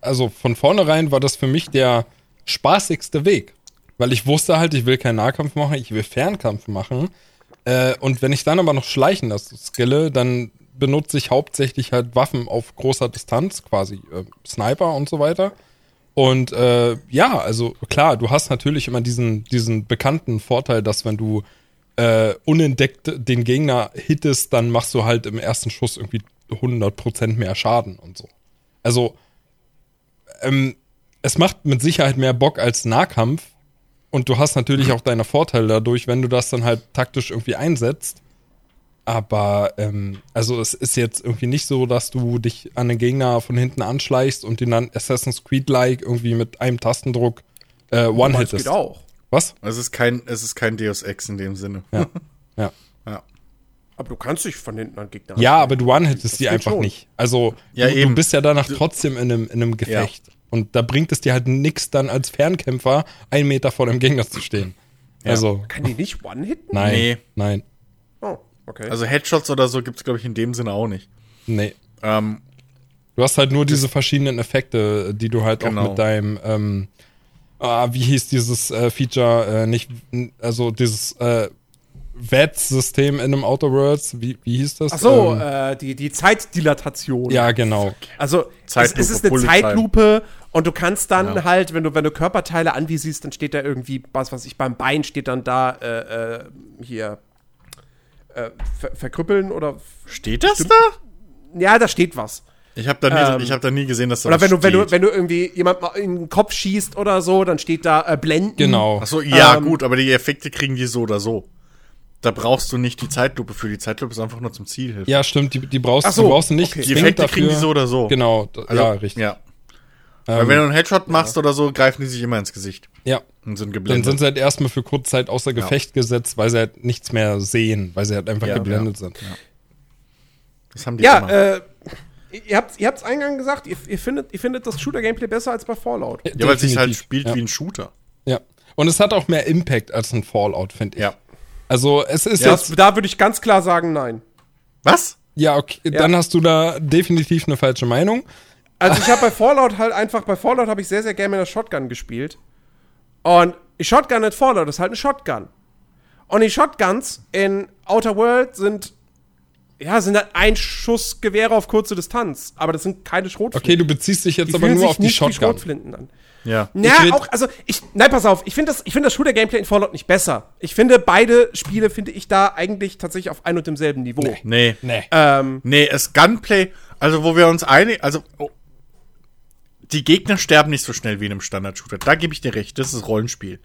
also von vornherein war das für mich der spaßigste Weg. Weil ich wusste halt, ich will keinen Nahkampf machen, ich will Fernkampf machen. Äh, und wenn ich dann aber noch schleichen das skille, dann benutze ich hauptsächlich halt Waffen auf großer Distanz, quasi äh, Sniper und so weiter. Und äh, ja, also klar, du hast natürlich immer diesen, diesen bekannten Vorteil, dass wenn du äh, unentdeckt den Gegner hittest, dann machst du halt im ersten Schuss irgendwie 100% mehr Schaden und so. Also, ähm, es macht mit Sicherheit mehr Bock als Nahkampf und du hast natürlich auch deine Vorteile dadurch, wenn du das dann halt taktisch irgendwie einsetzt. Aber, ähm, also es ist jetzt irgendwie nicht so, dass du dich an den Gegner von hinten anschleichst und ihn dann Assassin's Creed-like irgendwie mit einem Tastendruck äh, Das one-hittest. geht auch. Was? Es ist kein, es ist kein Deus Ex in dem Sinne. Ja. ja. Ja. Aber du kannst dich von hinten an Gegner Ja, anstellen. aber du one-hittest die einfach schon. nicht. Also, Ja, du, du bist ja danach trotzdem in einem, in einem Gefecht. Und da bringt es dir halt nix, dann als Fernkämpfer einen Meter vor dem Gegner zu stehen. Also, Kann die nicht one-hitten? nein. Nee. Nein. Oh, okay. Also Headshots oder so gibt's glaube ich, in dem Sinne auch nicht. Nee. Ähm, Du hast halt nur diese verschiedenen Effekte, die du halt Genau. auch mit deinem, ähm, ah, wie hieß dieses äh, Feature, äh, nicht, also dieses äh, VATS-System in einem Outer Worlds. Wie, wie hieß das? Ach so, Ähm, äh, die, die Zeitdilatation. ja, genau. Also es, Zeitlupe, es ist eine. Zeitlupe und du kannst dann Ja. halt, wenn du, wenn du Körperteile anvisierst, dann steht da irgendwie, was weiß ich, beim Bein steht dann da äh, äh, hier äh, ver verkrüppeln oder Steht das da? ja, da steht was. Ich habe da, nie- Ähm, ich hab da nie gesehen, dass da Oder was wenn du, wenn du, wenn du irgendwie jemand mal in den Kopf schießt oder so, dann steht da äh, blenden. Genau. Ach so, ja, Ähm, gut, aber die Effekte kriegen die so oder so. Da brauchst du nicht die Zeitlupe für. Die Zeitlupe ist einfach nur zum Ziel hilft. Ja, stimmt, die, die brauchst, so, die brauchst du nicht okay. die Effekte dafür. kriegen die so oder so. Genau, Also, ja, richtig. Ja. Ähm, Weil wenn du einen Headshot machst oder so, greifen die sich immer ins Gesicht ja. und sind Dann geblendet. sind sie halt erstmal für kurze Zeit außer Gefecht gesetzt, weil sie halt nichts mehr sehen, weil sie halt einfach Ja, geblendet ja. sind. das haben die Ja, immer. äh, ihr habt ihr habt's eingangs gesagt, ihr, ihr, findet, ihr findet das Shooter-Gameplay besser als bei Fallout. ja, weil es sich halt spielt ja. wie ein Shooter. Ja. Und es hat auch mehr Impact als ein Fallout, finde ich. Ja. Also es ist Ja, jetzt, Da würde ich ganz klar sagen, nein. Was? ja, okay, dann hast du da definitiv eine falsche Meinung. Also ich habe bei Fallout halt einfach, bei Fallout habe ich sehr, sehr gerne mit der Shotgun gespielt. Und die Shotgun in Fallout ist halt eine Shotgun. Und die Shotguns in Outer World sind, ja, sind halt Einschussgewehre auf kurze Distanz. Aber das sind keine Schrotflinten. Okay, du beziehst dich jetzt die aber nur sich auf die Shotgun. Schrotflinten an. Ja. Ja, red- auch, also ich, nein, pass auf, ich finde das, ich finde das Shooter-Gameplay in Fallout nicht besser. Ich finde beide Spiele, finde ich da eigentlich tatsächlich auf ein und demselben Niveau. Nee. Nee. Ähm, Nee, es Gunplay, also wo wir uns einig, also oh, die Gegner sterben nicht so schnell wie in einem Standard-Shooter. Da gebe ich dir recht, das ist Rollenspiel.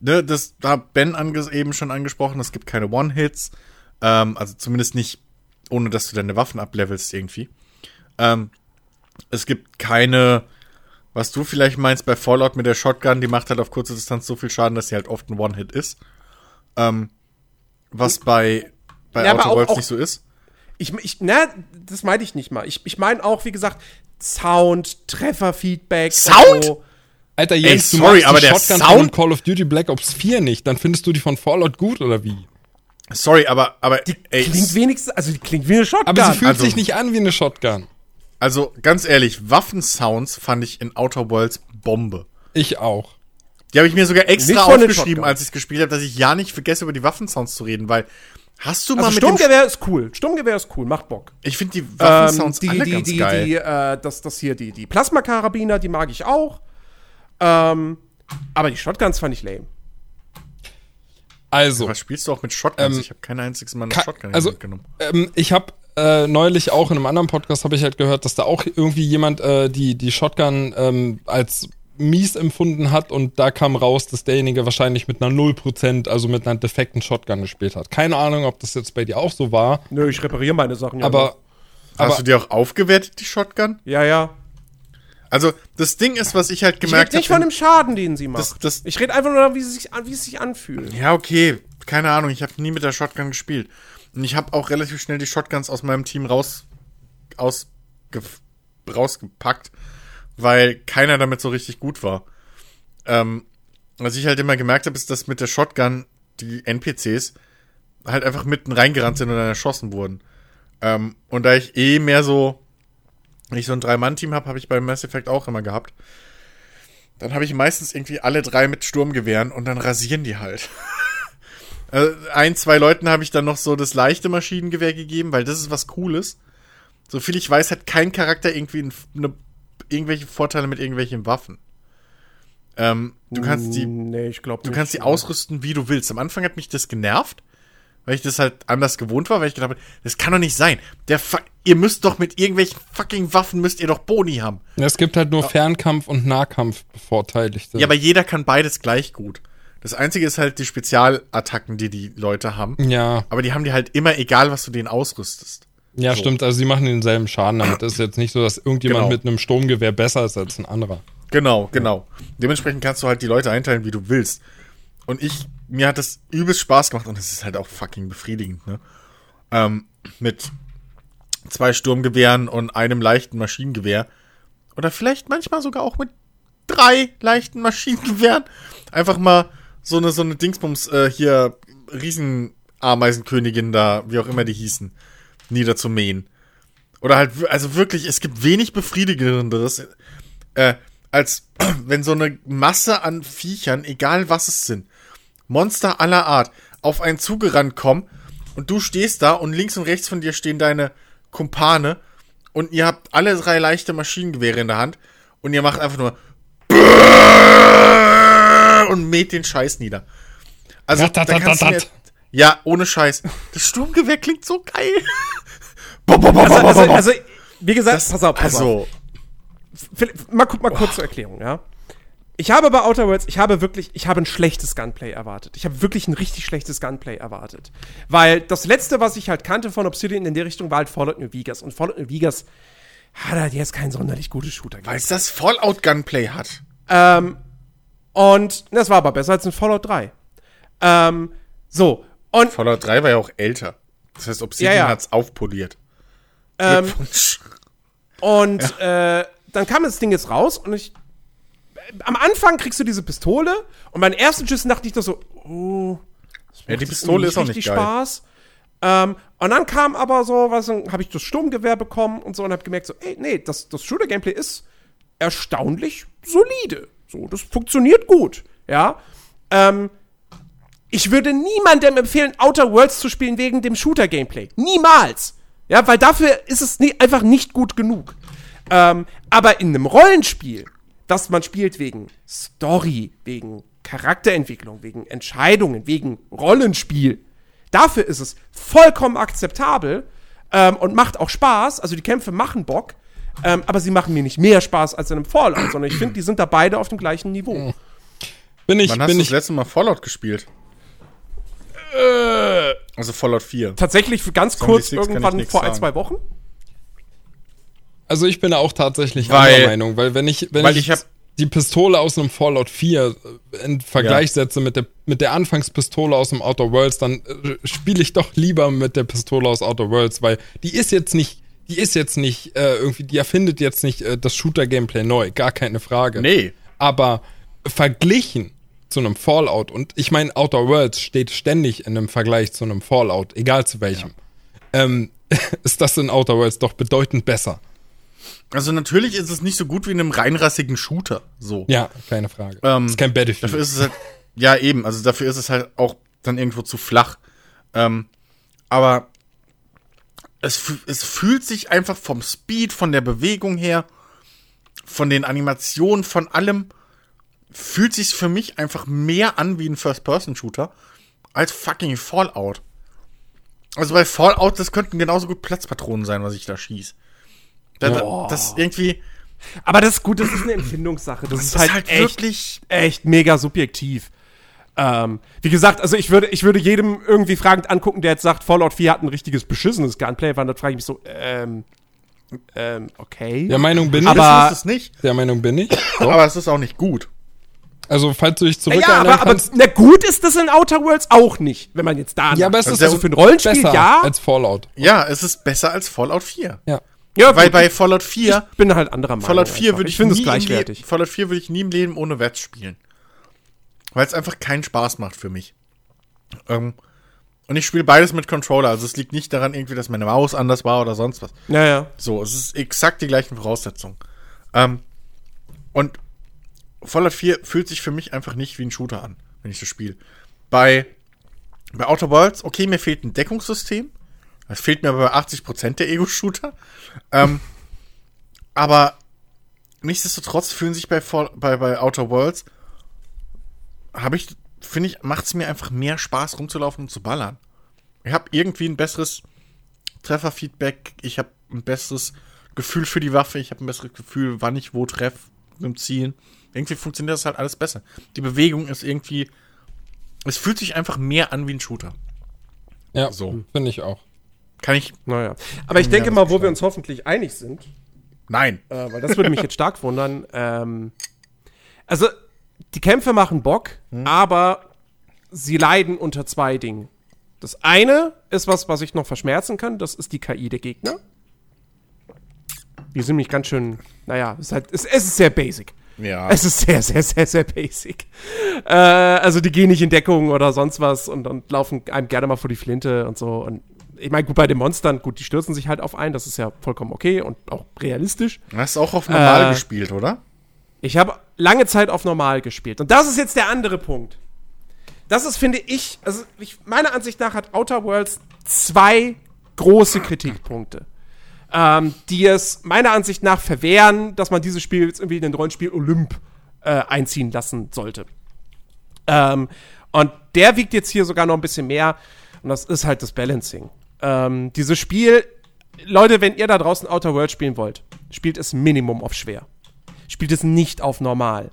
Ne, das da hat Ben eben schon angesprochen, es gibt keine One-Hits, ähm, also zumindest nicht, ohne dass du deine Waffen ablevelst irgendwie. Ähm, es gibt keine, was du vielleicht meinst bei Fallout mit der Shotgun, die macht halt auf kurze Distanz so viel Schaden, dass sie halt oft ein One-Hit ist. Ähm, was bei, bei Ja, Outer Worlds nicht so ist. Ich, ich, na, das meinte ich nicht mal. Ich, ich meine auch, wie gesagt, Sound, Trefferfeedback. Sound? und so. Alter, Jens, Ey, du sorry, magst aber die der Shotgun Sound- von Call of Duty Black Ops 4 nicht, dann findest du die von Fallout gut oder wie? Sorry, aber, aber ey, Klingt wenigstens, also die klingt wie eine Shotgun. Aber sie fühlt also- sich nicht an wie eine Shotgun. also ganz ehrlich, Waffensounds fand ich in Outer Worlds Bombe. Ich auch. Die habe ich mir sogar extra aufgeschrieben, als ich gespielt habe, dass ich ja nicht vergesse, über die Waffensounds zu reden, weil hast du mal also mit dem Sturmgewehr ist cool. Sturmgewehr ist cool, macht Bock. Ich finde die Ähm, Waffensounds die, alle die, ganz die, geil. die, äh, das, das hier, die, die Plasmakarabiner, die mag ich auch. Ähm, aber die Shotguns fand ich lame. Also, Was spielst du auch mit Shotguns? Ähm, ich habe kein einziges Mal eine Shotgun also, mitgenommen. ähm, ich habe äh, neulich auch in einem anderen Podcast habe ich halt gehört, dass da auch irgendwie jemand äh, die die Shotgun ähm, als mies empfunden hat und da kam raus, dass derjenige wahrscheinlich mit einer 0%, also mit einer defekten Shotgun gespielt hat. Keine Ahnung, ob das jetzt bei dir auch so war, Nö, ich repariere meine Sachen ja. aber aber Hast du dir auch aufgewertet, die Shotgun? Ja, ja. Also, das Ding ist, was ich halt Ich gemerkt rede nicht habe. von dem Schaden, den sie macht. Das- das- ich rede einfach nur wie, sie sich, wie es sich anfühlt. Ja, okay. Keine Ahnung, ich habe nie mit der Shotgun gespielt. Und ich habe auch relativ schnell die Shotguns aus meinem Team raus, aus, gef- rausgepackt, weil keiner damit so richtig gut war. Ähm, was ich halt immer gemerkt habe, ist, dass mit der Shotgun die NPCs halt einfach mitten reingerannt sind und dann erschossen wurden. Ähm, und da ich eh mehr so, wenn ich so ein Drei-Mann-Team habe, habe ich beim Mass Effect auch immer gehabt. Dann habe ich meistens irgendwie alle drei mit Sturmgewehren und dann rasieren die halt. Also ein, zwei Leuten habe ich dann noch so das leichte Maschinengewehr gegeben, weil das ist was Cooles. So viel ich weiß, hat kein Charakter irgendwie ein- eine, irgendwelche Vorteile mit irgendwelchen Waffen. Ähm, du kannst die, Nee, ich glaube du kannst die ausrüsten, wie du willst. Am Anfang hat mich das genervt, weil ich das halt anders gewohnt war, weil ich gedacht habe, das kann doch nicht sein. Der Fu- ihr müsst doch mit irgendwelchen fucking Waffen müsst ihr doch Boni haben. es gibt halt nur Fernkampf und Nahkampf bevorteiligte. Ja, aber jeder kann beides gleich gut. Das einzige ist halt die Spezialattacken, die die Leute haben. ja, Aber die haben die halt immer, egal was du denen ausrüstest. Ja, So. stimmt, also sie machen denselben Schaden damit. Das ist jetzt nicht so, dass irgendjemand Genau. mit einem Sturmgewehr besser ist als ein anderer. Genau, genau. Dementsprechend kannst du halt die Leute einteilen, wie du willst. Und ich, mir hat das übelst Spaß gemacht und es ist halt auch fucking befriedigend, ne? Ähm, mit zwei Sturmgewehren und einem leichten Maschinengewehr. Oder vielleicht manchmal sogar auch mit drei leichten Maschinengewehren. Einfach mal so eine, so eine Dingsbums, äh, hier, Riesenameisenkönigin da, wie auch immer die hießen, niederzumähen. Oder halt, also wirklich, es gibt wenig befriedigenderes, äh, als wenn so eine Masse an Viechern, egal was es sind, Monster aller Art, auf einen zugerannt kommen und du stehst da und links und rechts von dir stehen deine Kumpane und ihr habt alle drei leichte Maschinengewehre in der Hand und ihr macht einfach nur und mäht den Scheiß nieder. Also, da kannst du mir, ja, ohne Scheiß. Das Sturmgewehr klingt so geil. also, also, also, wie gesagt, das, pass auf, pass also, auf. Mal, mal kurz zur Erklärung, ja. Ich habe bei Outer Worlds, ich habe wirklich, ich habe ein schlechtes Gunplay erwartet. Ich habe wirklich ein richtig schlechtes Gunplay erwartet. Weil das letzte, was ich halt kannte von Obsidian in der Richtung, war halt Fallout New Vegas. Und Fallout New Vegas hat halt jetzt kein sonderlich gutes Shooter. Weil es das Fallout Gunplay hat. Ähm, und das war aber besser als ein Fallout 3. Ähm, so. Und Fallout 3 war ja auch älter. Das heißt, Obsidian ja, ja. hat's aufpoliert. Ähm, und ja. äh, dann kam das Ding jetzt raus und ich am Anfang kriegst du diese Pistole und beim ersten Schuss dachte ich doch so, oh, ja, die Pistole ist auch nicht geil. Spaß. Ähm, und dann kam aber so, was habe ich das Sturmgewehr bekommen und so und habe gemerkt so, ey, nee, das, das Shooter-Gameplay ist erstaunlich solide. So, das funktioniert gut, ja. Ähm, ich würde niemandem empfehlen, Outer Worlds zu spielen wegen dem Shooter-Gameplay. Niemals. Ja, weil dafür ist es nie, einfach nicht gut genug. Ähm, aber in einem Rollenspiel dass man spielt wegen Story, wegen Charakterentwicklung, wegen Entscheidungen, wegen Rollenspiel. Dafür ist es vollkommen akzeptabel ähm, und macht auch Spaß. Also die Kämpfe machen Bock, ähm, aber sie machen mir nicht mehr Spaß als in einem Fallout, sondern ich finde, die sind da beide auf dem gleichen Niveau. Bin ich, Wann bin hast du das letzte Mal Fallout gespielt? Äh, also Fallout 4. Tatsächlich ganz kurz irgendwann vor ein, zwei Wochen. Also ich bin auch tatsächlich weil, anderer Meinung, weil wenn ich, wenn weil ich, ich die Pistole aus einem Fallout 4 in Vergleich ja. setze mit der, mit der Anfangspistole aus dem Outer Worlds, dann äh, spiele ich doch lieber mit der Pistole aus Outer Worlds, weil die ist jetzt nicht, die ist jetzt nicht äh, irgendwie, die erfindet jetzt nicht äh, das Shooter-Gameplay neu, gar keine Frage. Nee. Aber verglichen zu einem Fallout und ich meine, Outer Worlds steht ständig in einem Vergleich zu einem Fallout, egal zu welchem, ja. ähm, ist das in Outer Worlds doch bedeutend besser. Also natürlich ist es nicht so gut wie in einem reinrassigen Shooter. So. Ja, keine Frage. Ähm, ist kein Battlefield. Dafür ist es halt, ja eben, also dafür ist es halt auch dann irgendwo zu flach. Ähm, aber es, es fühlt sich einfach vom Speed, von der Bewegung her, von den Animationen, von allem, fühlt sich für mich einfach mehr an wie ein First-Person-Shooter als fucking Fallout. Also bei Fallout, das könnten genauso gut Platzpatronen sein, was ich da schieße. Da, das irgendwie. Aber das ist gut, das ist eine Empfindungssache. Das, das ist, ist, halt, halt echt, wirklich echt mega subjektiv. Ähm, wie gesagt, also ich würde, ich würde jedem irgendwie fragend angucken, der jetzt sagt, Fallout 4 hat ein richtiges beschissenes Gunplay, weil dann frage ich mich so, ähm, ähm, okay. Der Meinung bin ich. Aber ist es nicht. Der Meinung bin ich. So. aber es ist auch nicht gut. Also, falls du dich zurück ja, aber, aber na gut ist das in Outer Worlds auch nicht, wenn man jetzt da Ja, aber es ist also für ein Rollenspiel ja als Fallout. Ja, es ist besser als Fallout 4. Ja. Ja, weil bei Fallout 4. Ich bin halt anderer Meinung. Fallout 4 würde ich, ich finde es gleichwertig. Fallout 4 würde ich nie im Leben ohne Wets spielen. Weil es einfach keinen Spaß macht für mich. Ähm, und ich spiele beides mit Controller. Also es liegt nicht daran, irgendwie, dass meine Maus anders war oder sonst was. Ja, ja. So, es ist exakt die gleichen Voraussetzungen. Ähm, und Fallout 4 fühlt sich für mich einfach nicht wie ein Shooter an, wenn ich das spiele. Bei, bei Outer Worlds, okay, mir fehlt ein Deckungssystem. Das fehlt mir aber bei 80% der Ego-Shooter. Ähm, aber nichtsdestotrotz fühlen sich bei, bei, bei Outer Worlds, habe ich, finde ich, macht es mir einfach mehr Spaß rumzulaufen und zu ballern. Ich habe irgendwie ein besseres Trefferfeedback, ich habe ein besseres Gefühl für die Waffe, ich habe ein besseres Gefühl, wann ich wo treffe dem Zielen. Irgendwie funktioniert das halt alles besser. Die Bewegung ist irgendwie, es fühlt sich einfach mehr an wie ein Shooter. Ja, so. finde ich auch. Kann ich. Naja. Aber ich denke mal, wo wir uns hoffentlich einig sind. Nein. Äh, weil das würde mich jetzt stark wundern. Ähm, also, die Kämpfe machen Bock, hm. aber sie leiden unter zwei Dingen. Das eine ist was, was ich noch verschmerzen kann, das ist die KI der Gegner. Die sind nämlich ganz schön, naja, es ist, halt, es, es ist sehr basic. Ja. Es ist sehr, sehr, sehr, sehr basic. Äh, also die gehen nicht in Deckung oder sonst was und, und laufen einem gerne mal vor die Flinte und so. Und ich meine, gut, bei den Monstern, gut, die stürzen sich halt auf ein, das ist ja vollkommen okay und auch realistisch. Du hast auch auf normal äh, gespielt, oder? Ich habe lange Zeit auf normal gespielt. Und das ist jetzt der andere Punkt. das ist, finde ich, also ich, meiner Ansicht nach hat Outer Worlds zwei große Kritikpunkte, ähm, die es meiner Ansicht nach verwehren, dass man dieses Spiel jetzt irgendwie in den Rollenspiel Olymp äh, einziehen lassen sollte. Ähm, und der wiegt jetzt hier sogar noch ein bisschen mehr. Und das ist halt das Balancing. Ähm, dieses Spiel, Leute, wenn ihr da draußen Outer World spielen wollt, spielt es Minimum auf schwer. Spielt es nicht auf normal.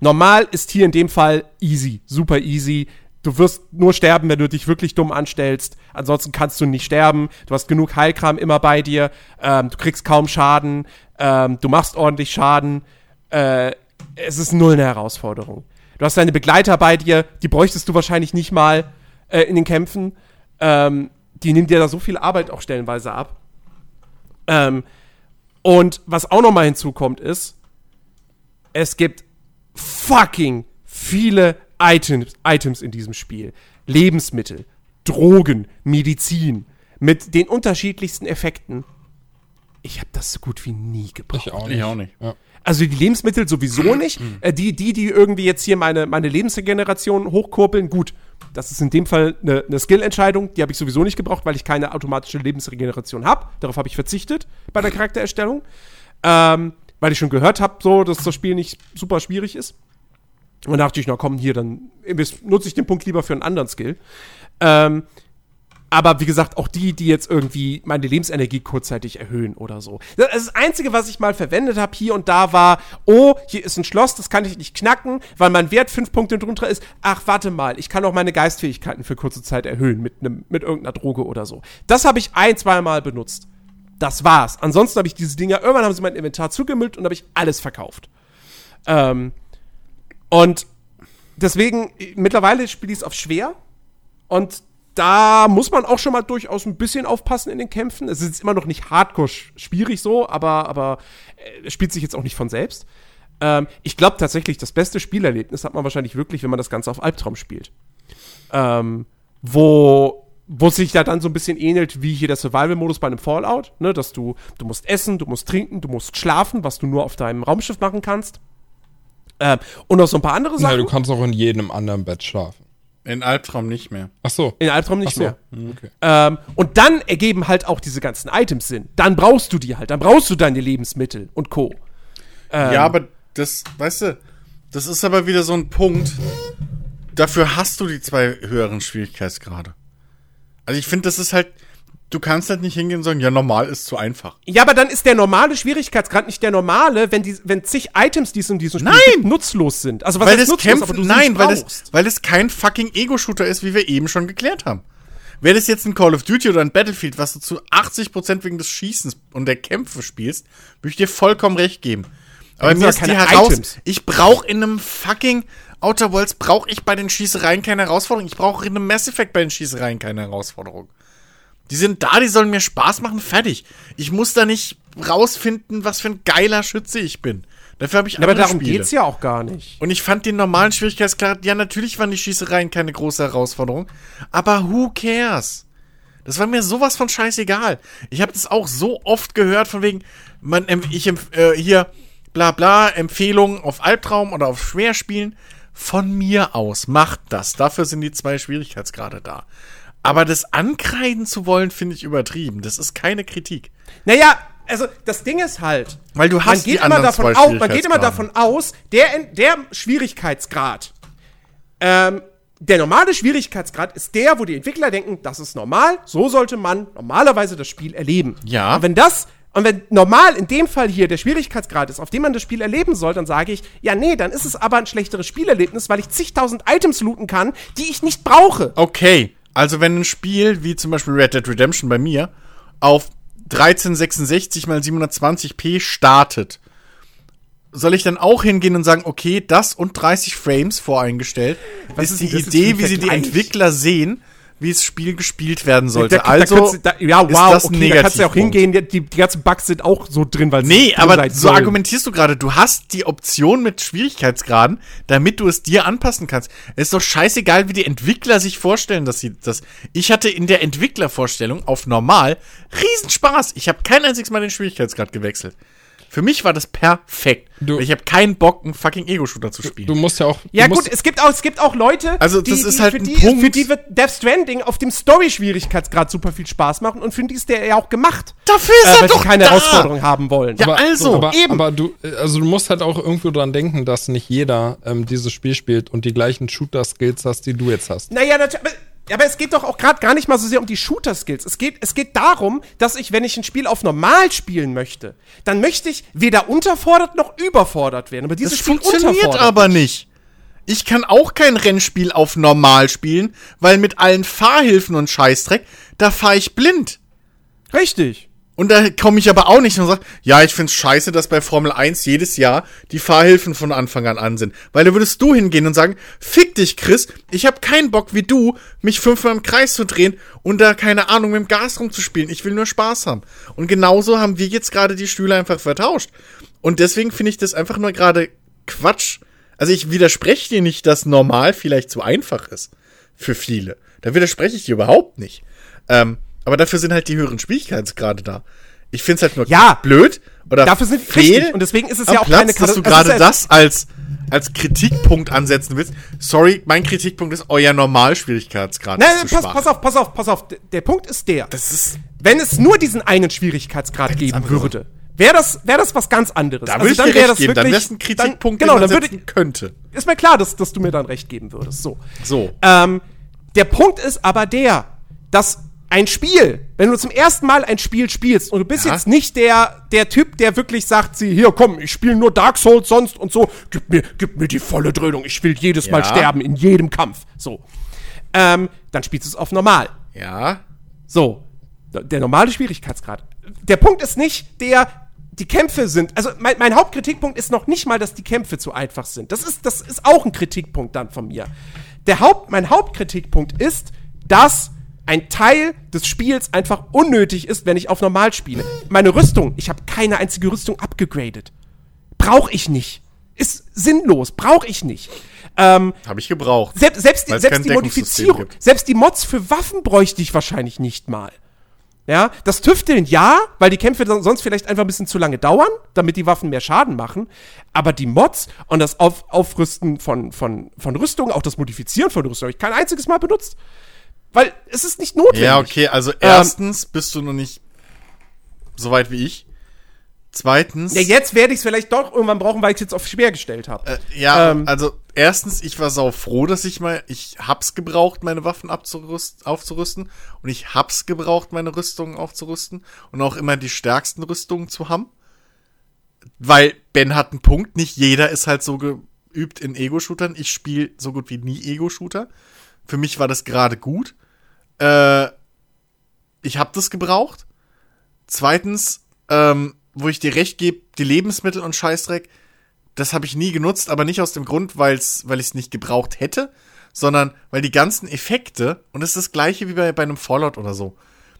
Normal ist hier in dem Fall easy, super easy. Du wirst nur sterben, wenn du dich wirklich dumm anstellst. Ansonsten kannst du nicht sterben. Du hast genug Heilkram immer bei dir. Ähm, du kriegst kaum Schaden. Ähm, du machst ordentlich Schaden. Äh, es ist null eine Herausforderung. Du hast deine Begleiter bei dir, die bräuchtest du wahrscheinlich nicht mal äh, in den Kämpfen. Ähm, die nehmen dir da so viel Arbeit auch stellenweise ab. Ähm, und was auch noch mal hinzukommt ist, es gibt fucking viele Items, Items in diesem Spiel. Lebensmittel, Drogen, Medizin mit den unterschiedlichsten Effekten. Ich habe das so gut wie nie gebraucht. Ich auch Ich auch nicht. Ja. Also die Lebensmittel sowieso nicht. Äh, die, die, die irgendwie jetzt hier meine, meine Lebensregeneration hochkurbeln, gut. Das ist in dem Fall eine, eine Skill-Entscheidung. Die habe ich sowieso nicht gebraucht, weil ich keine automatische Lebensregeneration habe. Darauf habe ich verzichtet bei der Charaktererstellung. Ähm, weil ich schon gehört habe, so, dass das Spiel nicht super schwierig ist. Und dachte ich, na komm, hier, dann nutze ich den Punkt lieber für einen anderen Skill. Ähm, aber wie gesagt, auch die, die jetzt irgendwie meine Lebensenergie kurzzeitig erhöhen oder so. Das, Einzige, was ich mal verwendet habe hier und da war, oh, hier ist ein Schloss, das kann ich nicht knacken, weil mein Wert fünf Punkte drunter ist. Ach, warte mal, ich kann auch meine Geistfähigkeiten für kurze Zeit erhöhen mit, nem, mit irgendeiner Droge oder so. Das habe ich ein, zweimal benutzt. Das war's. Ansonsten habe ich diese Dinger, irgendwann haben sie mein Inventar zugemüllt und habe ich alles verkauft. Ähm, und deswegen, mittlerweile spiele ich es auf schwer. Und da muss man auch schon mal durchaus ein bisschen aufpassen in den Kämpfen. Es ist immer noch nicht hardcore sch- schwierig so, aber, aber äh, es spielt sich jetzt auch nicht von selbst. Ähm, ich glaube tatsächlich, das beste Spielerlebnis hat man wahrscheinlich wirklich, wenn man das Ganze auf Albtraum spielt. Ähm, wo, wo sich ja dann so ein bisschen ähnelt wie hier der Survival-Modus bei einem Fallout, ne, dass du, du musst essen, du musst trinken, du musst schlafen, was du nur auf deinem Raumschiff machen kannst. Ähm, und noch so ein paar andere Ja, Sachen. du kannst auch in jedem anderen Bett schlafen. In Albtraum nicht mehr. Ach so. in Albtraum nicht so. mehr. Okay. Ähm, und dann ergeben halt auch diese ganzen Items Sinn. Dann brauchst du die halt. Dann brauchst du deine Lebensmittel und Co. Ähm, Ja, aber das, weißt du, das ist aber wieder so ein Punkt. Dafür hast du die zwei höheren Schwierigkeitsgrade. Also ich finde, das ist halt, du kannst halt nicht hingehen und sagen, ja, normal ist zu einfach. Ja, aber dann ist der normale Schwierigkeitsgrad nicht der normale, wenn, die, wenn zig Items, die es in diesem Spiel Nein! gibt, nutzlos sind. Also was weil das nutzlos, Kämpfen, nein, weil das, weil das kein fucking Ego-Shooter ist, wie wir eben schon geklärt haben. Wäre das jetzt ein Call of Duty oder ein Battlefield, was du zu 80% wegen des Schießens und der Kämpfe spielst, würde ich dir vollkommen recht geben. Aber mir ist die heraus. Items. Ich brauche in einem fucking Outer Worlds brauche ich bei den Schießereien keine Herausforderung. Ich brauche in einem Mass Effect bei den Schießereien keine Herausforderung. Die sind da, die sollen mir Spaß machen, fertig. Ich muss da nicht rausfinden, was für ein geiler Schütze ich bin. Dafür habe ich Ja, aber andere darum Spiele. geht's ja auch gar nicht. Und ich fand den normalen Schwierigkeitsgrad, ja, natürlich waren die Schießereien keine große Herausforderung, aber who cares? Das war mir sowas von scheißegal. Ich habe das auch so oft gehört, von wegen, man, ich äh, hier, bla bla, Empfehlungen auf Albtraum oder auf Schwerspielen. Von mir aus, macht das. Dafür sind die zwei Schwierigkeitsgrade da. Aber das ankreiden zu wollen, finde ich übertrieben. Das ist keine Kritik. Naja, also das Ding ist halt, Weil du man hast geht, die immer davon aus, man geht immer davon aus, der, der Schwierigkeitsgrad, ähm, der normale Schwierigkeitsgrad ist der, wo die Entwickler denken, das ist normal, so sollte man normalerweise das Spiel erleben. Ja. Und wenn das, und wenn normal in dem Fall hier der Schwierigkeitsgrad ist, auf dem man das Spiel erleben soll, dann sage ich, ja, nee, dann ist es aber ein schlechteres Spielerlebnis, weil ich zigtausend Items looten kann, die ich nicht brauche. Okay, also wenn ein Spiel wie zum Beispiel Red Dead Redemption bei mir auf 1366 mal 720p startet, soll ich dann auch hingehen und sagen, okay, das und 30 Frames voreingestellt, Was ist die Idee, wie sie die? Entwickler sehen, wie das Spiel gespielt werden sollte. Da- da also da, ja, ist wow, das ein okay, da kannst du ja auch hingehen, die, die ganzen Bugs sind auch so drin, weil Nee, aber so sollen. argumentierst du gerade. Du hast die Option mit Schwierigkeitsgraden, damit du es dir anpassen kannst. Es ist doch scheißegal, wie die Entwickler sich vorstellen, dass sie das. Ich hatte in der Entwicklervorstellung auf normal Riesenspaß. Ich habe kein einziges Mal den Schwierigkeitsgrad gewechselt. Für mich war das perfekt. Du- ich habe keinen Bock, einen fucking Ego-Shooter zu spielen. Du musst ja auch. Ja gut, es gibt auch, es gibt auch Leute, Also, die, das ist die, halt für, ein die, Punkt. für die wird Death Stranding auf dem Story-Schwierigkeitsgrad super viel Spaß machen und für die ist der ja auch gemacht. Dafür ist Äh, er weil doch sie keine da. Herausforderung haben wollen. Ja, also, aber, eben. aber du, also du musst halt auch irgendwo dran denken, dass nicht jeder ähm, dieses Spiel spielt und die gleichen Shooter-Skills hast, die du jetzt hast. Naja, natürlich. Aber, aber es geht doch auch gerade gar nicht mal so sehr um die Shooter-Skills. Es geht, es geht darum, dass ich, wenn ich ein Spiel auf normal spielen möchte, dann möchte ich weder unterfordert noch überfordert werden. Aber dieses Das Spiel funktioniert aber nicht. Ich kann auch kein Rennspiel auf normal spielen, weil mit allen Fahrhilfen und Scheißdreck, da fahre ich blind. Richtig. Und da komme ich aber auch nicht und sage, ja, ich find's scheiße, dass bei Formel 1 jedes Jahr die Fahrhilfen von Anfang an an sind. Weil da würdest du hingehen und sagen, fick dich, Chris, ich habe keinen Bock wie du, mich fünfmal im Kreis zu drehen und da, keine Ahnung, mit dem Gas rumzuspielen. Ich will nur Spaß haben. Und genauso haben wir jetzt gerade die Stühle einfach vertauscht. Und deswegen finde ich das einfach nur gerade Quatsch. Also ich widerspreche dir nicht, dass normal vielleicht zu einfach ist. Für viele. Da widerspreche ich dir überhaupt nicht. Ähm, aber dafür sind halt die höheren Schwierigkeitsgrade da. Ich finde es halt nur Ja. blöd oder Dafür sind fehl. Und deswegen ist es ja auch Platz, keine dass du gerade ja- das als, als Kritikpunkt ansetzen willst. Sorry, mein Kritikpunkt ist euer Normalschwierigkeitsgrad. Nein, nein, pass, pass auf, pass auf, pass auf. Der Punkt ist der. Das ist, wenn es nur diesen einen Schwierigkeitsgrad geben würde, wäre das, wäre das was ganz anderes. da würde ich dir wär recht geben. Dann wäre es ein dann- Kritikpunkt, genau, den man dann würde könnte. ist mir klar, dass, dass du mir dann recht geben würdest. So. So. Ähm, der Punkt ist aber der, dass ein Spiel, wenn du zum ersten Mal ein Spiel spielst und du bist Ja. jetzt nicht der, der Typ, der wirklich sagt, sie, hier komm, ich spiele nur Dark Souls sonst und so, gib mir, gib mir die volle Dröhnung, ich will jedes Mal Ja. sterben in jedem Kampf. So. Ähm, dann spielst du es auf normal. Ja. So, der normale Schwierigkeitsgrad. Der Punkt ist nicht der, die Kämpfe sind, also mein, mein Hauptkritikpunkt ist noch nicht mal, dass die Kämpfe zu einfach sind. Das ist, das ist auch ein Kritikpunkt dann von mir. Der Haupt, mein Hauptkritikpunkt ist, dass ein Teil des Spiels einfach unnötig ist, wenn ich auf normal spiele. Meine Rüstung, ich habe keine einzige Rüstung abgegradet. Brauche ich nicht. Ist sinnlos, brauche ich nicht. Ähm, Habe ich gebraucht. selbst, selbst, die, selbst die Modifizierung, selbst die Mods für Waffen bräuchte ich wahrscheinlich nicht mal. Ja, das Tüfteln ja, weil die Kämpfe sonst vielleicht einfach ein bisschen zu lange dauern, damit die Waffen mehr Schaden machen. Aber die Mods und das Auf, Aufrüsten von, von, von Rüstungen, auch das Modifizieren von Rüstungen, habe ich kein einziges Mal benutzt. Weil es ist nicht notwendig. Ja, okay, also erstens bist du noch nicht so weit wie ich. Zweitens. Ja, jetzt werde ich es vielleicht doch irgendwann brauchen, weil ich es jetzt auf schwer gestellt habe. Äh, ja, Ähm. also erstens, ich war sau froh, dass ich mal, ich hab's gebraucht, meine Waffen aufzurüsten und ich hab's gebraucht, meine Rüstungen aufzurüsten und auch immer die stärksten Rüstungen zu haben. Weil Ben hat einen Punkt, nicht jeder ist halt so geübt in Ego-Shootern. Ich spiele so gut wie nie Ego-Shooter. Für mich war das gerade gut. Äh, ich hab das gebraucht. Zweitens, ähm, wo ich dir recht gebe, die Lebensmittel und Scheißdreck, das habe ich nie genutzt, aber nicht aus dem Grund, weil's, weil ich es nicht gebraucht hätte, sondern weil die ganzen Effekte, und das ist das gleiche wie bei, bei einem Fallout oder so,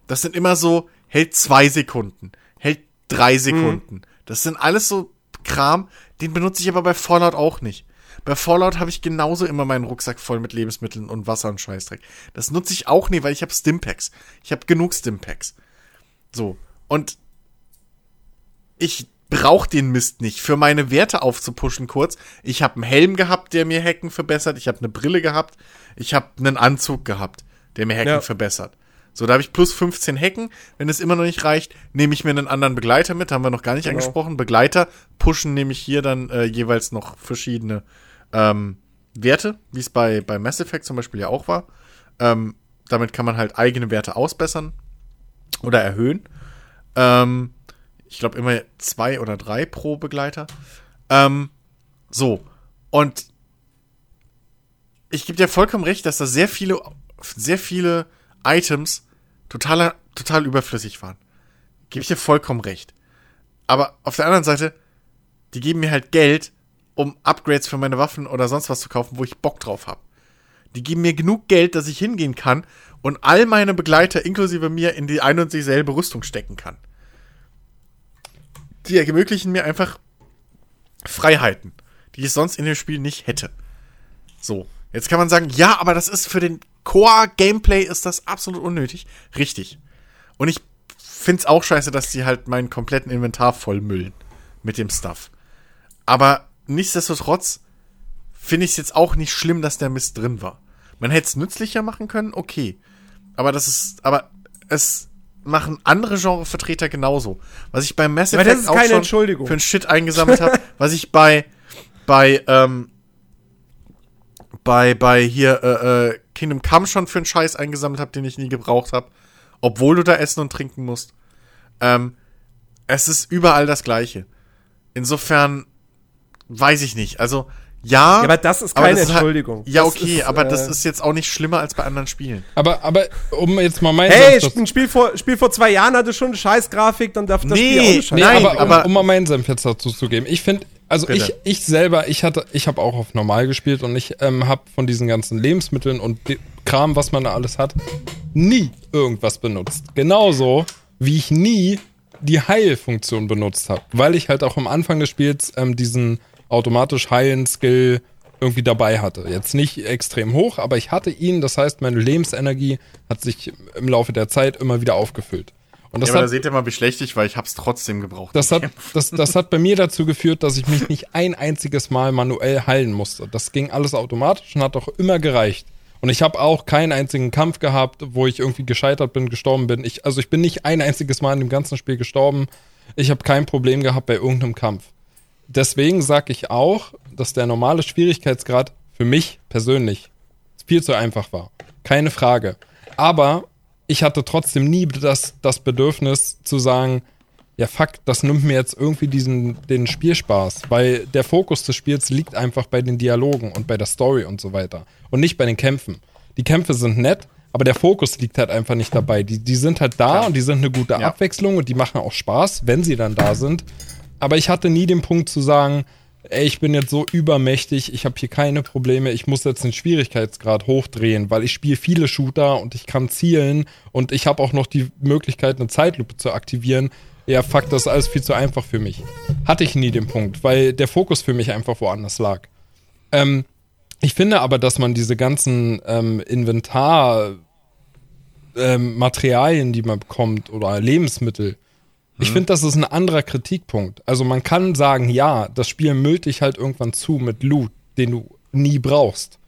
das sind immer so, hält zwei Sekunden, hält drei Sekunden. Das sind alles so Kram, den benutze ich aber bei Fallout auch nicht. Bei Fallout habe ich genauso immer meinen Rucksack voll mit Lebensmitteln und Wasser und Scheißdreck. Das nutze ich auch nie, weil ich habe Stimpacks. Ich habe genug Stimpacks. So. Und ich brauche den Mist nicht. Für meine Werte aufzupuschen kurz. Ich habe einen Helm gehabt, der mir Hacken verbessert. Ich habe eine Brille gehabt. Ich habe einen Anzug gehabt, der mir Hacken Ja. verbessert. So, da habe ich plus 15 Hacken. Wenn es immer noch nicht reicht, nehme ich mir einen anderen Begleiter mit. Haben wir noch gar nicht Genau. angesprochen. Begleiter pushen nämlich hier dann äh, jeweils noch verschiedene ähm, Werte, wie es bei, bei Mass Effect zum Beispiel ja auch war. Ähm, damit kann man halt eigene Werte ausbessern oder erhöhen. Ähm, ich glaube immer zwei oder drei pro Begleiter. Ähm, so. Und ich gebe dir vollkommen recht, dass da sehr viele, sehr viele Items total, total überflüssig waren. Gebe ich dir vollkommen recht. Aber auf der anderen Seite, die geben mir halt Geld, um Upgrades für meine Waffen oder sonst was zu kaufen, wo ich Bock drauf habe. Die geben mir genug Geld, dass ich hingehen kann und all meine Begleiter inklusive mir in die ein und dieselbe Rüstung stecken kann. Die ermöglichen mir einfach Freiheiten, die ich sonst in dem Spiel nicht hätte. So, jetzt kann man sagen, ja, aber das ist für den Core-Gameplay ist das absolut unnötig. Richtig. Und ich find's auch scheiße, dass die halt meinen kompletten Inventar vollmüllen mit dem Stuff. Aber nichtsdestotrotz finde ich es jetzt auch nicht schlimm, dass der Mist drin war. Man hätte es nützlicher machen können, okay. Aber das ist, aber es machen andere Genrevertreter genauso. Was ich bei Mass Effect ist auch schon für ein Shit eingesammelt habe, was ich bei bei ähm, bei bei hier äh, äh, Kingdom Come schon für einen Scheiß eingesammelt habe, den ich nie gebraucht habe, obwohl du da essen und trinken musst. Ähm, es ist überall das Gleiche. Insofern weiß ich nicht. Also ja, Ja, aber das ist keine das ist halt- Entschuldigung. ja, Das okay, ist, aber äh, das ist jetzt auch nicht schlimmer als bei anderen Spielen. Aber, aber um jetzt mal mein Hey, Senf ein Spiel vor, Spiel vor zwei Jahren hatte schon eine Scheißgrafik, dann darf das Nee, Spiel auch eine Scheiß Nee, Nein, aber, aber- um, um mal meinen Senf jetzt dazu zu geben. Ich finde, also Bitte. ich, ich selber, ich hatte, ich habe auch auf normal gespielt und ich ähm, habe von diesen ganzen Lebensmitteln und Kram, was man da alles hat, nie irgendwas benutzt. Genauso wie ich nie die Heilfunktion benutzt habe, weil ich halt auch am Anfang des Spiels ähm, diesen automatisch heilen Skill irgendwie dabei hatte. Jetzt nicht extrem hoch, aber ich hatte ihn. Das heißt, meine Lebensenergie hat sich im Laufe der Zeit immer wieder aufgefüllt. Und das Ja, aber da hat seht ihr mal, wie schlecht ich war. Ich hab's trotzdem gebraucht. das hat, das, das hat bei mir dazu geführt, dass ich mich nicht ein einziges Mal manuell heilen musste. Das ging alles automatisch und hat auch immer gereicht. Und ich habe auch keinen einzigen Kampf gehabt, wo ich irgendwie gescheitert bin, gestorben bin. Ich, also ich bin nicht ein einziges Mal in dem ganzen Spiel gestorben. Ich habe kein Problem gehabt bei irgendeinem Kampf. Deswegen sage ich auch, dass der normale Schwierigkeitsgrad für mich persönlich viel zu einfach war. Keine Frage. Aber ich hatte trotzdem nie das, das Bedürfnis zu sagen, ja fuck, das nimmt mir jetzt irgendwie diesen, den Spielspaß, weil der Fokus des Spiels liegt einfach bei den Dialogen und bei der Story und so weiter und nicht bei den Kämpfen. Die Kämpfe sind nett, aber der Fokus liegt halt einfach nicht dabei. Die, die sind halt da Klar. und die sind eine gute Ja. Abwechslung und die machen auch Spaß, wenn sie dann da sind. Aber ich hatte nie den Punkt zu sagen, ey, ich bin jetzt so übermächtig, ich habe hier keine Probleme, ich muss jetzt den Schwierigkeitsgrad hochdrehen, weil ich spiele viele Shooter und ich kann zielen und ich habe auch noch die Möglichkeit, eine Zeitlupe zu aktivieren. Ja, fuck, das ist alles viel zu einfach für mich. Hatte ich nie den Punkt, weil der Fokus für mich einfach woanders lag. Ähm, ich finde aber, dass man diese ganzen ähm, Inventar ähm, Materialien, die man bekommt oder Lebensmittel, ich finde, das ist ein anderer Kritikpunkt. Also man kann sagen, ja, das Spiel müllt dich halt irgendwann zu mit Loot, den du nie brauchst.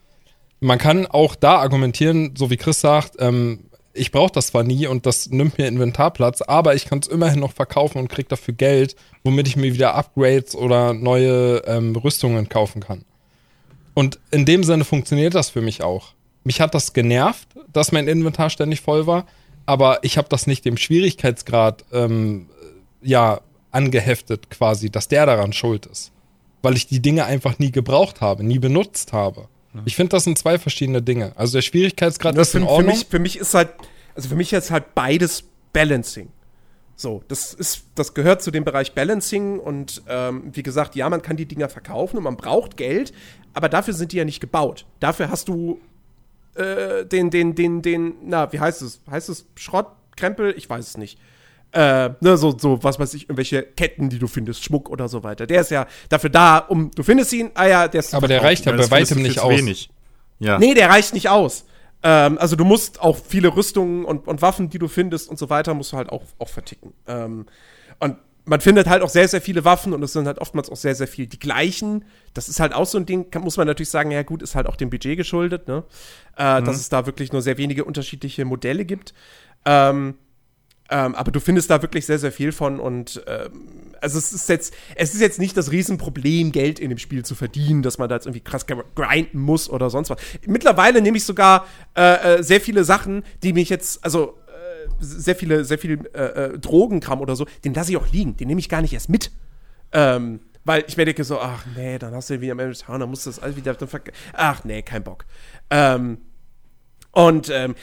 Man kann auch da argumentieren, so wie Chris sagt, ähm, ich brauche das zwar nie und das nimmt mir Inventarplatz, aber ich kann es immerhin noch verkaufen und krieg dafür Geld, womit ich mir wieder Upgrades oder neue ähm, Rüstungen kaufen kann. Und in dem Sinne funktioniert das für mich auch. Mich hat das genervt, dass mein Inventar ständig voll war, aber ich habe das nicht dem Schwierigkeitsgrad ähm, ja angeheftet quasi, dass der daran schuld ist, weil ich die Dinge einfach nie gebraucht habe, nie benutzt habe. Ich finde, das sind zwei verschiedene Dinge. Also der Schwierigkeitsgrad Das ist in für, für, Ordnung. mich, für mich ist halt, also für mich ist halt beides Balancing. So, das ist, das gehört zu dem Bereich Balancing und ähm, wie gesagt, ja, man kann die Dinger verkaufen und man braucht Geld, aber dafür sind die ja nicht gebaut. Dafür hast du äh, den, den, den, den, na, wie heißt es? Heißt es Schrott, Krempel? Ich weiß es nicht. Äh, ne, so, so, was weiß ich, irgendwelche Ketten, die du findest, Schmuck oder so weiter. Der ist ja dafür da, um, du findest ihn, ah ja, der ist. zu aber der reicht ja bei weitem nicht aus. Wenig. Ja. Nee, der reicht nicht aus. Ähm, also du musst auch viele Rüstungen und, und Waffen, die du findest und so weiter, musst du halt auch, auch verticken. Ähm, und man findet halt auch sehr, sehr viele Waffen und es sind halt oftmals auch sehr, sehr viel die gleichen. Das ist halt auch so ein Ding, kann, muss man natürlich sagen, ja gut, ist halt auch dem Budget geschuldet, ne? Äh, Dass es da wirklich nur sehr wenige unterschiedliche Modelle gibt. Ähm, ähm, aber du findest da wirklich sehr, sehr viel von und ähm, also es ist jetzt, es ist jetzt nicht das Riesenproblem, Geld in dem Spiel zu verdienen, dass man da jetzt irgendwie krass gr- grinden muss oder sonst was. Mittlerweile nehme ich sogar äh, äh, sehr viele Sachen, die mich jetzt, also äh, sehr viele, sehr viel äh, äh, Drogenkram oder so, den lasse ich auch liegen, den nehme ich gar nicht erst mit. Ähm, weil ich mir denke so, ach nee, dann hast du wieder am Inventar, dann musst du das alles wieder, ach nee, kein Bock. Ähm, und ähm,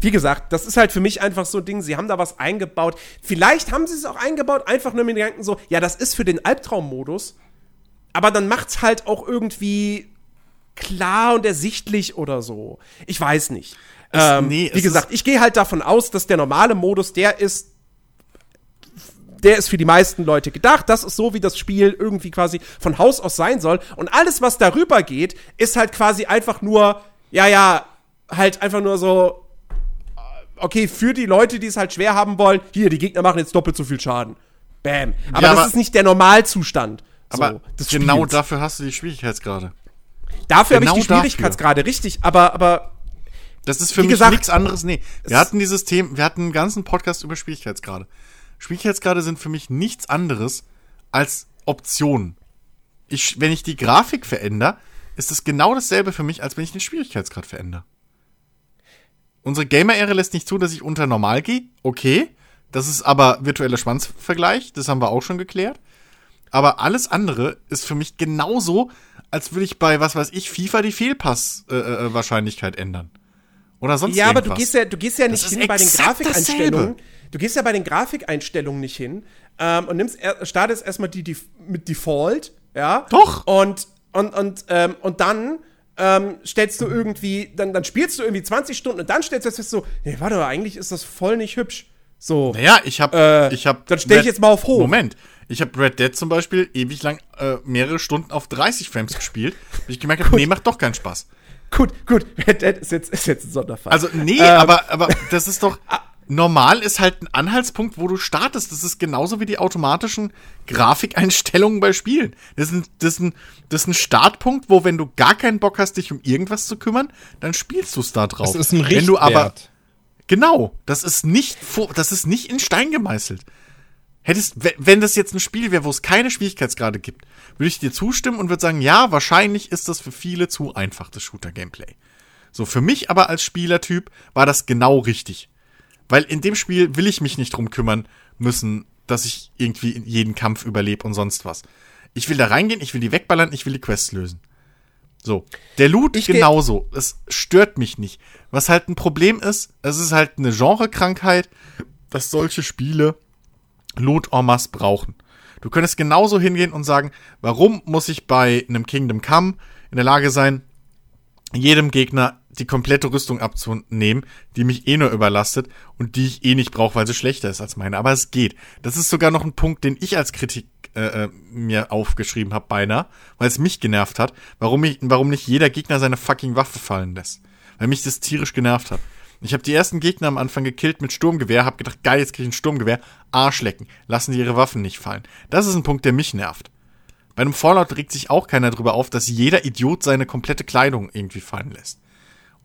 wie gesagt, das ist halt für mich einfach so ein Ding, sie haben da was eingebaut. Vielleicht haben sie es auch eingebaut, einfach nur mit den Gedanken so, ja, das ist für den Albtraummodus, aber dann macht's halt auch irgendwie klar und ersichtlich oder so. Ich weiß nicht. Es- ähm, nee, wie es gesagt, ich gehe halt davon aus, dass der normale Modus der ist, der ist für die meisten Leute gedacht. Das ist so, wie das Spiel irgendwie quasi von Haus aus sein soll. Und alles, was darüber geht, ist halt quasi einfach nur, ja, ja, halt einfach nur so, okay, für die Leute, die es halt schwer haben wollen, hier, die Gegner machen jetzt doppelt so viel Schaden. Bam. Aber Ja, das aber- ist nicht der Normalzustand. Aber so, des genau Spiels. dafür hast du die Schwierigkeitsgrade. Dafür habe ich genau die Schwierigkeitsgrade, richtig. Aber, aber Das ist für mich nichts anderes. Nee, wir hatten dieses Thema, wir hatten einen ganzen Podcast über Schwierigkeitsgrade. Schwierigkeitsgrade sind für mich nichts anderes als Optionen. Ich, wenn ich die Grafik verändere, ist es genau dasselbe für mich, als wenn ich den Schwierigkeitsgrad verändere. Unsere Gamer-Ehre lässt nicht zu, dass ich unter normal gehe. Okay. Das ist aber virtueller Schwanzvergleich. Das haben wir auch schon geklärt. Aber alles andere ist für mich genauso, als würde ich bei, was weiß ich, FIFA die Fehlpass-Wahrscheinlichkeit äh, Wahrscheinlichkeit ändern. Oder sonst ja, aber irgendwas. du gehst ja, du gehst ja nicht hin bei den Grafikeinstellungen. dasselbe. Du gehst ja bei den Grafikeinstellungen nicht hin ähm, und nimmst startest erstmal die, die mit Default, ja. Doch. Und und und ähm, und dann ähm, stellst du irgendwie, dann, dann spielst du irgendwie 20 Stunden und dann stellst du fest so, nee, warte mal, eigentlich ist das voll nicht hübsch. So. Naja, ich habe, Äh, ich habe. dann stell ich jetzt mal auf hoch. Moment, ich habe Red Dead zum Beispiel ewig lang äh, mehrere Stunden auf 30 Frames gespielt, bis ich gemerkt habe, nee, macht doch keinen Spaß. Gut, gut. Red Dead ist jetzt, ist jetzt ein Sonderfall. Also nee, Ähm, aber aber das ist doch normal ist halt ein Anhaltspunkt, wo du startest. Das ist genauso wie die automatischen Grafikeinstellungen bei Spielen. Das ist ein, das ist ein, das ist ein Startpunkt, wo wenn du gar keinen Bock hast, dich um irgendwas zu kümmern, dann spielst du es da drauf. Das ist ein Wenn du aber Richtwert. Genau, das ist nicht vor, das ist nicht in Stein gemeißelt. Hättest, we- wenn das jetzt ein Spiel wäre, wo es keine Schwierigkeitsgrade gibt, würde ich dir zustimmen und würde sagen, ja, wahrscheinlich ist das für viele zu einfach, das Shooter-Gameplay. So, für mich aber als Spielertyp war das genau richtig. Weil in dem Spiel will ich mich nicht drum kümmern müssen, dass ich irgendwie jeden Kampf überlebe und sonst was. Ich will da reingehen, ich will die wegballern, ich will die Quests lösen. So. Der Loot Ich genauso. Es stört mich nicht. Was halt ein Problem ist, es ist halt eine Genrekrankheit, dass solche Spiele Loot en masse brauchen. Du könntest genauso hingehen und sagen, warum muss ich bei einem Kingdom Come in der Lage sein, jedem Gegner die komplette Rüstung abzunehmen, die mich eh nur überlastet und die ich eh nicht brauche, weil sie schlechter ist als meine. Aber es geht. Das ist sogar noch ein Punkt, den ich als Kritik äh, äh, mir aufgeschrieben habe, beinahe, weil es mich genervt hat, warum, ich, warum nicht jeder Gegner seine fucking Waffe fallen lässt. Weil mich das tierisch genervt hat. Ich habe die ersten Gegner am Anfang gekillt mit Sturmgewehr, hab gedacht, geil, jetzt krieg ich ein Sturmgewehr. Arschlecken. Lassen die ihre Waffen nicht fallen. Das ist ein Punkt, der mich nervt. Bei einem Fallout regt sich auch keiner drüber auf, dass jeder Idiot seine komplette Kleidung irgendwie fallen lässt.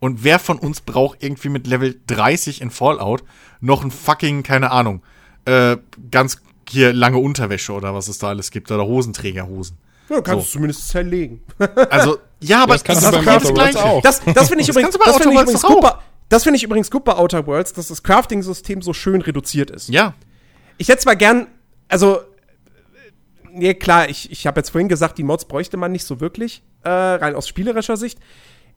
Und wer von uns braucht irgendwie mit Level 30 in Fallout noch ein fucking, keine Ahnung, äh, ganz hier lange Unterwäsche oder was es da alles gibt oder Hosenträgerhosen. ja, du kannst so. es zumindest zerlegen. Also, ja, aber Das kannst ist du beim Worlds auch. Das, das finde ich Das übrigens, du das finde ich übrigens gut bei, das finde ich übrigens gut bei Outer Worlds, dass das Crafting-System so schön reduziert ist. Ja, Ich hätte zwar gern, also, nee, klar, ich, ich habe jetzt vorhin gesagt, die Mods bräuchte man nicht so wirklich, äh, rein aus spielerischer Sicht.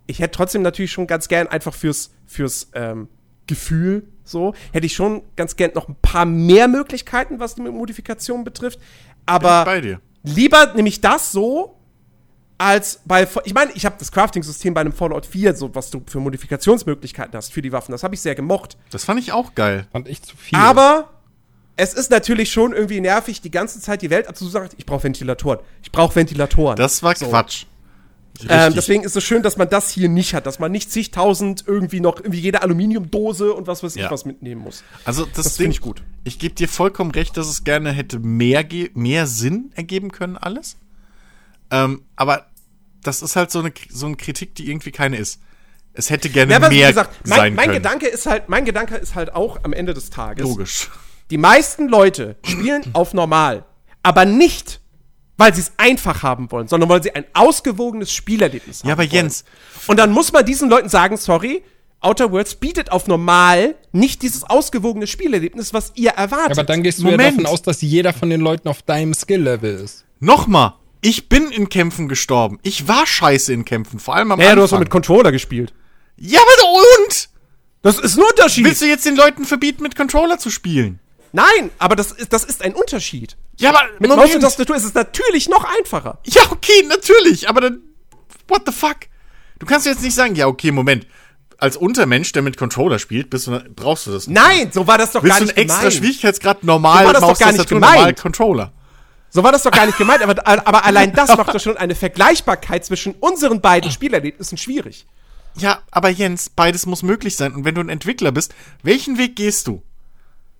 Ich hätte trotzdem natürlich schon ganz gern einfach fürs, fürs ähm, Gefühl so, hätte ich schon ganz gern noch ein paar mehr Möglichkeiten, was die Modifikation betrifft. Aber bei dir. lieber nehme ich das so, als bei, ich meine, ich habe das Crafting-System bei einem Fallout 4, so was du für Modifikationsmöglichkeiten hast für die Waffen, das habe ich sehr gemocht. Das fand ich auch geil. Fand ich zu viel. Aber es ist natürlich schon irgendwie nervig, die ganze Zeit die Welt abzusagen, ich brauche Ventilatoren. Ich brauche Ventilatoren. Das war So. Quatsch. Ähm, deswegen ist es schön, dass man das hier nicht hat, dass man nicht zigtausend irgendwie noch irgendwie jede Aluminiumdose und was weiß ich Ja. was mitnehmen muss. Also das, Das finde ich gut. Ich gebe dir vollkommen recht, dass es gerne hätte mehr, mehr Sinn ergeben können, alles. Ähm, aber das ist halt so eine, so eine Kritik, die irgendwie keine ist. Es hätte gerne Ja, mehr gesagt, mein, sein mein können. Gedanke ist halt, mein Gedanke ist halt auch am Ende des Tages. Logisch. Die meisten Leute spielen auf normal, aber nicht, weil sie es einfach haben wollen, sondern weil sie ein ausgewogenes Spielerlebnis haben Ja, aber wollen. Jens, Und dann muss man diesen Leuten sagen, sorry, Outer Worlds bietet auf normal nicht dieses ausgewogene Spielerlebnis, was ihr erwartet. aber dann gehst du Moment. ja davon aus, dass jeder von den Leuten auf deinem Skill-Level ist. nochmal. Ich bin in Kämpfen gestorben. Ich war scheiße in Kämpfen, vor allem am naja, du hast doch Anfang. mit Controller gespielt. ja, aber und? Das ist ein Unterschied. Willst du jetzt den Leuten verbieten, mit Controller zu spielen? Nein, aber das ist, das ist ein Unterschied. Ja, aber Mit Maus und Tastatur ist es natürlich noch einfacher. Ja, okay, natürlich, aber dann. What the fuck? Du kannst jetzt nicht sagen, ja, okay, Moment. Als Untermensch, der mit Controller spielt, bist du, brauchst du das nicht. Nein, so war das doch Willst gar du nicht extra gemeint. Schwierigkeitsgrad normal So war das doch gar nicht Maustastatur, normal gemeint. Controller? So war das doch gar nicht gemeint, aber, aber allein das macht doch schon eine Vergleichbarkeit zwischen unseren beiden Spielerlebnissen schwierig. Ja, aber Jens, beides muss möglich sein. Und wenn du ein Entwickler bist, welchen Weg gehst du?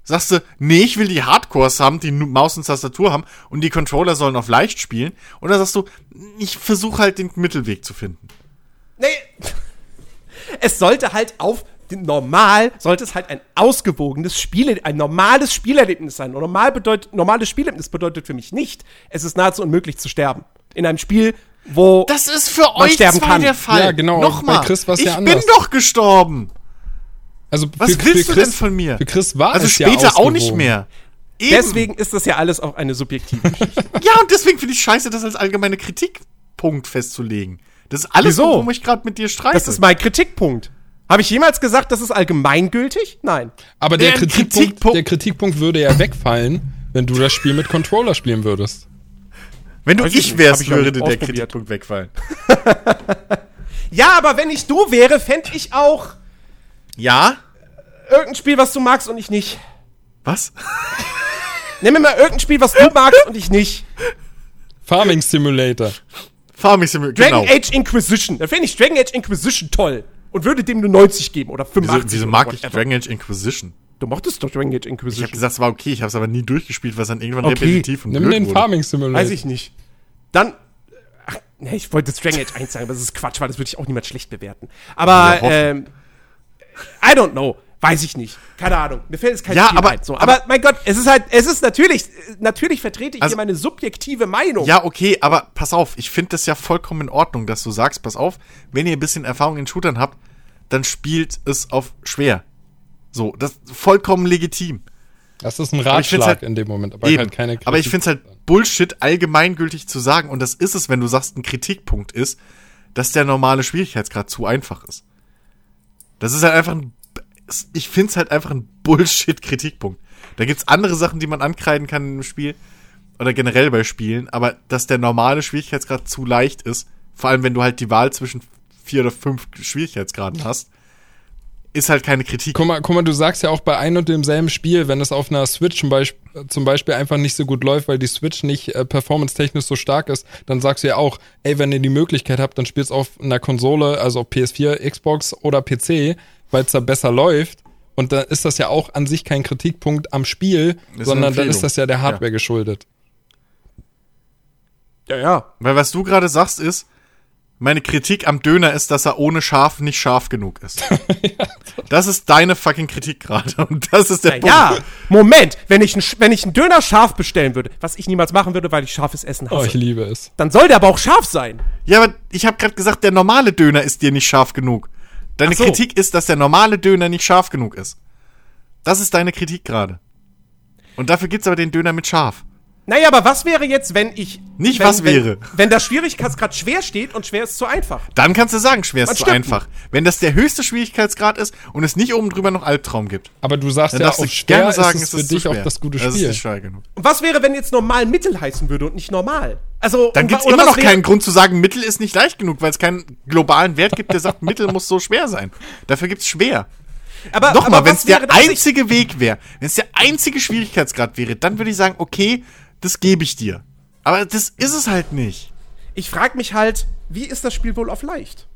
Sagst du, nee, ich will die Hardcores haben, die Maus und Tastatur haben und die Controller sollen auf leicht spielen? Oder sagst du, ich versuche halt den Mittelweg zu finden? Nee. Es sollte halt auf normal sollte es halt ein ausgewogenes Spiel, ein normales Spielerlebnis sein. Und normal bedeutet, normales Spielerlebnis bedeutet für mich nicht, es ist nahezu unmöglich zu sterben. In einem Spiel, wo Das ist für Man euch sterben zwei kann. der Fall. Ja, genau, Nochmal, bei Chris ich ja bin anders. doch gestorben. Also Was für, willst für du Chris, denn von mir? Für Chris war Also es ja später auch nicht mehr. Eben. deswegen ist das ja alles auch eine subjektive Geschichte. Ja, und deswegen finde ich scheiße, das als allgemeine Kritikpunkt festzulegen. Das ist alles, Wieso? worum ich gerade mit dir streite. Das ist mein Kritikpunkt. Habe ich jemals gesagt, das ist allgemeingültig? Nein. Aber der, Der Kritikpunkt, Kritikpunkt- der Kritikpunkt würde ja wegfallen, wenn du das Spiel mit Controller spielen würdest. Wenn du Weiß ich ich wärst, würde der. Kritikpunkt wegfallen. Ja, aber wenn ich du wäre, fände ich auch Ja? irgendein Spiel, was du magst und ich nicht. Was? Nimm mir mal irgendein Spiel, was du magst und ich nicht. Farming Simulator. Farming Simulator, Dragon genau. Age Inquisition. Da fände ich Dragon Age Inquisition toll. Und würde dem nur 90 geben oder Wieso, 85. wieso oder mag ich. Dragon Age Inquisition? Du mochtest doch Dragon Age Ich habe Inquisition. gesagt, es war okay, ich habe es aber nie durchgespielt, weil es dann irgendwann Okay. repetitiv und Nimm blöd den wurde. Farming Simulator. Weiß ich nicht. Dann. Ach, nee, ich wollte Dragon Age 1 sagen, aber das ist Quatsch, weil das würde ich auch niemand schlecht bewerten. Aber, hoffen. ähm. I don't know. Weiß ich nicht. Keine Ahnung. Mir fällt jetzt kein Ja, Spiel aber- ein. So, aber, mein Gott, es ist halt, es ist natürlich, natürlich vertrete ich Also- hier meine subjektive Meinung. Ja, okay, aber pass auf, ich finde das ja vollkommen in Ordnung, dass du sagst, pass auf, wenn ihr ein bisschen Erfahrung in Shootern habt, dann spielt es auf schwer. So, das ist vollkommen legitim. Das ist ein Ratschlag halt- in dem Moment, aber Eben. halt keine Kritik. aber ich finde es halt Bullshit, allgemeingültig zu sagen, und das ist es, wenn du sagst, ein Kritikpunkt ist, dass der normale Schwierigkeitsgrad zu einfach ist. Das ist halt einfach ein, ich finde es halt einfach ein Bullshit-Kritikpunkt. Da gibt's andere Sachen, die man ankreiden kann im Spiel, oder generell bei Spielen, aber dass der normale Schwierigkeitsgrad zu leicht ist, vor allem wenn du halt die Wahl zwischen vier oder fünf Schwierigkeitsgraden hast, ist halt keine Kritik. Guck mal, guck mal, du sagst ja auch bei ein und demselben Spiel, wenn es auf einer Switch zum Beispiel, zum Beispiel einfach nicht so gut läuft, weil die Switch nicht äh, performance-technisch so stark ist, dann sagst du ja auch, ey, wenn ihr die Möglichkeit habt, dann spielt's auf einer Konsole, also auf PS4, Xbox oder PC, weil es da besser läuft. Und dann ist das ja auch an sich kein Kritikpunkt am Spiel, sondern dann ist das ja der Hardware Ja. geschuldet. ja. ja. Weil was du gerade sagst ist, meine Kritik am Döner ist, dass er ohne Schaf nicht scharf genug ist. Das ist deine fucking Kritik gerade. Und das ist der Ja, Moment, wenn ich, ein, wenn ich einen Döner scharf bestellen würde, was ich niemals machen würde, weil ich scharfes Essen Oh, hasse, ich liebe es. dann soll der aber auch scharf sein. Ja, aber ich habe gerade gesagt, der normale Döner ist dir nicht scharf genug. Deine so. Kritik ist, dass der normale Döner nicht scharf genug ist. Das ist deine Kritik gerade. Und dafür gibt's aber den Döner mit scharf. Naja, aber was wäre jetzt, wenn ich. Nicht wenn, was wenn, wäre. Wenn der Schwierigkeitsgrad schwer steht und schwer ist zu einfach. Dann kannst du sagen, schwer ist zu einfach. Wenn das der höchste Schwierigkeitsgrad ist und es nicht oben drüber noch Albtraum gibt, Aber du sagst dann ja, du schwer gerne sagen, ist es es für ist zu dich auch schwer. das gute Das ist Spiel. nicht schwer genug. Und was wäre, wenn jetzt normal Mittel heißen würde und nicht normal? Also. Dann gibt's oder immer noch wäre- keinen Grund zu sagen, Mittel ist nicht leicht genug, weil es keinen globalen Wert gibt, der sagt, Mittel muss so schwer sein. Dafür gibt's schwer. Aber, Nochmal, aber wenn es der einzige Weg wäre, wenn es der einzige Schwierigkeitsgrad wäre, dann würde ich sagen, okay, das gebe ich dir. Aber das ist es halt nicht. Ich frage mich halt, wie ist das Spiel wohl auf leicht?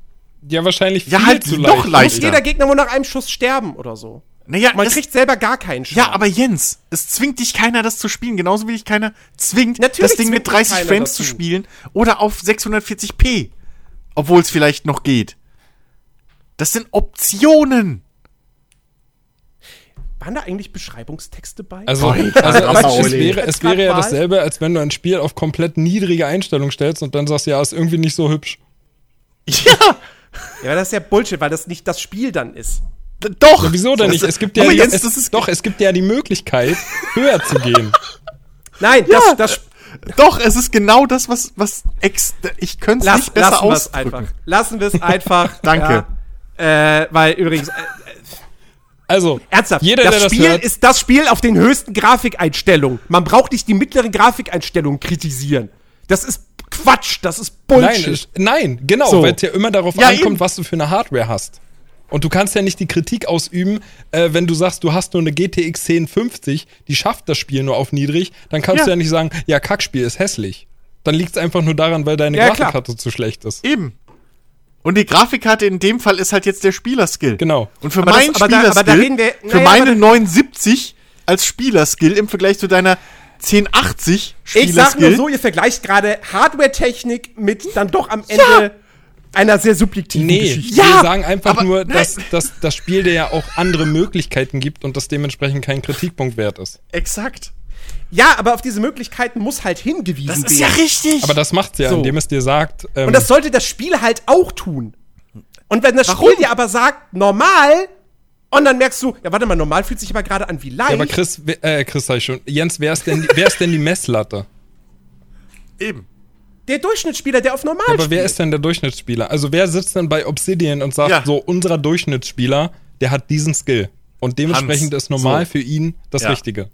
Ja, wahrscheinlich Ja, viel halt zu noch leicht. leichter. Muss jeder Gegner wohl nach einem Schuss sterben oder so? Naja, Man es, kriegt selber gar keinen Schaden. ja, aber Jens, es zwingt dich keiner, das zu spielen. Genauso wie dich keiner zwingt, Natürlich das Ding mit zwingt mich 30 keiner Frames dazu. zu spielen oder auf 640p. Obwohl es vielleicht noch geht. Das sind Optionen. Waren da eigentlich Beschreibungstexte bei? Also, also aber es, wäre, es wäre ja dasselbe, als wenn du ein Spiel auf komplett niedrige Einstellung stellst und dann sagst, ja, ist irgendwie nicht so hübsch. Ja, ja, aber das ist ja Bullshit, weil das nicht das Spiel dann ist. d- doch. Ja, wieso denn nicht? Es gibt ja, die, Jens, es, doch, es gibt ja die Möglichkeit, höher zu gehen. Nein, Ja, das, das Doch, es ist genau das, was, was ex ich könnte es nicht besser lassen wir es ausdrücken. einfach. Lassen wir es einfach. Danke. Ja. Äh, weil übrigens, äh, Also, ernsthaft, jeder, das der das Spiel hört, ist das Spiel auf den höchsten Grafikeinstellungen. Man braucht nicht die mittleren Grafikeinstellungen kritisieren. Das ist Quatsch, das ist nein, Bullshit. ich- nein, genau, So. weil es ja immer darauf Ja, ankommt, eben. was du für eine Hardware hast. Und du kannst ja nicht die Kritik ausüben, äh, wenn du sagst, du hast nur eine GTX 1050, die schafft das Spiel nur auf niedrig, dann kannst Ja. du ja nicht sagen, ja, Kackspiel ist hässlich. Dann liegt es einfach nur daran, weil deine Ja. Grafikkarte zu schlecht ist. Eben. Und die Grafikkarte in dem Fall ist halt jetzt der Spielerskill. Genau. Und für Aber das- meinen da- da Spielerskill, wir- für meine aber- 79 als Spielerskill im Vergleich zu deiner 1080 Ich sag nur Spielerskill. so, ihr vergleicht gerade Hardware-Technik mit dann doch am Ende einer sehr subjektiven Nee, Geschichte. wir Ja, sagen einfach nur, dass, dass das Spiel dir ja auch andere Möglichkeiten gibt und das dementsprechend kein Kritikpunkt wert ist. Exakt. Ja, aber auf diese Möglichkeiten muss halt hingewiesen Das werden. ist ja richtig. Aber das macht's ja, So. indem es dir sagt, ähm, Und das sollte das Spiel halt auch tun. Und wenn das Warum? Spiel dir aber sagt, normal, und dann merkst du, ja, warte mal, normal fühlt sich aber gerade an wie leicht. ja, aber Chris, äh, Chris sag ich schon, Jens, wer ist denn, wer ist denn die Messlatte? Eben. der Durchschnittsspieler, der auf normal Ja, aber spielt. wer ist denn der Durchschnittsspieler? Also wer sitzt denn bei Obsidian und sagt, Ja. so, unserer Durchschnittsspieler, der hat diesen Skill. Und dementsprechend Hans. ist normal So. für ihn das Ja. Richtige.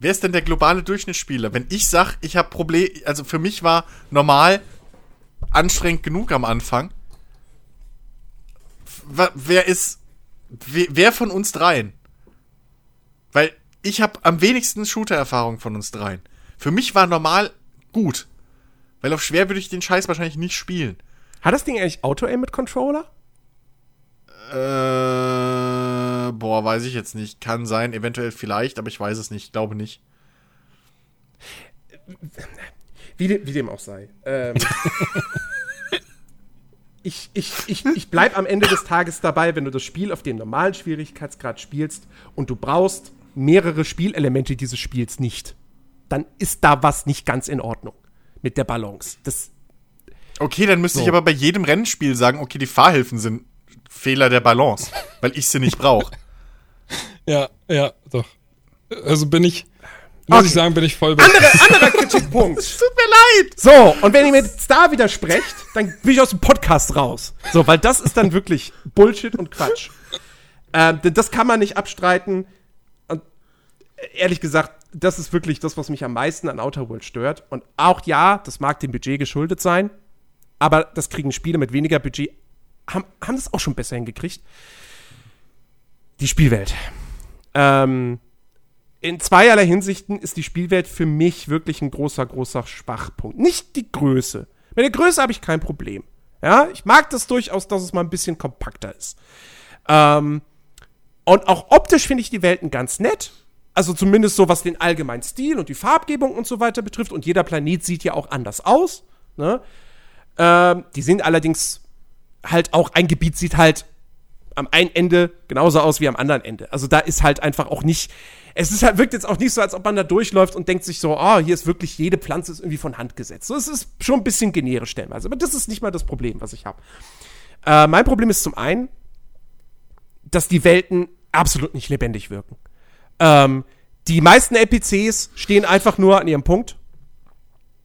Wer ist denn der globale Durchschnittsspieler? Wenn ich sag, ich habe Probleme, also für mich war normal anstrengend genug am Anfang. Wer ist, wer von uns dreien? Weil ich habe am wenigsten Shooter-Erfahrung von uns dreien. Für mich war normal gut. Weil auf schwer würde ich den Scheiß wahrscheinlich nicht spielen. Hat das Ding eigentlich Auto-Aim mit Controller? Äh, boah, weiß ich jetzt nicht. Kann sein, eventuell vielleicht, aber ich weiß es nicht. Glaube nicht. Wie, de, wie dem auch sei. Ähm, ich, ich, ich, ich bleib am Ende des Tages dabei, wenn du das Spiel auf dem normalen Schwierigkeitsgrad spielst und du brauchst mehrere Spielelemente dieses Spiels nicht, dann ist da was nicht ganz in Ordnung mit der Balance. Das, Okay, dann müsste So. ich aber bei jedem Rennspiel sagen, okay, die Fahrhilfen sind Fehler der Balance, weil ich sie nicht brauche. Ja, ja, doch. Also bin ich, muss Okay. ich sagen, bin ich voll bei. andere, anderer Kritikpunkt. Tut mir leid. So, und wenn ihr mir jetzt da widersprecht, dann bin ich aus dem Podcast raus. So, weil das ist dann wirklich Bullshit und Quatsch. Denn das kann man nicht abstreiten. Und äh, ehrlich gesagt, das ist wirklich das, was mich am meisten an Outer World stört. Und auch ja, das mag dem Budget geschuldet sein, aber das kriegen Spiele mit weniger Budget, haben, haben das auch schon besser hingekriegt. Die Spielwelt. Ähm, in zweierlei Hinsichten ist die Spielwelt für mich wirklich ein großer, großer Schwachpunkt. Nicht die Größe. Mit der Größe habe ich kein Problem. Ja, ich mag das durchaus, dass es mal ein bisschen kompakter ist. Ähm, und auch optisch finde ich die Welten ganz nett. Also zumindest so, was den allgemeinen Stil und die Farbgebung und so weiter betrifft. Und jeder Planet sieht ja auch anders aus. Ne? Ähm, die sind allerdings halt auch, ein Gebiet sieht halt am einen Ende genauso aus wie am anderen Ende. Also da ist halt einfach auch nicht, es ist halt, wirkt jetzt auch nicht so, als ob man da durchläuft und denkt sich so, ah, hier ist wirklich jede Pflanze ist irgendwie von Hand gesetzt. So, es ist schon ein bisschen generisch stellenweise. Aber das ist nicht mal das Problem, was ich habe. Äh, mein Problem ist zum einen, dass die Welten absolut nicht lebendig wirken. Ähm, die meisten NPCs stehen einfach nur an ihrem Punkt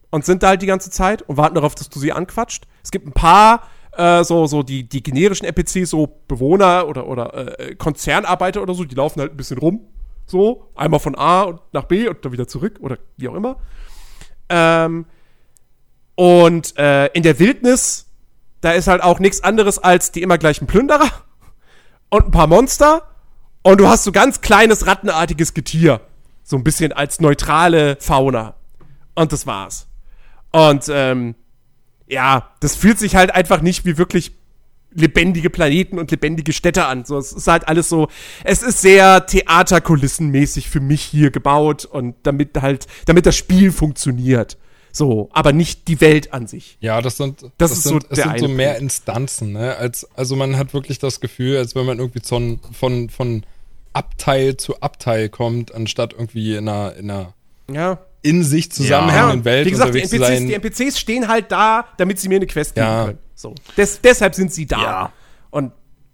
und sind da halt die ganze Zeit und warten darauf, dass du sie anquatscht. Es gibt ein paar äh, so, so die, die generischen NPCs, so Bewohner oder, oder äh, Konzernarbeiter oder so, die laufen halt ein bisschen rum. So, einmal von A nach B und dann wieder zurück oder wie auch immer. Ähm, und äh, in der Wildnis, da ist halt auch nichts anderes als die immer gleichen Plünderer und ein paar Monster. Und du hast so ganz kleines rattenartiges Getier. So ein bisschen als neutrale Fauna. Und das war's. Und ähm, ja, das fühlt sich halt einfach nicht wie wirklich lebendige Planeten und lebendige Städte an. So, es ist halt alles so, es ist sehr Theaterkulissenmäßig für mich hier gebaut und damit halt, damit das Spiel funktioniert. So, aber nicht die Welt an sich. Ja, das sind, Das das ist so sind, es der sind so mehr. Instanzen, ne? Als, also man hat wirklich das Gefühl, als wenn man irgendwie von, von, von Abteil zu Abteil kommt, anstatt irgendwie in einer, in einer Ja. In sich zusammenhängenden Welt wie gesagt, die NPCs, sein. die NPCs stehen halt da, damit sie mir eine Quest geben Ja. können. So. Des, deshalb sind sie da. Ja. Und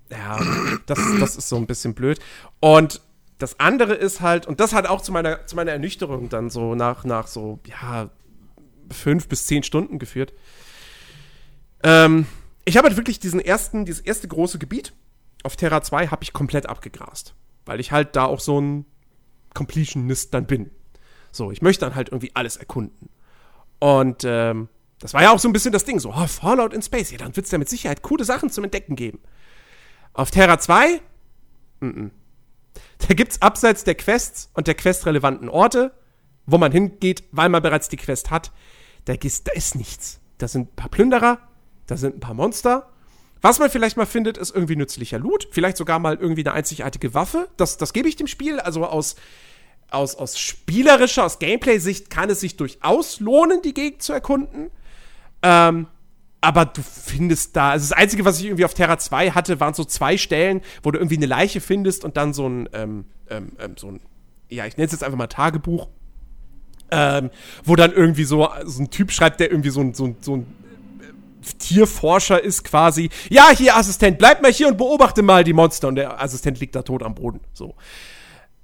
ja, das, das ist so ein bisschen blöd. Und das andere ist halt, und das hat auch zu meiner, zu meiner Ernüchterung dann so nach, nach so, ja, fünf bis zehn Stunden geführt. Ähm, ich habe halt wirklich diesen ersten, dieses erste große Gebiet auf Terra 2 habe ich komplett abgegrast. Weil ich halt da auch so ein Completionist dann bin. So, ich möchte dann halt irgendwie alles erkunden. Und ähm, das war ja auch so ein bisschen das Ding, so, oh, Fallout in Space, ja, dann wird es ja mit Sicherheit coole Sachen zum Entdecken geben. Auf Terra 2, mhm. da gibt's abseits der Quests und der questrelevanten Orte, wo man hingeht, weil man bereits die Quest hat, da, gehst, da ist nichts. Da sind ein paar Plünderer, da sind ein paar Monster Was man vielleicht mal findet, ist irgendwie nützlicher Loot, vielleicht sogar mal irgendwie eine einzigartige Waffe. Das, das gebe ich dem Spiel. Also aus, aus, aus spielerischer, aus Gameplay-Sicht kann es sich durchaus lohnen, die Gegend zu erkunden. Ähm, aber du findest da, also das Einzige, was ich irgendwie auf Terra 2 hatte, waren so zwei Stellen, wo du irgendwie eine Leiche findest und dann so ein, ähm, ähm, ähm so ein, ja, ich nenne es jetzt einfach mal Tagebuch, ähm, wo dann irgendwie so, so ein Typ schreibt, der irgendwie so ein, so ein, so ein Tierforscher ist quasi, ja, hier Assistent, bleib mal hier und beobachte mal die Monster und der Assistent liegt da tot am Boden, so.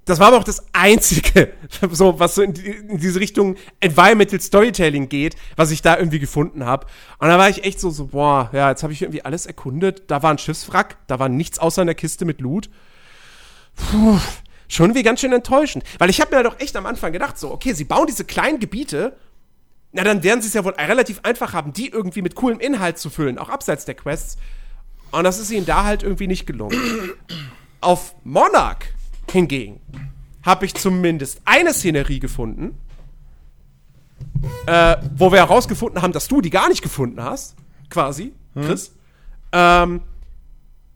Das war aber auch das einzige, so was so in, die, in diese Richtung Environmental Storytelling geht, was ich da irgendwie gefunden habe. Und da war ich echt so, so boah, ja, jetzt habe ich irgendwie alles erkundet. Da war ein Schiffswrack, da war nichts außer einer Kiste mit Loot. Puh, schon wie ganz schön enttäuschend. Weil ich habe mir doch echt am Anfang gedacht, so, okay, sie bauen diese kleinen Gebiete, na dann werden sie es ja wohl relativ einfach haben, die irgendwie mit coolem Inhalt zu füllen, auch abseits der Quests. Und das ist ihnen da halt irgendwie nicht gelungen. Auf Monarch hingegen habe ich zumindest eine Szenerie gefunden, äh, wo wir herausgefunden haben, dass du die gar nicht gefunden hast, quasi, Chris. Ähm,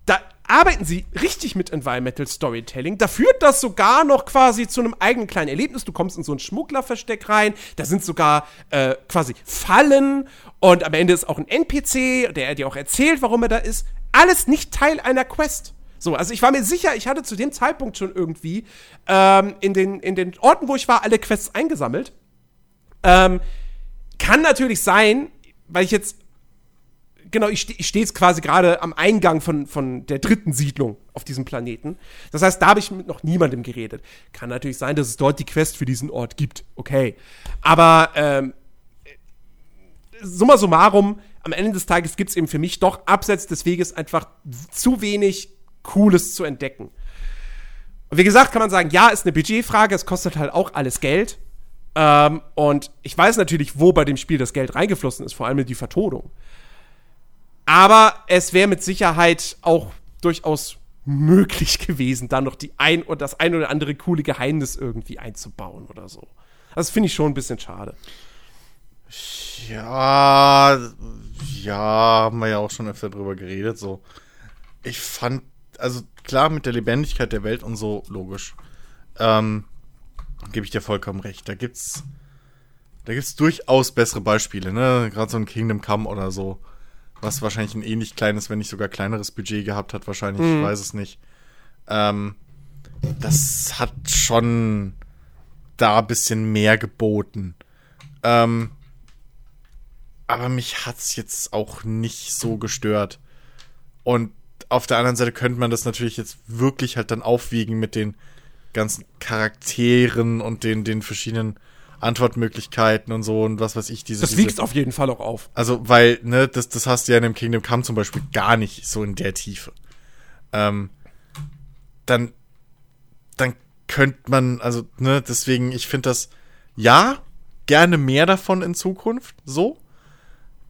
da arbeiten sie richtig mit Environmental Storytelling. Da führt das sogar noch quasi zu einem eigenen kleinen Erlebnis. Du kommst in so ein Schmugglerversteck rein, da sind sogar äh, quasi Fallen und am Ende ist auch ein NPC, der dir auch erzählt, warum er da ist. Alles nicht Teil einer Quest. So, also ich war mir sicher, ich hatte zu dem Zeitpunkt schon irgendwie ähm, in, den, in den Orten, wo ich war, alle Quests eingesammelt. Ähm, kann natürlich sein, weil ich jetzt genau, ich, ich stehe jetzt quasi gerade am Eingang von, von der dritten Siedlung auf diesem Planeten. Das heißt, da habe ich mit noch niemandem geredet. Kann natürlich sein, dass es dort die Quest für diesen Ort gibt. Okay. Aber ähm, summa summarum, am Ende des Tages gibt es eben für mich doch abseits des Weges einfach zu wenig Cooles zu entdecken. Und wie gesagt, kann man sagen, ja, ist eine Budgetfrage, es kostet halt auch alles Geld. Ähm, und ich weiß natürlich, wo bei dem Spiel das Geld reingeflossen ist, vor allem die Vertonung. Aber es wäre mit Sicherheit auch durchaus möglich gewesen, da noch die ein und das ein oder andere coole Geheimnis irgendwie einzubauen oder so. Das finde ich schon ein bisschen schade. Ja, ja, haben wir ja auch schon öfter drüber geredet. So, ich fand, also klar mit der Lebendigkeit der Welt und so logisch, ähm, gebe ich dir vollkommen recht. Da gibt's, da gibt's durchaus bessere Beispiele, ne? Gerade so ein Kingdom Come oder so, was wahrscheinlich ein ähnlich kleines, wenn nicht sogar kleineres Budget gehabt hat, wahrscheinlich, ich weiß es nicht. Ähm, das hat schon da ein bisschen mehr geboten. Ähm, aber mich hat's jetzt auch nicht so gestört. Und auf der anderen Seite könnte man das natürlich jetzt wirklich halt dann aufwiegen mit den ganzen Charakteren und den, den verschiedenen Antwortmöglichkeiten und so und was weiß ich. Diese, Das diese, wiegt auf jeden Fall auch auf. also, weil, ne, das, das hast du ja in dem Kingdom Come zum Beispiel gar nicht so in der Tiefe. Ähm, dann, dann könnte man, also, ne, deswegen, ich finde das, ja, gerne mehr davon in Zukunft, so.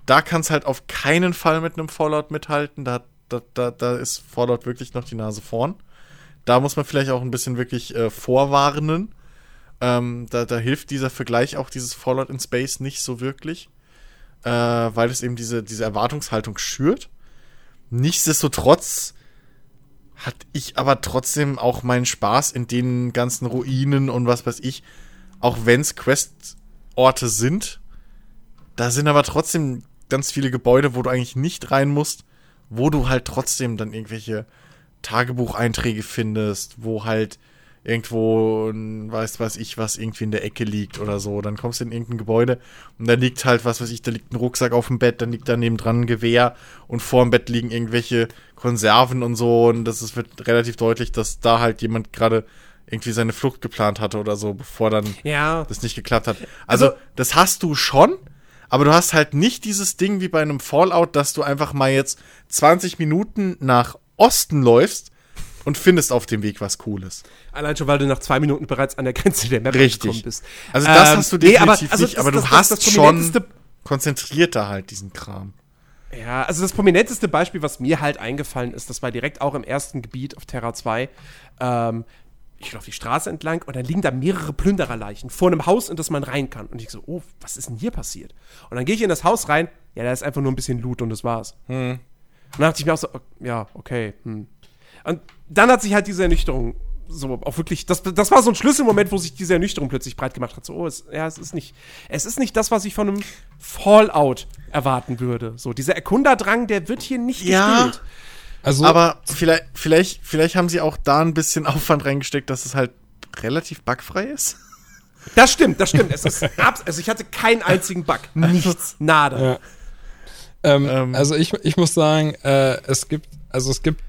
Da kann es halt auf keinen Fall mit einem Fallout mithalten. Da, da, da, da ist Fallout wirklich noch die Nase vorn. Da muss man vielleicht auch ein bisschen wirklich äh, vorwarnen. Ähm, da, da hilft dieser Vergleich auch dieses Fallout in Space nicht so wirklich äh, weil es eben diese, diese Erwartungshaltung schürt. Nichtsdestotrotz hatte ich aber trotzdem auch meinen Spaß in den ganzen Ruinen und was weiß ich, auch wenn es Questorte sind, da sind aber trotzdem ganz viele Gebäude, wo du eigentlich nicht rein musst, wo du halt trotzdem dann irgendwelche Tagebucheinträge findest, wo halt irgendwo, weiß weiß ich, was irgendwie in der Ecke liegt oder so. Dann kommst du in irgendein Gebäude und da liegt halt, was weiß ich, da liegt ein Rucksack auf dem Bett, dann liegt da nebendran ein Gewehr und vor dem Bett liegen irgendwelche Konserven und so. Und das ist, wird relativ deutlich, dass da halt jemand gerade irgendwie seine Flucht geplant hatte oder so, bevor dann Ja. das nicht geklappt hat. Also, Also- das hast du schon, aber du hast halt nicht dieses Ding wie bei einem Fallout, dass du einfach mal jetzt 20 Minuten nach Osten läufst und findest auf dem Weg was Cooles. Allein schon, weil du nach zwei Minuten bereits an der Grenze der Map Richtig. bist. Also das Ähm, hast du nee, definitiv aber- also nicht, das- aber du das- hast das schon konzentrierter halt diesen Kram. Ja, also das prominenteste Beispiel, was mir halt eingefallen ist, das war direkt auch im ersten Gebiet auf Terra 2. Ähm, ich laufe die Straße entlang und dann liegen da mehrere Plündererleichen vor einem Haus, in das man rein kann. Und ich so, oh, was ist denn hier passiert? Und dann gehe ich in das Haus rein, ja, da ist einfach nur ein bisschen Loot und das war's. dann dachte ich mir auch so, ja, okay. Hm. Und dann hat sich halt diese Ernüchterung so auch wirklich, das, das war so ein Schlüsselmoment, wo sich diese Ernüchterung plötzlich breit gemacht hat. So, oh, es, ja, es ist nicht, es ist nicht das, was ich von einem Fallout erwarten würde. So, dieser Erkunderdrang, der wird hier nicht Ja. gespielt. Also, Aber vielleicht, vielleicht, vielleicht haben sie auch da ein bisschen Aufwand reingesteckt, dass es halt relativ bugfrei ist. Das stimmt, das stimmt. Es ist abs also ich hatte keinen einzigen Bug. Nichts. Nada. Ja. Ähm, Ähm. also ich, ich muss sagen, äh, es gibt, also es gibt,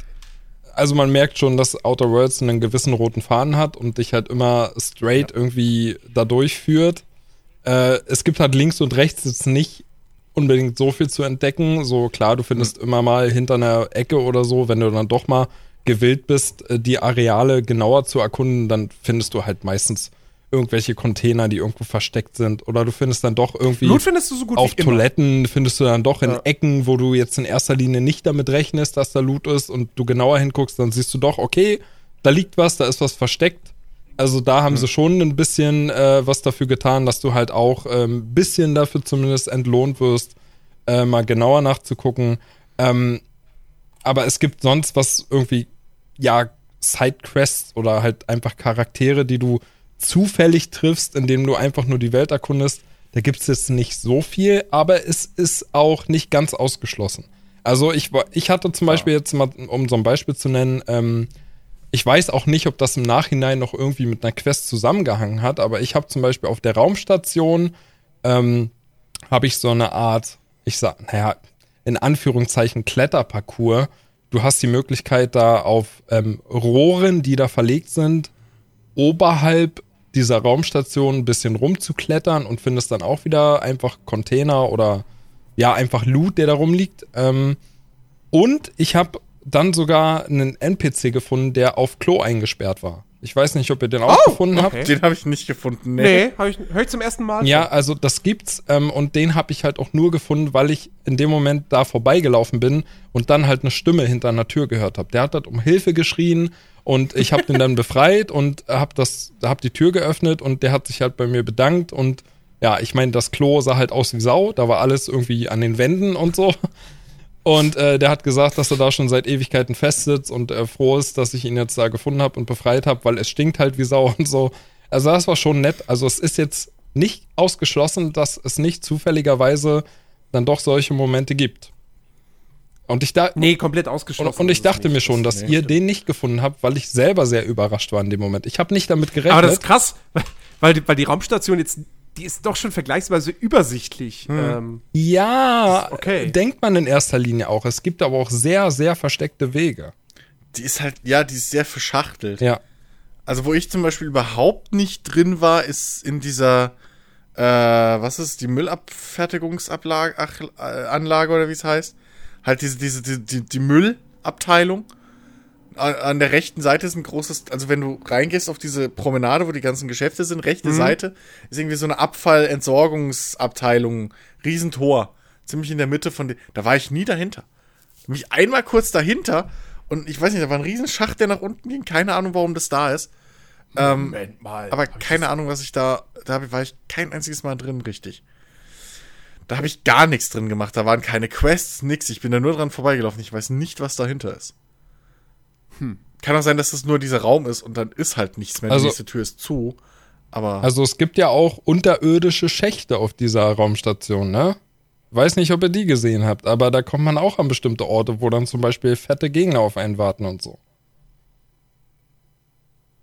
also man merkt schon, dass Outer Worlds einen gewissen roten Faden hat und dich halt immer straight irgendwie da durchführt. Äh, es gibt halt links und rechts jetzt nicht unbedingt so viel zu entdecken. So klar, du findest immer mal hinter einer Ecke oder so, wenn du dann doch mal gewillt bist, äh, die Areale genauer zu erkunden, dann findest du halt meistens irgendwelche Container, die irgendwo versteckt sind. Oder du findest dann doch irgendwie Blut findest du so gut auf wie immer. Toiletten findest du dann doch in Ja. Ecken, wo du jetzt in erster Linie nicht damit rechnest, dass da Loot ist und du genauer hinguckst, dann siehst du doch, okay, da liegt was, da ist was versteckt. Also da haben sie schon ein bisschen äh, was dafür getan, dass du halt auch ein ähm, bisschen dafür zumindest entlohnt wirst, äh, mal genauer nachzugucken. Ähm, aber es gibt sonst was irgendwie, ja, Sidequests oder halt einfach Charaktere, die du zufällig triffst, indem du einfach nur die Welt erkundest. Da gibt es jetzt nicht so viel, aber es ist auch nicht ganz ausgeschlossen. Also ich, ich hatte zum Beispiel jetzt mal, um so ein Beispiel zu nennen, ähm, ich weiß auch nicht, ob das im Nachhinein noch irgendwie mit einer Quest zusammengehangen hat, aber ich habe zum Beispiel auf der Raumstation ähm, habe ich so eine Art, ich sag, naja, in Anführungszeichen Kletterparcours. Du hast die Möglichkeit, da auf ähm, Rohren, die da verlegt sind, oberhalb dieser Raumstation ein bisschen rumzuklettern und findest dann auch wieder einfach Container oder ja, einfach Loot, der da rumliegt. Ähm, und ich habe dann sogar einen NPC gefunden, der auf Klo eingesperrt war. Ich weiß nicht, ob ihr den auch Oh, gefunden habt. okay. Den habe ich nicht gefunden. Nee, hab ich, hör ich zum ersten Mal. Ja, also das gibt's ähm, und den habe ich halt auch nur gefunden, weil ich in dem Moment da vorbeigelaufen bin und dann halt eine Stimme hinter einer Tür gehört habe. Der hat halt um Hilfe geschrien und ich habe den dann befreit und habe das, habe die Tür geöffnet und der hat sich halt bei mir bedankt und ja, ich meine, das Klo sah halt aus wie Sau, da war alles irgendwie an den Wänden und so. Und äh, der hat gesagt, dass er da schon seit Ewigkeiten festsitzt und äh, froh ist, dass ich ihn jetzt da gefunden habe und befreit habe, weil es stinkt halt wie Sau und so. Also das war schon nett. Also es ist jetzt nicht ausgeschlossen, dass es nicht zufälligerweise dann doch solche Momente gibt. Und ich, da, Nee, komplett ausgeschlossen. und, und ich dachte mir schon, dass Nee, ihr stimmt. den nicht gefunden habt, weil ich selber sehr überrascht war in dem Moment. Ich habe nicht damit gerechnet. Aber das ist krass, weil- weil die Raumstation jetzt, die ist doch schon vergleichsweise übersichtlich. Ähm, ja, Okay. denkt man in erster Linie auch. Es gibt aber auch sehr, sehr versteckte Wege. Die ist halt, ja, die ist sehr verschachtelt. Ja. Also, wo ich zum Beispiel überhaupt nicht drin war, ist in dieser, äh, was ist, die Müllabfertigungsanlage ach, äh, Anlage oder wie es heißt. Halt diese, diese, die, die, die Müllabteilung. An, der rechten Seite ist ein großes, also wenn du reingehst auf diese Promenade, wo die ganzen Geschäfte sind, rechte Seite ist irgendwie so eine Abfallentsorgungsabteilung, Riesentor. Ziemlich in der Mitte von dem, da war ich nie dahinter. Mich einmal kurz dahinter und ich weiß nicht, da war ein Riesenschacht, der nach unten ging. Keine Ahnung, warum das da ist. Ähm, Moment mal. aber keine Ahnung, was ich da. Da war ich kein einziges Mal drin, richtig. Da habe ich gar nichts drin gemacht. Da waren keine Quests, nix. Ich bin da nur dran vorbeigelaufen. Ich weiß nicht, was dahinter ist. Kann auch sein, dass das nur dieser Raum ist und dann ist halt nichts mehr. Also- die nächste Tür ist zu. Aber Also es gibt ja auch unterirdische Schächte auf dieser Raumstation, ne? Weiß nicht, ob ihr die gesehen habt, aber da kommt man auch an bestimmte Orte, wo dann zum Beispiel fette Gegner auf einen warten und so.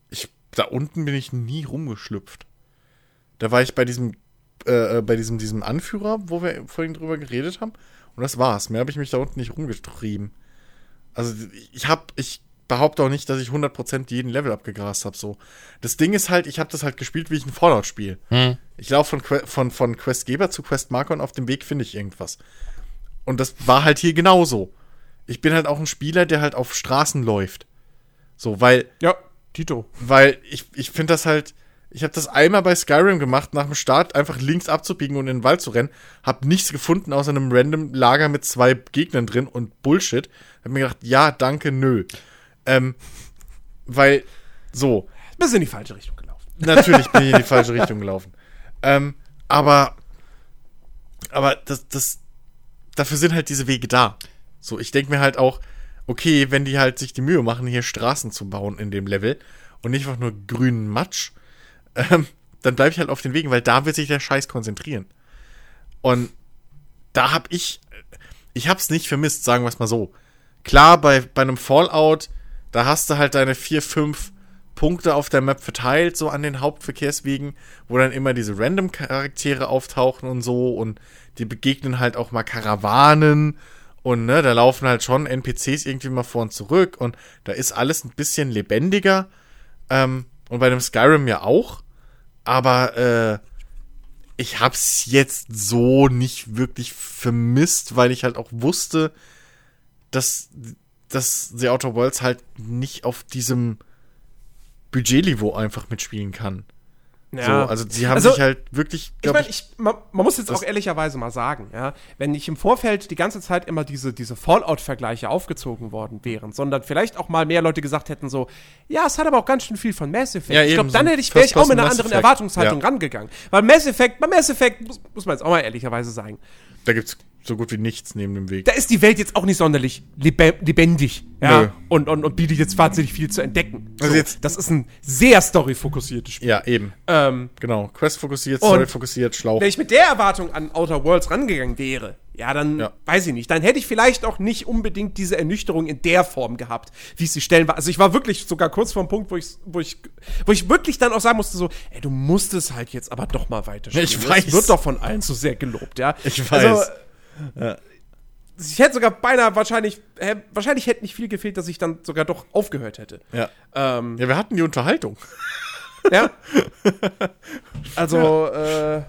ich, da unten bin ich nie rumgeschlüpft. Da war ich bei diesem, äh, äh, bei diesem, diesem Anführer, wo wir vorhin drüber geredet haben. Und das war's. Mehr habe ich mich da unten nicht rumgetrieben. Also ich habe, ich behaupte auch nicht, dass ich 100% jeden Level abgegrast habe. So. Das Ding ist halt, ich habe das halt gespielt, wie ich ein Fallout spiele. Hm. Ich laufe von, Que- von, von Questgeber zu Questmarker und auf dem Weg finde ich irgendwas. Und das war halt hier genauso. Ich bin halt auch ein Spieler, der halt auf Straßen läuft. So, weil ja, Tito. weil ich, ich finde das halt, ich habe das einmal bei Skyrim gemacht, nach dem Start einfach links abzubiegen und in den Wald zu rennen, hab nichts gefunden außer einem random Lager mit zwei Gegnern drin und Bullshit. Hab mir gedacht, ja, danke, nö. Ähm, weil, so, Bist in die falsche Richtung gelaufen. natürlich bin ich in die falsche Richtung gelaufen. Ähm, aber, aber das, das, dafür sind halt diese Wege da. So, ich denke mir halt auch, okay, wenn die halt sich die Mühe machen, hier Straßen zu bauen in dem Level und nicht einfach nur grünen Matsch, ähm, dann bleibe ich halt auf den Wegen, weil da wird sich der Scheiß konzentrieren. Und da hab ich, ich hab's nicht vermisst, sagen wir es mal so. Klar, bei, bei einem Fallout, da hast du halt deine vier, fünf Punkte auf der Map verteilt, so an den Hauptverkehrswegen, wo dann immer diese random Charaktere auftauchen und so und die begegnen halt auch mal Karawanen und ne, da laufen halt schon NPCs irgendwie mal vor und zurück und da ist alles ein bisschen lebendiger. Ähm, und bei dem Skyrim ja auch. Aber äh, ich hab's jetzt so nicht wirklich vermisst, weil ich halt auch wusste, dass, dass The Outer Worlds halt nicht auf diesem Budgetniveau einfach mitspielen kann. Ja. So, also sie haben Also, sich halt wirklich, Ich meine, ich, man, man muss jetzt auch ehrlicherweise mal sagen, ja, wenn nicht im Vorfeld die ganze Zeit immer diese, diese Fallout-Vergleiche aufgezogen worden wären, sondern vielleicht auch mal mehr Leute gesagt hätten so, ja, es hat aber auch ganz schön viel von Mass Effect. Ja, ich glaube, dann so hätte ich, wäre ich auch mit einer First-Person anderen Mass Effect. Erwartungshaltung Ja. rangegangen. Weil Mass Effect, bei Mass Effect muss, muss man jetzt auch mal ehrlicherweise sagen, da gibt's so gut wie nichts neben dem Weg. da ist die Welt jetzt auch nicht sonderlich lebe lebendig, ja, Nö. und, und, und bietet jetzt wahnsinnig viel zu entdecken. Also jetzt- das ist ein sehr story-fokussiertes Spiel. Ja, eben. Ähm, Genau. Quest fokussiert, Und- Story fokussiert, Schlauch. Wenn ich mit der Erwartung an Outer Worlds rangegangen wäre, ja, dann Ja. weiß ich nicht. Dann hätte ich vielleicht auch nicht unbedingt diese Ernüchterung in der Form gehabt, wie es die Stellen war. Also ich war wirklich sogar kurz vor dem Punkt, wo ich, wo ich, wo ich wirklich dann auch sagen musste, so, ey, du musst es halt jetzt aber doch mal weiterspielen. Ich Das weiß. wird doch von allen so sehr gelobt, ja. Ich Also, weiß. ich hätte sogar beinahe wahrscheinlich, äh, wahrscheinlich hätte nicht viel gefehlt, dass ich dann sogar doch aufgehört hätte. ja. Ähm, ja, wir hatten die Unterhaltung. ja. Also, äh,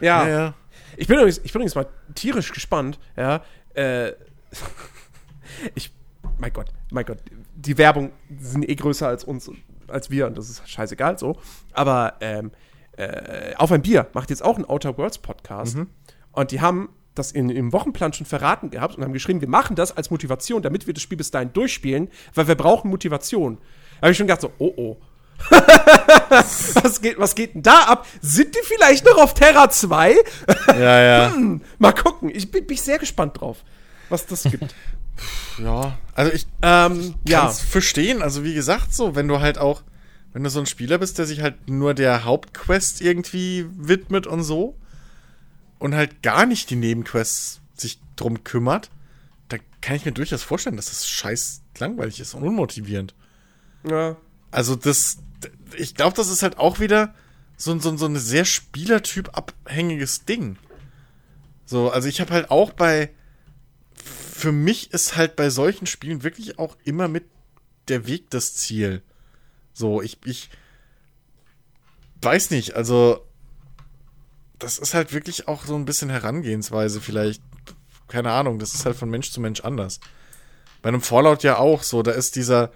ja. ja. Ich bin übrigens, ich bin übrigens mal tierisch gespannt, ja. Äh, ich, mein Gott, mein Gott, die Werbung sind eh größer als uns, als wir und das ist scheißegal so. Aber ähm, äh, auf ein Bier macht jetzt auch einen Outer Worlds Podcast und die haben das in, im Wochenplan schon verraten gehabt und haben geschrieben, wir machen das als Motivation, damit wir das Spiel bis dahin durchspielen, weil wir brauchen Motivation. Da habe ich schon gedacht so, oh oh. was, geht, was geht denn da ab? Sind die vielleicht noch auf Terra 2? Ja, ja. Mal gucken. Ich bin, bin ich sehr gespannt drauf, was das gibt. ja. Also ich ähm, ja. kann's verstehen. Also wie gesagt, so, wenn du halt auch, wenn du so ein Spieler bist, der sich halt nur der Hauptquest irgendwie widmet und so und halt gar nicht die Nebenquests sich drum kümmert, da kann ich mir durchaus vorstellen, dass das scheiß langweilig ist und unmotivierend. ja. Also das, ich glaube, das ist halt auch wieder so, so, so ein sehr Spielertyp abhängiges Ding. So, also ich habe halt auch bei, für mich ist halt bei solchen Spielen wirklich auch immer mit der Weg das Ziel. So, ich, ich weiß nicht, also das ist halt wirklich auch so ein bisschen Herangehensweise vielleicht, keine Ahnung, das ist halt von Mensch zu Mensch anders. Bei einem Fallout ja auch so, da ist dieser,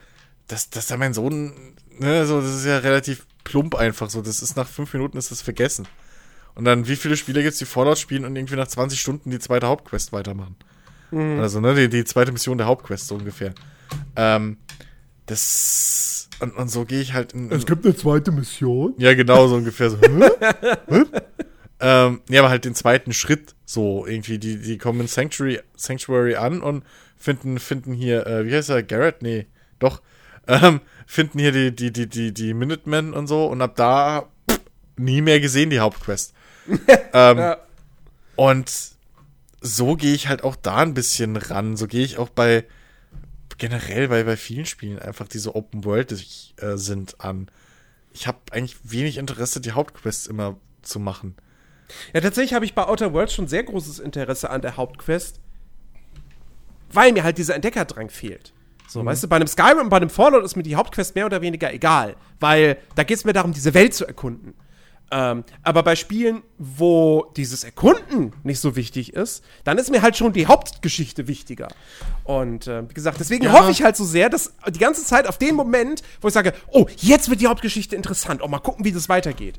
das, das ist ja mein Sohn, ne, so, das ist ja relativ plump einfach so, das ist nach fünf Minuten ist das vergessen. Und dann, wie viele Spieler gibt's, die Fallout spielen und irgendwie nach 20 Stunden die zweite Hauptquest weitermachen? Also, ne, die, die zweite Mission der Hauptquest, so ungefähr. Ähm, das, und, und so gehe ich halt in, in gibt eine zweite Mission. ja, genau, so ungefähr so. Ähm, ja, aber halt den zweiten Schritt so irgendwie. Die, die kommen in Sanctuary, Sanctuary an und finden, finden hier, äh, wie heißt er, Garrett? Nee, doch. Ähm, finden hier die, die, die, die, die Minutemen und so und ab da pff, nie mehr gesehen, die Hauptquest. ähm, Ja. und so gehe ich halt auch da ein bisschen ran. So gehe ich auch bei generell bei, bei vielen Spielen einfach diese Open World äh, sind an. Ich habe eigentlich wenig Interesse, die Hauptquests immer zu machen. Ja, tatsächlich habe ich bei Outer Worlds schon sehr großes Interesse an der Hauptquest, weil mir halt dieser Entdeckerdrang fehlt. So, weißt du, bei einem Skyrim und bei einem Fallout ist mir die Hauptquest mehr oder weniger egal, weil da geht es mir darum, diese Welt zu erkunden. Ähm, aber bei Spielen, wo dieses Erkunden nicht so wichtig ist, dann ist mir halt schon die Hauptgeschichte wichtiger. Und äh, wie gesagt, deswegen Ja. hoffe ich halt so sehr, dass die ganze Zeit auf den Moment, wo ich sage, oh, jetzt wird die Hauptgeschichte interessant, oh, mal gucken, wie das weitergeht.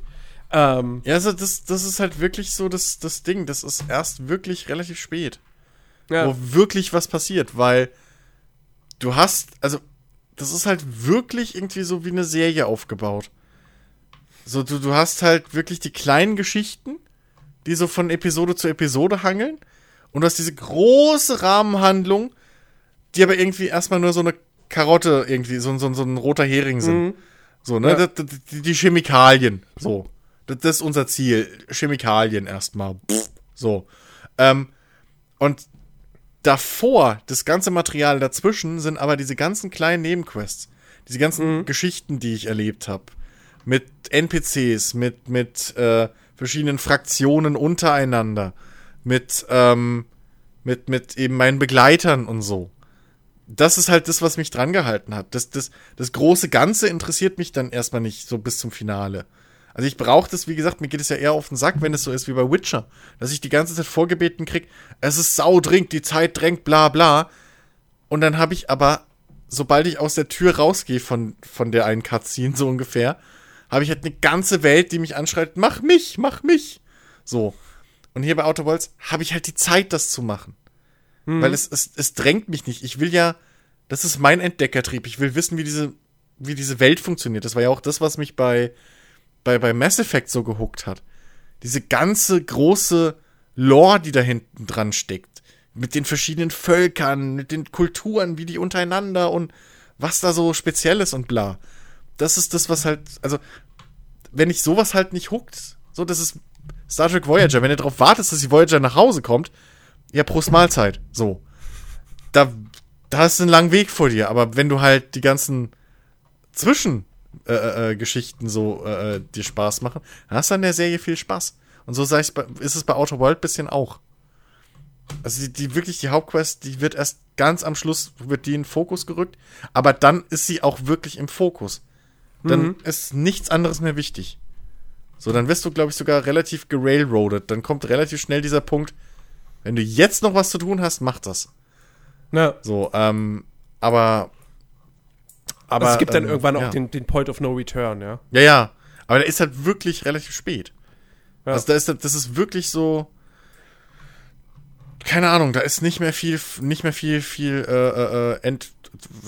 Ähm, Ja, also das, das ist halt wirklich so das, das Ding. Das ist erst wirklich relativ spät, ja. wo wirklich was passiert, weil du hast, also das ist halt wirklich irgendwie so wie eine Serie aufgebaut. So, du, du hast halt wirklich die kleinen Geschichten, die so von Episode zu Episode hangeln. Und du hast diese große Rahmenhandlung, die aber irgendwie erstmal nur so eine Karotte irgendwie, so, so, so ein roter Hering sind. So, ne? Ja. Die die Chemikalien. So. Das, das ist unser Ziel. Chemikalien erstmal. So. Ähm, und davor, das ganze Material dazwischen, sind aber diese ganzen kleinen Nebenquests. Diese ganzen Geschichten, die ich erlebt habe. Mit NPCs, mit, mit äh, verschiedenen Fraktionen untereinander. Mit, ähm, mit, mit eben meinen Begleitern und so. Das ist halt das, was mich dran gehalten hat. Das, das, das große Ganze interessiert mich dann erstmal nicht so bis zum Finale. Also ich brauche das, wie gesagt, mir geht es ja eher auf den Sack, wenn es so ist wie bei Witcher. Dass ich die ganze Zeit vorgebeten krieg, es ist saudringend, die Zeit drängt, bla bla. Und dann habe ich aber, sobald ich aus der Tür rausgehe von, von der einen Cutscene, so ungefähr, habe ich halt eine ganze Welt, die mich anschreit, mach mich, mach mich. So. Und hier bei Outer Worlds habe ich halt die Zeit, das zu machen. Weil es, es, es drängt mich nicht. Ich will ja, das ist mein Entdeckertrieb. Ich will wissen, wie diese, wie diese Welt funktioniert. Das war ja auch das, was mich bei, bei, bei Mass Effect so gehuckt hat. Diese ganze große Lore, die da hinten dran steckt. Mit den verschiedenen Völkern, mit den Kulturen, wie die untereinander und was da so speziell ist und bla. Das ist das, was halt, also, wenn ich sowas halt nicht huckt, so, das ist Star Trek Voyager. Wenn du darauf wartest, dass die Voyager nach Hause kommt, ja, Prost Mahlzeit. So. Da, da hast du einen langen Weg vor dir. Aber wenn du halt die ganzen Zwischengeschichten äh, äh, Geschichten so äh, dir Spaß machen, dann hast du an der Serie viel Spaß. Und so ich's bei, ist es bei Outer World bisschen auch. Also die, die wirklich die Hauptquest, die wird erst ganz am Schluss wird die in den Fokus gerückt, aber dann ist sie auch wirklich im Fokus. Dann ist nichts anderes mehr wichtig. So, dann wirst du, glaube ich, sogar relativ gerailroadet. Dann kommt relativ schnell dieser Punkt, wenn du jetzt noch was zu tun hast, mach das. Ja. So, ähm, aber. Aber Also es gibt dann ähm, irgendwann auch ja. den, den Point of No Return, ja. Ja, ja. Aber der ist halt wirklich relativ spät. Ja. Also da ist das ist wirklich so. Keine Ahnung, da ist nicht mehr viel, nicht mehr viel, viel, äh, äh, äh, end,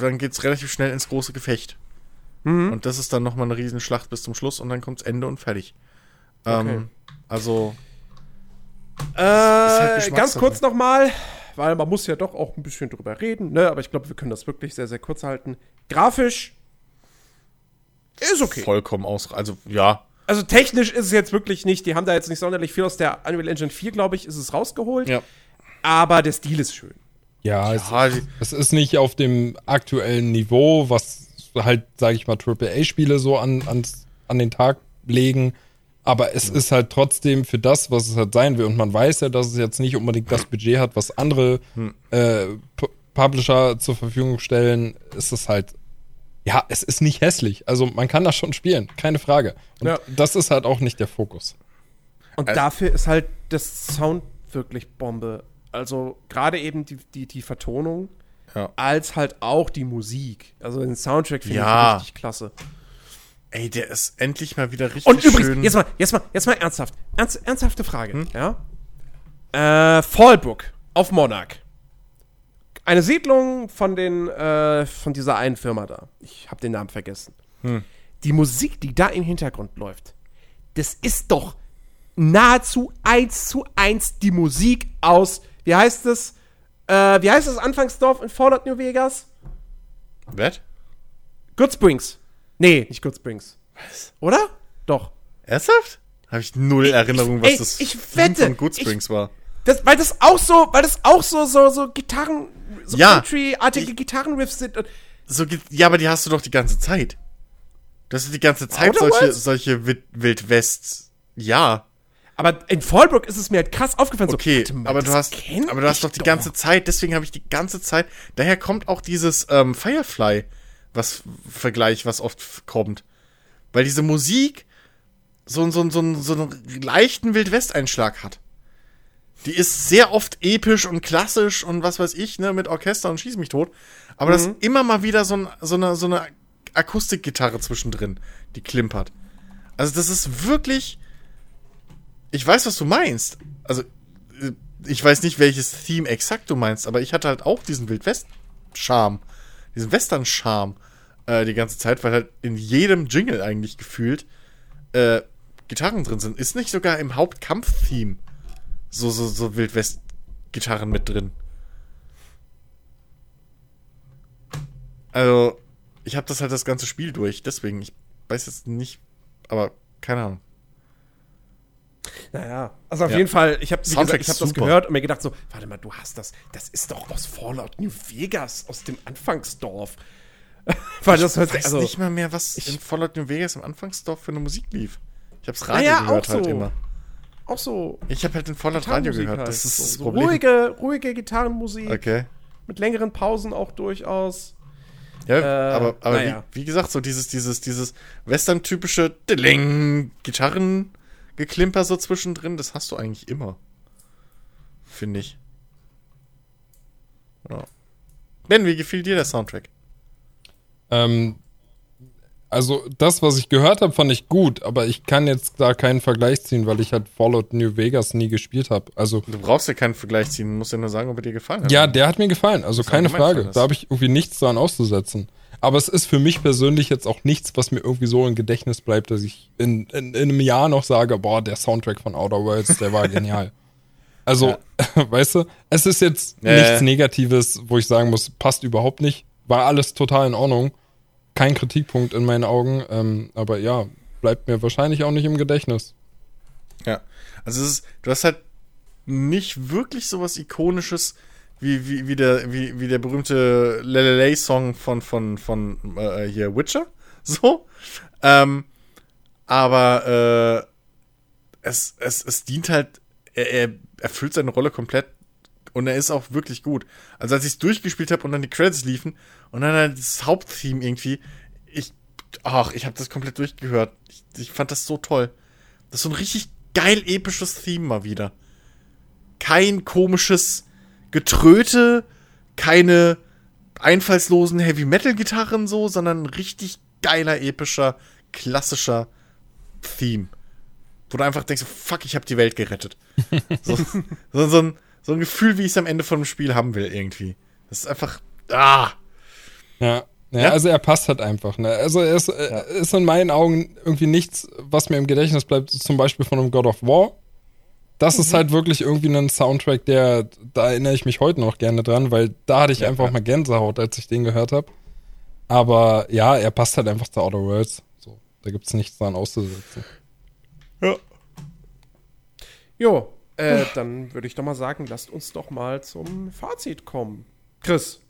dann geht's relativ schnell ins große Gefecht. Mhm. Und das ist dann nochmal eine Riesenschlacht bis zum Schluss und dann kommt's Ende und fertig. Okay. Ähm, also, Äh, halt ganz kurz nochmal, weil man muss ja doch auch ein bisschen drüber reden, ne? Aber ich glaube, wir können das wirklich sehr, sehr kurz halten. Grafisch ist okay. vollkommen aus, also, ja. Also technisch ist es jetzt wirklich nicht, die haben da jetzt nicht sonderlich viel aus der Unreal Engine 4, glaube ich, ist es rausgeholt. Ja. Aber der Stil ist schön. Ja, es, Ja, die- es ist nicht auf dem aktuellen Niveau, was halt, sage ich mal, AAA-Spiele so an, ans, an den Tag legen. Aber es ist halt trotzdem für das, was es halt sein will. Und man weiß ja, dass es jetzt nicht unbedingt das Budget hat, was andere äh, Pu- Publisher zur Verfügung stellen. Ist es halt, ja, es ist nicht hässlich. Also man kann das schon spielen, keine Frage. Und Ja. das ist halt auch nicht der Fokus. Und Also- dafür ist halt das Sound wirklich Bombe. Also gerade eben die, die, die Vertonung, Ja. als halt auch die Musik. Also den Soundtrack finde Ja. ich richtig klasse. Ey, der ist endlich mal wieder richtig Und übrigens, schön. jetzt mal, jetzt mal, jetzt mal ernsthaft. Ernst, ernsthafte Frage, Hm? ja? Äh, Fallbrook auf Monarch. Eine Siedlung von den, äh, von dieser einen Firma da. Ich habe den Namen vergessen. Hm. Die Musik, die da im Hintergrund läuft, das ist doch nahezu eins zu eins die Musik aus, wie heißt es? Äh, wie heißt das Anfangsdorf in Fallout New Vegas? Was? Good Springs. Nee, nicht Good Springs. Was? Oder? Doch. Ernsthaft? Habe ich null Erinnerung, was ey, das ich wette, von Good ich- Springs war. Das, weil das auch so, weil das auch so, so, so Gitarren, so Ja. Country-artige Gitarrenriffs sind. Und So, ja, aber die hast du doch die ganze Zeit. Das ist die ganze Zeit Outer solche, Worlds? solche Wild- Wildwest. Ja, aber in Fallbrook ist es mir halt krass aufgefallen. okay, so, mal, aber du hast, aber du hast doch die ganze Zeit, deswegen habe ich die ganze Zeit, daher kommt auch dieses ähm, Firefly, was Vergleich, was oft kommt. Weil diese Musik so, so, so, so einen leichten Wildwest-Einschlag hat. Die ist sehr oft episch und klassisch und was weiß ich, ne, mit Orchester und Schieß mich tot. Aber das ist immer mal wieder so, ein, so, eine, so eine Akustikgitarre zwischendrin, die klimpert. Also das ist wirklich. Ich weiß, was du meinst. Also, äh, ich weiß nicht, welches Theme exakt du meinst, aber ich hatte halt auch diesen Wildwest-Charme, diesen Western-Charme äh, die ganze Zeit, weil halt in jedem Jingle eigentlich gefühlt äh, Gitarren drin sind. Ist nicht sogar im Hauptkampf-Theme so, so, so Wildwest-Gitarren mit drin? Also, ich habe das halt das ganze Spiel durch, deswegen, ich weiß jetzt nicht, aber keine Ahnung. Naja, also auf Ja. jeden Fall, ich habe hab das gehört und mir gedacht so, warte mal, du hast das, das ist doch aus Fallout New Vegas, aus dem Anfangsdorf. Weil das hört Ich weiß also, nicht mal mehr, was ich- in Fallout New Vegas im Anfangsdorf für eine Musik lief. Ich hab's Radio Naja, gehört halt so. immer. Auch so Ich habe halt in Fallout Radio gehört, halt, das ist so, das so Problem. ruhige, ruhige Gitarrenmusik Okay. mit längeren Pausen auch durchaus. Ja, Äh, aber, aber naja. wie, wie gesagt, so dieses, dieses, dieses Western-typische Gitarrengeklimper so zwischendrin, das hast du eigentlich immer. Finde ich. Ja. Ben, wie gefiel dir der Soundtrack? Ähm, also das, was ich gehört habe, fand ich gut, aber ich kann jetzt da keinen Vergleich ziehen, weil ich halt Fallout New Vegas nie gespielt habe. Also Du brauchst ja keinen Vergleich ziehen, du musst ja nur sagen, ob er dir gefallen hat. ja, der hat mir gefallen, also keine allgemein Frage. Da habe ich irgendwie nichts dran auszusetzen. Aber es ist für mich persönlich jetzt auch nichts, was mir irgendwie so im Gedächtnis bleibt, dass ich in, in, in einem Jahr noch sage, boah, der Soundtrack von Outer Worlds, der war genial. Also, weißt du, es ist jetzt Ja, nichts ja. Negatives, wo ich sagen muss, passt überhaupt nicht. War alles total in Ordnung. Kein Kritikpunkt in meinen Augen. Ähm, aber ja, bleibt mir wahrscheinlich auch nicht im Gedächtnis. Ja. Also es ist, du hast halt nicht wirklich sowas Ikonisches wie, wie, wie, der, wie, wie der berühmte Lelele-Song von, von, von äh, hier Witcher. So. Ähm, aber äh, es, es, es dient halt, er, er erfüllt seine Rolle komplett und er ist auch wirklich gut. Also als ich es durchgespielt habe und dann die Credits liefen und dann das Haupttheme irgendwie, ich, ach, ich habe das komplett durchgehört. Ich, ich fand das so toll. Das ist so ein richtig geil episches Theme mal wieder. Kein komisches Getröte, keine einfallslosen Heavy Metal Gitarren so, sondern ein richtig geiler epischer klassischer Theme. Wo du einfach denkst, fuck, ich habe die Welt gerettet. so, so, so, ein, so ein Gefühl, wie ich es am Ende von dem Spiel haben will, irgendwie. Das ist einfach. Ah! Ja. Ja, Ja? also er passt halt einfach. Ne? Also er ist, äh, ist in meinen Augen irgendwie nichts, was mir im Gedächtnis bleibt, zum Beispiel von einem God of War. Das ist halt wirklich irgendwie ein Soundtrack, der, da erinnere ich mich heute noch gerne dran, weil da hatte ich Ja, einfach ja. mal Gänsehaut, als ich den gehört habe. Aber ja, er passt halt einfach zu Outer Worlds. So, da gibt's nichts dran auszusetzen. Ja. Jo, äh, dann würde ich doch mal sagen, lasst uns doch mal zum Fazit kommen. Chris,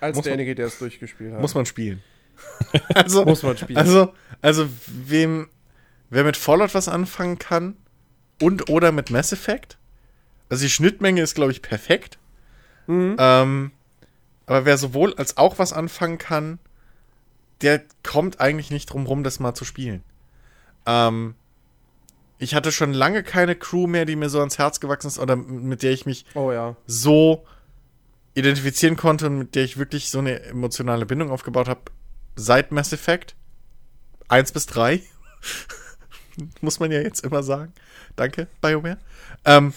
als Muss derjenige, der es durchgespielt hat. Muss man spielen. also, Muss man spielen. Also, also wem, wer mit Fallout was anfangen kann und oder mit Mass Effect, also die Schnittmenge ist, glaube ich, perfekt. Ähm, aber wer sowohl als auch was anfangen kann, der kommt eigentlich nicht drum rum, das mal zu spielen. Ähm, ich hatte schon lange keine Crew mehr, die mir so ans Herz gewachsen ist oder mit der ich mich oh ja. so identifizieren konnte und mit der ich wirklich so eine emotionale Bindung aufgebaut habe, seit Mass Effect 1 bis 3. Muss man ja jetzt immer sagen. Danke, BioWare. Ähm,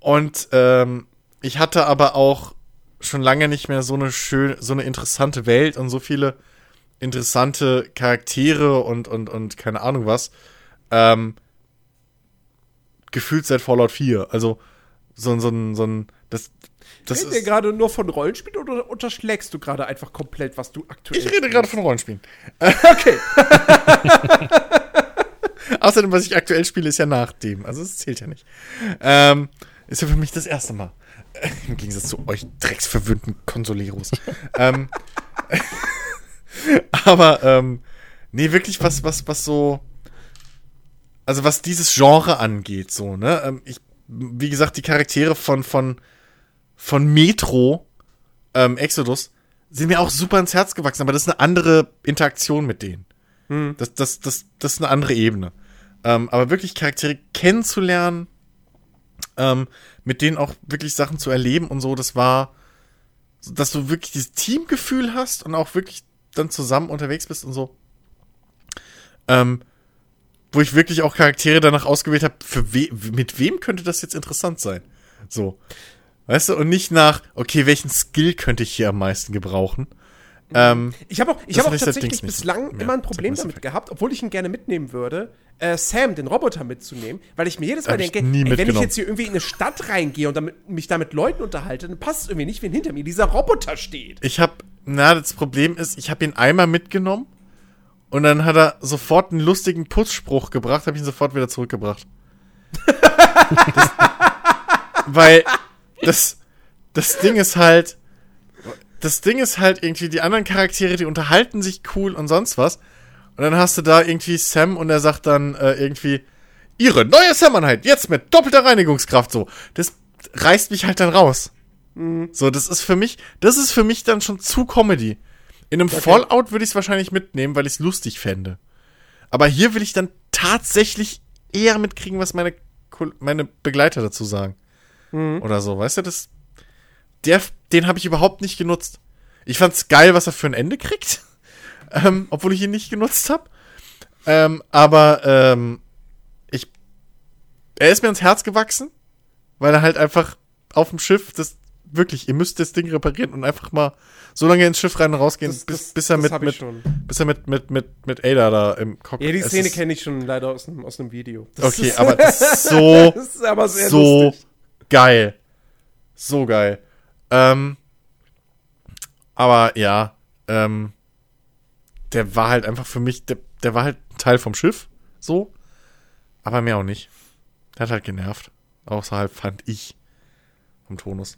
und ähm, ich hatte aber auch schon lange nicht mehr so eine schön, so eine interessante Welt und so viele interessante Charaktere und, und, und keine Ahnung was. Ähm, gefühlt seit Fallout 4. Also so, so ein, so ein, das, das ihr ist, gerade nur von Rollenspiel oder unterschlägst du gerade einfach komplett, was du aktuell ich rede gerade von Rollenspielen. Okay. Außerdem, was ich aktuell spiele, ist ja nach dem. Also es zählt ja nicht. Ähm, ist ja für mich das erste Mal. Äh, Im Gegensatz zu euch drecksverwöhnten Konsoleros. ähm, aber, ähm, nee, wirklich was, was, was so. Also was dieses Genre angeht, so, ne? Ähm, ich, wie gesagt, die Charaktere von, von, von Metro, ähm, Exodus, sind mir auch super ins Herz gewachsen, aber das ist eine andere Interaktion mit denen. Das, das, das, das ist eine andere Ebene. Ähm, aber wirklich Charaktere kennenzulernen, ähm, mit denen auch wirklich Sachen zu erleben und so, das war, dass du wirklich dieses Teamgefühl hast und auch wirklich dann zusammen unterwegs bist und so. Ähm, wo ich wirklich auch Charaktere danach ausgewählt habe, für we mit wem könnte das jetzt interessant sein? So. Weißt du, und nicht nach, okay, welchen Skill könnte ich hier am meisten gebrauchen? Ähm, Ich habe auch, ich hab auch tatsächlich nicht bislang mehr immer ein Problem Mass damit gehabt, obwohl ich ihn gerne mitnehmen würde, äh, Sam, den Roboter mitzunehmen, weil ich mir jedes Mal Hab denke, ey, wenn ich jetzt hier irgendwie in eine Stadt reingehe und damit, mich da mit Leuten unterhalte, dann passt es irgendwie nicht, wenn hinter mir dieser Roboter steht. ich habe, na, das Problem ist, ich habe ihn einmal mitgenommen und dann hat er sofort einen lustigen Putzspruch gebracht, habe ich ihn sofort wieder zurückgebracht. das, weil das, das Ding ist halt, das Ding ist halt irgendwie, die anderen Charaktere, die unterhalten sich cool und sonst was. Und dann hast du da irgendwie Sam und er sagt dann äh, irgendwie, ihre neue Sam-Einheit, jetzt mit doppelter Reinigungskraft, so. Das reißt mich halt dann raus. So, das ist für mich, das ist für mich dann schon zu Comedy. In einem Fallout würde ich es wahrscheinlich mitnehmen, weil ich es lustig fände. Aber hier will ich dann tatsächlich eher mitkriegen, was meine, meine Begleiter dazu sagen. Oder so, weißt du, das, der, den habe ich überhaupt nicht genutzt. Ich fand's geil, was er für ein Ende kriegt, ähm, obwohl ich ihn nicht genutzt habe. Ähm, aber ähm, ich, er ist mir ans Herz gewachsen, weil er halt einfach auf dem Schiff das wirklich, ihr müsst das Ding reparieren und einfach mal so lange ins Schiff rein und rausgehen, Das- bis, das- bis er mit, mit bis er mit mit mit mit Ada da im Cockpit. Ja, die Szene ist- kenne ich schon leider aus einem, aus einem Video. Das Okay, ist, aber das ist so das ist aber so lustig. Geil. So geil. Ähm, aber ja, ähm, der war halt einfach für mich, der, der war halt Teil vom Schiff, so, aber mehr auch nicht. Der hat halt genervt. Außerhalb fand ich vom Tonus.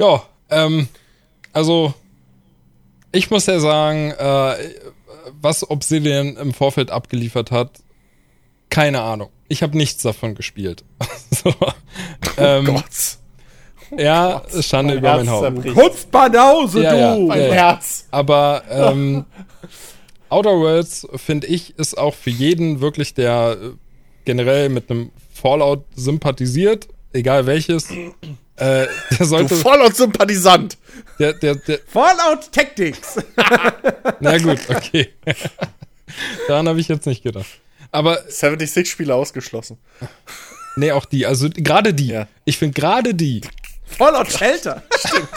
Ja, ähm, also ich muss ja sagen, äh, was Obsidian im Vorfeld abgeliefert hat, keine Ahnung. Ich habe nichts davon gespielt. so, ähm, Gott. ja, Schande Mein über mein Herz Haupt. zerbricht. Kurzbanause, Ja, ja. du! Ja, ja. Herz. Aber ähm, Outer Worlds, finde ich, ist auch für jeden wirklich, der äh, generell mit einem Fallout sympathisiert, egal welches, äh, der Du sollte, Fallout-Sympathisant. der, der, der, Fallout Tactics! na gut, okay. Daran habe ich jetzt nicht gedacht. Aber 76-Spiele ausgeschlossen. nee, auch die, also gerade die. Ja. Ich finde gerade die, Fallout Shelter!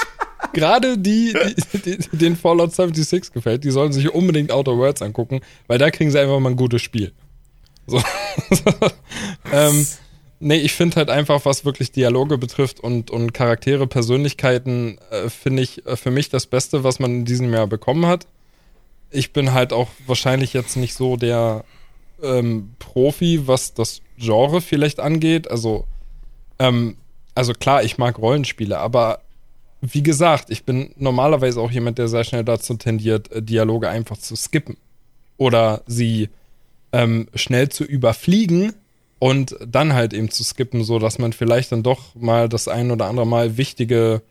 gerade die, die, die, den Fallout 76 gefällt, die sollen sich unbedingt Outer Worlds angucken, weil da kriegen sie einfach mal ein gutes Spiel. So. ähm, nee, ich finde halt einfach, was wirklich Dialoge betrifft und, und Charaktere, Persönlichkeiten, äh, finde ich äh, für mich das Beste, was man in diesem Jahr bekommen hat. Ich bin halt auch wahrscheinlich jetzt nicht so der ähm, Profi, was das Genre vielleicht angeht. Also, ähm, also klar, ich mag Rollenspiele, aber wie gesagt, ich bin normalerweise auch jemand, der sehr schnell dazu tendiert, äh, Dialoge einfach zu skippen. Oder sie ähm, schnell zu überfliegen und dann halt eben zu skippen, so dass man vielleicht dann doch mal das ein oder andere Mal wichtige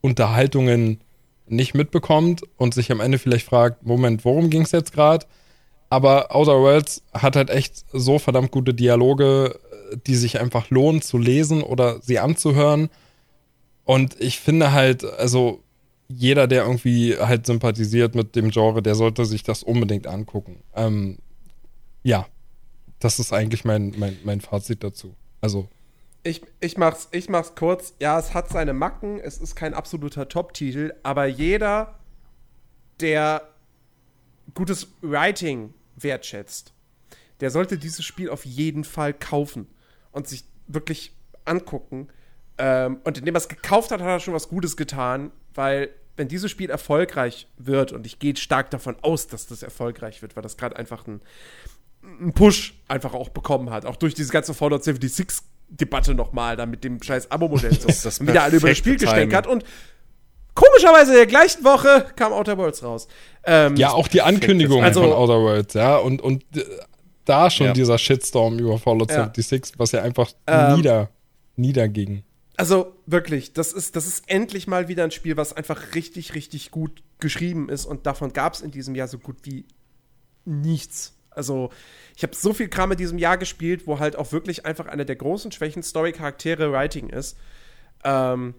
Unterhaltungen nicht mitbekommt und sich am Ende vielleicht fragt, Moment, worum ging es jetzt gerade? Aber Outer Worlds hat halt echt so verdammt gute Dialoge, die sich einfach lohnen zu lesen oder sie anzuhören. Und ich finde halt, also jeder, der irgendwie halt sympathisiert mit dem Genre, der sollte sich das unbedingt angucken. Ähm, ja, das ist eigentlich mein, mein, mein Fazit dazu. Also, Ich, ich, mach's, ich mach's kurz. Ja, es hat seine Macken, es ist kein absoluter Top-Titel, aber jeder, der gutes Writing wertschätzt, der sollte dieses Spiel auf jeden Fall kaufen und sich wirklich angucken. Ähm, und indem er es gekauft hat, hat er schon was Gutes getan, weil wenn dieses Spiel erfolgreich wird, und ich gehe stark davon aus, dass das erfolgreich wird, weil das gerade einfach ein, einen Push einfach auch bekommen hat. Auch durch diese ganze Fallout 76 Debatte nochmal, da mit dem scheiß Abo-Modell so. das wieder alle über das Spiel. Timing. Und komischerweise in der gleichen Woche kam Outer Worlds raus. Ähm, ja, auch die Ankündigung Also- von Outer Worlds, ja, und, und äh, da schon Ja. dieser Shitstorm über Fallout Ja. 76, was ja einfach Ähm, nieder, niederging. Also wirklich, das ist, das ist endlich mal wieder ein Spiel, was einfach richtig, richtig gut geschrieben ist. Und davon gab es in diesem Jahr so gut wie nichts. Also, ich habe so viel Kram in diesem Jahr gespielt, wo halt auch wirklich einfach eine der großen Schwächen Story-Charaktere Writing ist. Ähm,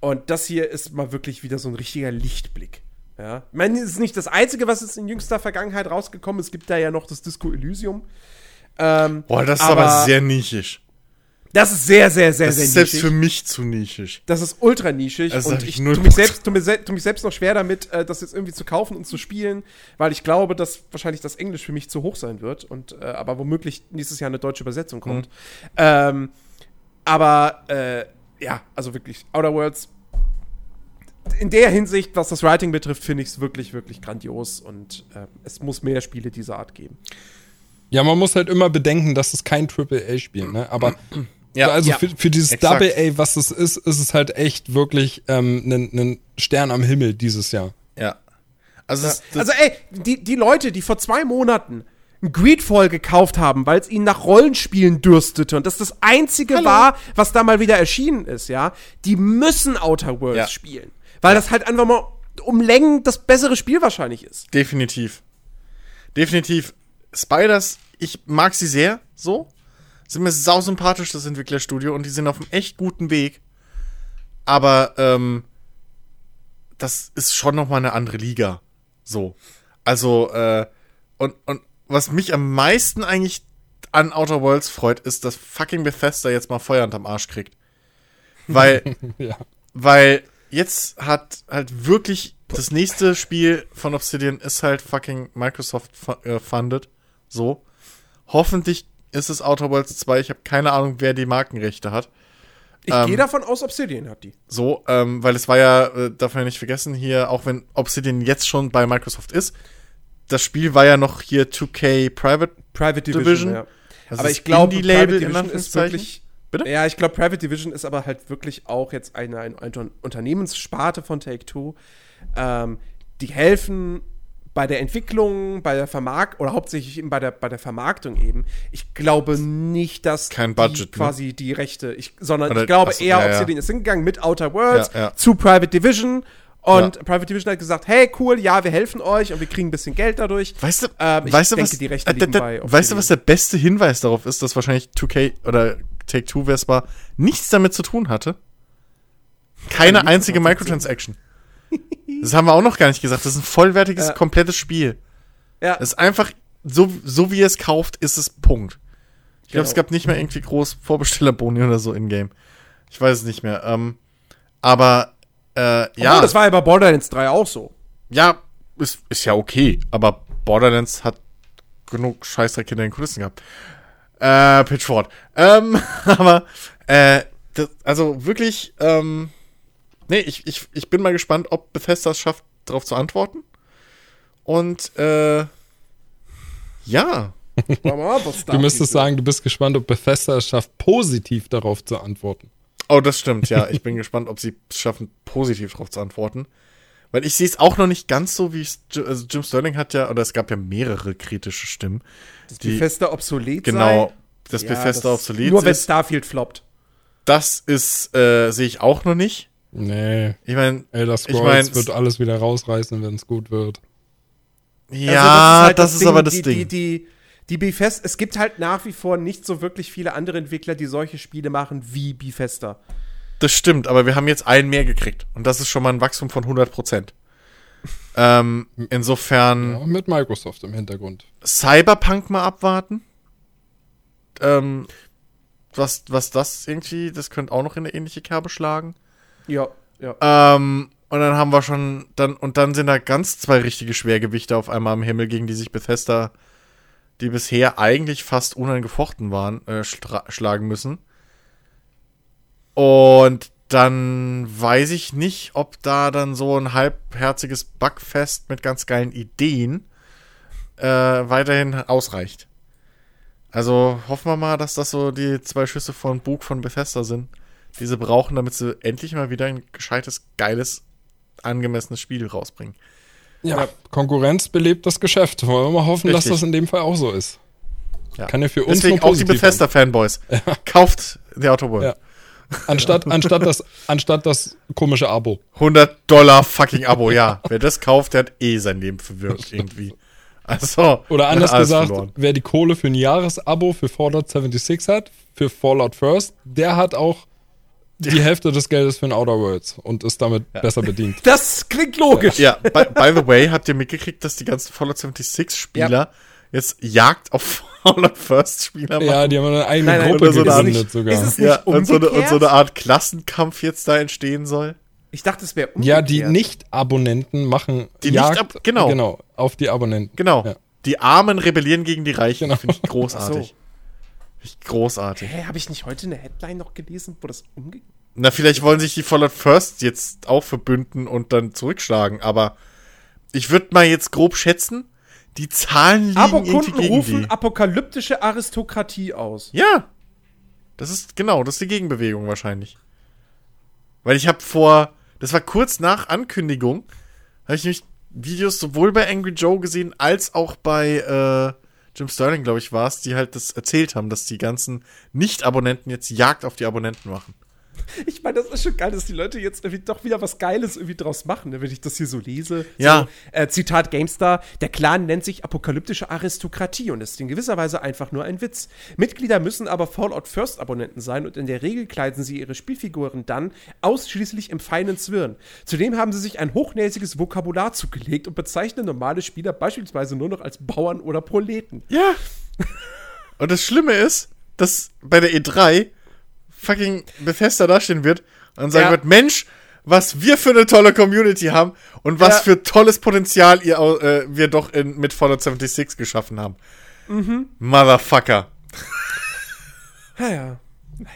und das hier ist mal wirklich wieder so ein richtiger Lichtblick. Ja. Ich meine, es ist nicht das Einzige, was jetzt in jüngster Vergangenheit rausgekommen ist. Es gibt da ja noch das Disco Elysium. Ähm, Boah, das ist aber, sehr nischig. Das ist sehr, sehr, sehr, Das sehr ist selbst für mich zu nischig. Das ist ultra nischig Das und ich ich tue mich, selbst, tu, mir sel tu mich selbst noch schwer damit, äh, das jetzt irgendwie zu kaufen und zu spielen, weil ich glaube, dass wahrscheinlich das Englisch für mich zu hoch sein wird und äh, aber womöglich nächstes Jahr eine deutsche Übersetzung kommt. Mhm. Ähm, aber äh, ja, also wirklich, Outer Worlds. In der Hinsicht, was das Writing betrifft, finde ich es wirklich, wirklich grandios und äh, es muss mehr Spiele dieser Art geben. Ja, man muss halt immer bedenken, dass es kein Triple-A-Spiel, ne? Aber Ja, also ja. für, für dieses. Double-A, was es ist, ist es halt echt wirklich ähm, ein ein Stern am Himmel dieses Jahr. Ja. Also, das, das, Also ey, die, die Leute, die vor zwei Monaten ein Greedfall gekauft haben, weil es ihnen nach Rollenspielen dürstete und das das einzige war, was da mal wieder erschienen ist, ja, die müssen Outer Worlds Ja. spielen. Weil das halt einfach mal um Längen das bessere Spiel wahrscheinlich ist. definitiv. Definitiv. Spiders, ich mag sie sehr, so. Sind mir sausympathisch, das Entwicklerstudio, und die sind auf einem echt guten Weg. Aber, ähm, das ist schon noch mal eine andere Liga. So. Also, äh, und, und was mich am meisten eigentlich an Outer Worlds freut, ist, dass fucking Bethesda jetzt mal Feuer unterm Arsch kriegt. Weil, Ja. weil jetzt hat halt wirklich das nächste Spiel von Obsidian ist halt fucking Microsoft äh, funded. So. Hoffentlich ist es Outer Worlds 2. Ich habe keine Ahnung, wer die Markenrechte hat. Ich Ähm, gehe davon aus, Obsidian hat die. So, ähm, weil es war ja, äh, darf man ja nicht vergessen, hier, auch wenn Obsidian jetzt schon bei Microsoft ist, das Spiel war ja noch hier 2K Private. Private Division, Division. ja. Also aber ich glaube, Indie-Label Private in Division ist Anführungszeichen. wirklich. Bitte? Ja, ich glaube, Private Division ist aber halt wirklich auch jetzt eine, eine, eine Unternehmenssparte von Take-Two. Ähm, die helfen bei der Entwicklung, bei der Vermarktung oder hauptsächlich eben bei der, bei der Vermarktung eben. Ich glaube nicht, dass Kein die Budget, ne? quasi die Rechte, ich, sondern Oder- ich glaube achso, eher, ja, ja. Obsidian ist hingegangen mit Outer Worlds Ja, zu Private Division und Ja. Private Division hat gesagt, hey, cool, ja, wir helfen euch und wir kriegen ein bisschen Geld dadurch. Weißt du, Ähm, ich weißt du denke, was, die Rechte äh, liegen da- bei weißt du, was der beste Hinweis darauf ist, dass wahrscheinlich 2K oder Take-Two Vespa nichts damit zu tun hatte? Keine einzige Microtransaction. Das haben wir auch noch gar nicht gesagt. Das ist ein vollwertiges, Ja. komplettes Spiel. Ja, Es ist einfach, so, so wie ihr es kauft, ist es Punkt. Ich glaube, Genau. es gab nicht mehr irgendwie groß Vorbestellerboni oder so in-game. Ich weiß es nicht mehr. Ähm, aber, äh, ja. Oh, das war ja bei Borderlands 3 auch so. Ja, ist, ist ja okay, aber Borderlands hat genug Scheißdreck hinter den Kulissen gehabt. Äh, Pitchford. Ähm, aber, äh, das, also wirklich, ähm, nee, ich, ich, ich bin mal gespannt, ob Bethesda es schafft, darauf zu antworten. Und, äh, ja, Du müsstest sagen, du bist gespannt, ob Bethesda es schafft, positiv darauf zu antworten. Oh, das stimmt, ja. Ich bin gespannt, ob sie es schaffen, positiv darauf zu antworten. Weil ich sehe es auch noch nicht ganz so, wie es. Also Jim Sterling hat ja, oder es gab ja mehrere kritische Stimmen. die Bethesda obsolet genau, sei. dass Ja, Bethesda das- obsolet Nur wenn ist. Starfield floppt. Das ist, äh, sehe ich auch noch nicht. Nee, Ich meine, Elder Ich Scrolls mein, wird alles wieder rausreißen, wenn es gut wird. ja, Also das ist, aber das die, Ding. Die, die, die Bethesda, es gibt halt nach wie vor nicht so wirklich viele andere Entwickler, die solche Spiele machen wie Bethesda. Das stimmt, aber wir haben jetzt einen mehr gekriegt. Und das ist schon mal ein Wachstum von 100 Prozent. ähm, insofern Ja, mit Microsoft im Hintergrund. Cyberpunk mal abwarten. Ähm, was, was das irgendwie, das könnte auch noch in eine ähnliche Kerbe schlagen. Ja, ja. Ähm, und dann haben wir schon, dann, und dann sind da ganz zwei richtige Schwergewichte auf einmal am Himmel, gegen die sich Bethesda, die bisher eigentlich fast unangefochten waren, äh, schlagen müssen. Und dann weiß ich nicht, ob da dann so ein halbherziges Bugfest mit ganz geilen Ideen äh, weiterhin ausreicht. Also hoffen wir mal, dass das so die zwei Schüsse von Bug von Bethesda sind, die sie brauchen, damit sie endlich mal wieder ein gescheites, geiles, angemessenes Spiel rausbringen. Ja, Konkurrenz belebt das Geschäft. Wollen wir mal hoffen, Richtig. dass das in dem Fall auch so ist. Ja. Kann ja für uns Deswegen nur auch die Bethesda-Fanboys. Kauft The Outer World. Ja. Anstatt, anstatt, das, anstatt das komische Abo. 100 Dollar fucking Abo, ja. Wer das kauft, der hat eh sein Leben verwirrt irgendwie. Also, Oder anders gesagt, verloren. wer die Kohle für ein Jahresabo für Fallout 76 hat, für Fallout First, der hat auch die Hälfte des Geldes für ein Outer Worlds und ist damit besser bedient. Das klingt logisch. Ja, by, by the way, habt ihr mitgekriegt, dass die ganzen Fallout 76 Spieler jetzt Jagd auf Fallout First Spieler machen. Ja, die haben eine eigene Nein, nein, Gruppe so gegründet sogar. ist es Ja, nicht und so, eine, und so eine Art Klassenkampf jetzt da entstehen soll. Ich dachte, es wäre umgekehrt. ja, die Nicht-Abonnenten machen Die Jagd, Nicht-Ab- genau. genau, auf die Abonnenten. Genau. Ja. Die Armen rebellieren gegen die Reichen. Genau. Finde ich großartig. Ach so. Finde ich großartig. Hä, habe ich nicht heute eine Headline noch gelesen, wo das umgekehrt Na, vielleicht wollen sich die Fallout First jetzt auch verbünden und dann zurückschlagen, aber ich würde mal jetzt grob schätzen, die Zahlen liegen irgendwie Abokunden gegen rufen die. apokalyptische Aristokratie aus. Ja. Das ist, genau, das ist die Gegenbewegung wahrscheinlich. Weil ich habe vor, das war kurz nach Ankündigung, habe ich nämlich Videos sowohl bei Angry Joe gesehen, als auch bei äh, Jim Sterling, glaube ich, war es, die halt das erzählt haben, dass die ganzen Nicht-Abonnenten jetzt Jagd auf die Abonnenten machen. Ich meine, das ist schon geil, dass die Leute jetzt irgendwie doch wieder was Geiles irgendwie draus machen, ne, wenn ich das hier so lese. Ja. So, äh, Zitat GameStar, der Clan nennt sich apokalyptische Aristokratie und ist in gewisser Weise einfach nur ein Witz. Mitglieder müssen aber Fallout First Abonnenten sein und in der Regel kleiden sie ihre Spielfiguren dann ausschließlich im feinen Zwirn. Zudem haben sie sich ein hochnäsiges Vokabular zugelegt und bezeichnen normale Spieler beispielsweise nur noch als Bauern oder Proleten. Ja. Und das Schlimme ist, dass bei der E3 fucking Bethesda dastehen wird und sagen Ja. wird, Mensch, was wir für eine tolle Community haben und was Ja. für tolles Potenzial ihr, äh, wir doch in, mit Fallout 76 geschaffen haben. Mhm. Motherfucker. Naja, naja.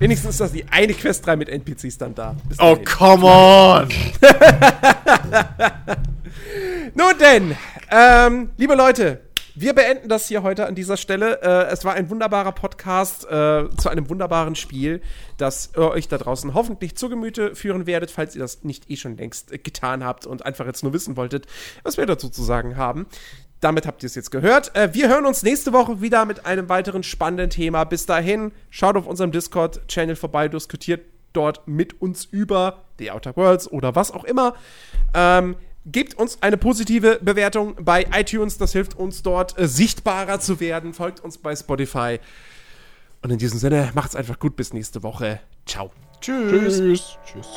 Wenigstens ist das die eine Quest 3 mit NPCs dann da. Oh, dahin. come on. Nun denn, ähm, liebe Leute, wir beenden das hier heute an dieser Stelle. Äh, es war ein wunderbarer Podcast äh, zu einem wunderbaren Spiel, das ihr euch da draußen hoffentlich zu Gemüte führen werdet, falls ihr das nicht eh schon längst äh, getan habt und einfach jetzt nur wissen wolltet, was wir dazu zu sagen haben. Damit habt ihr es jetzt gehört. Äh, wir hören uns nächste Woche wieder mit einem weiteren spannenden Thema. Bis dahin, schaut auf unserem Discord-Channel vorbei, diskutiert dort mit uns über The Outer Worlds oder was auch immer. Ähm, gebt uns eine positive Bewertung bei iTunes, das hilft uns dort äh, sichtbarer zu werden. Folgt uns bei Spotify. Und in diesem Sinne, macht's einfach gut bis nächste Woche. Ciao. Tschüss. Tschüss. Tschüss.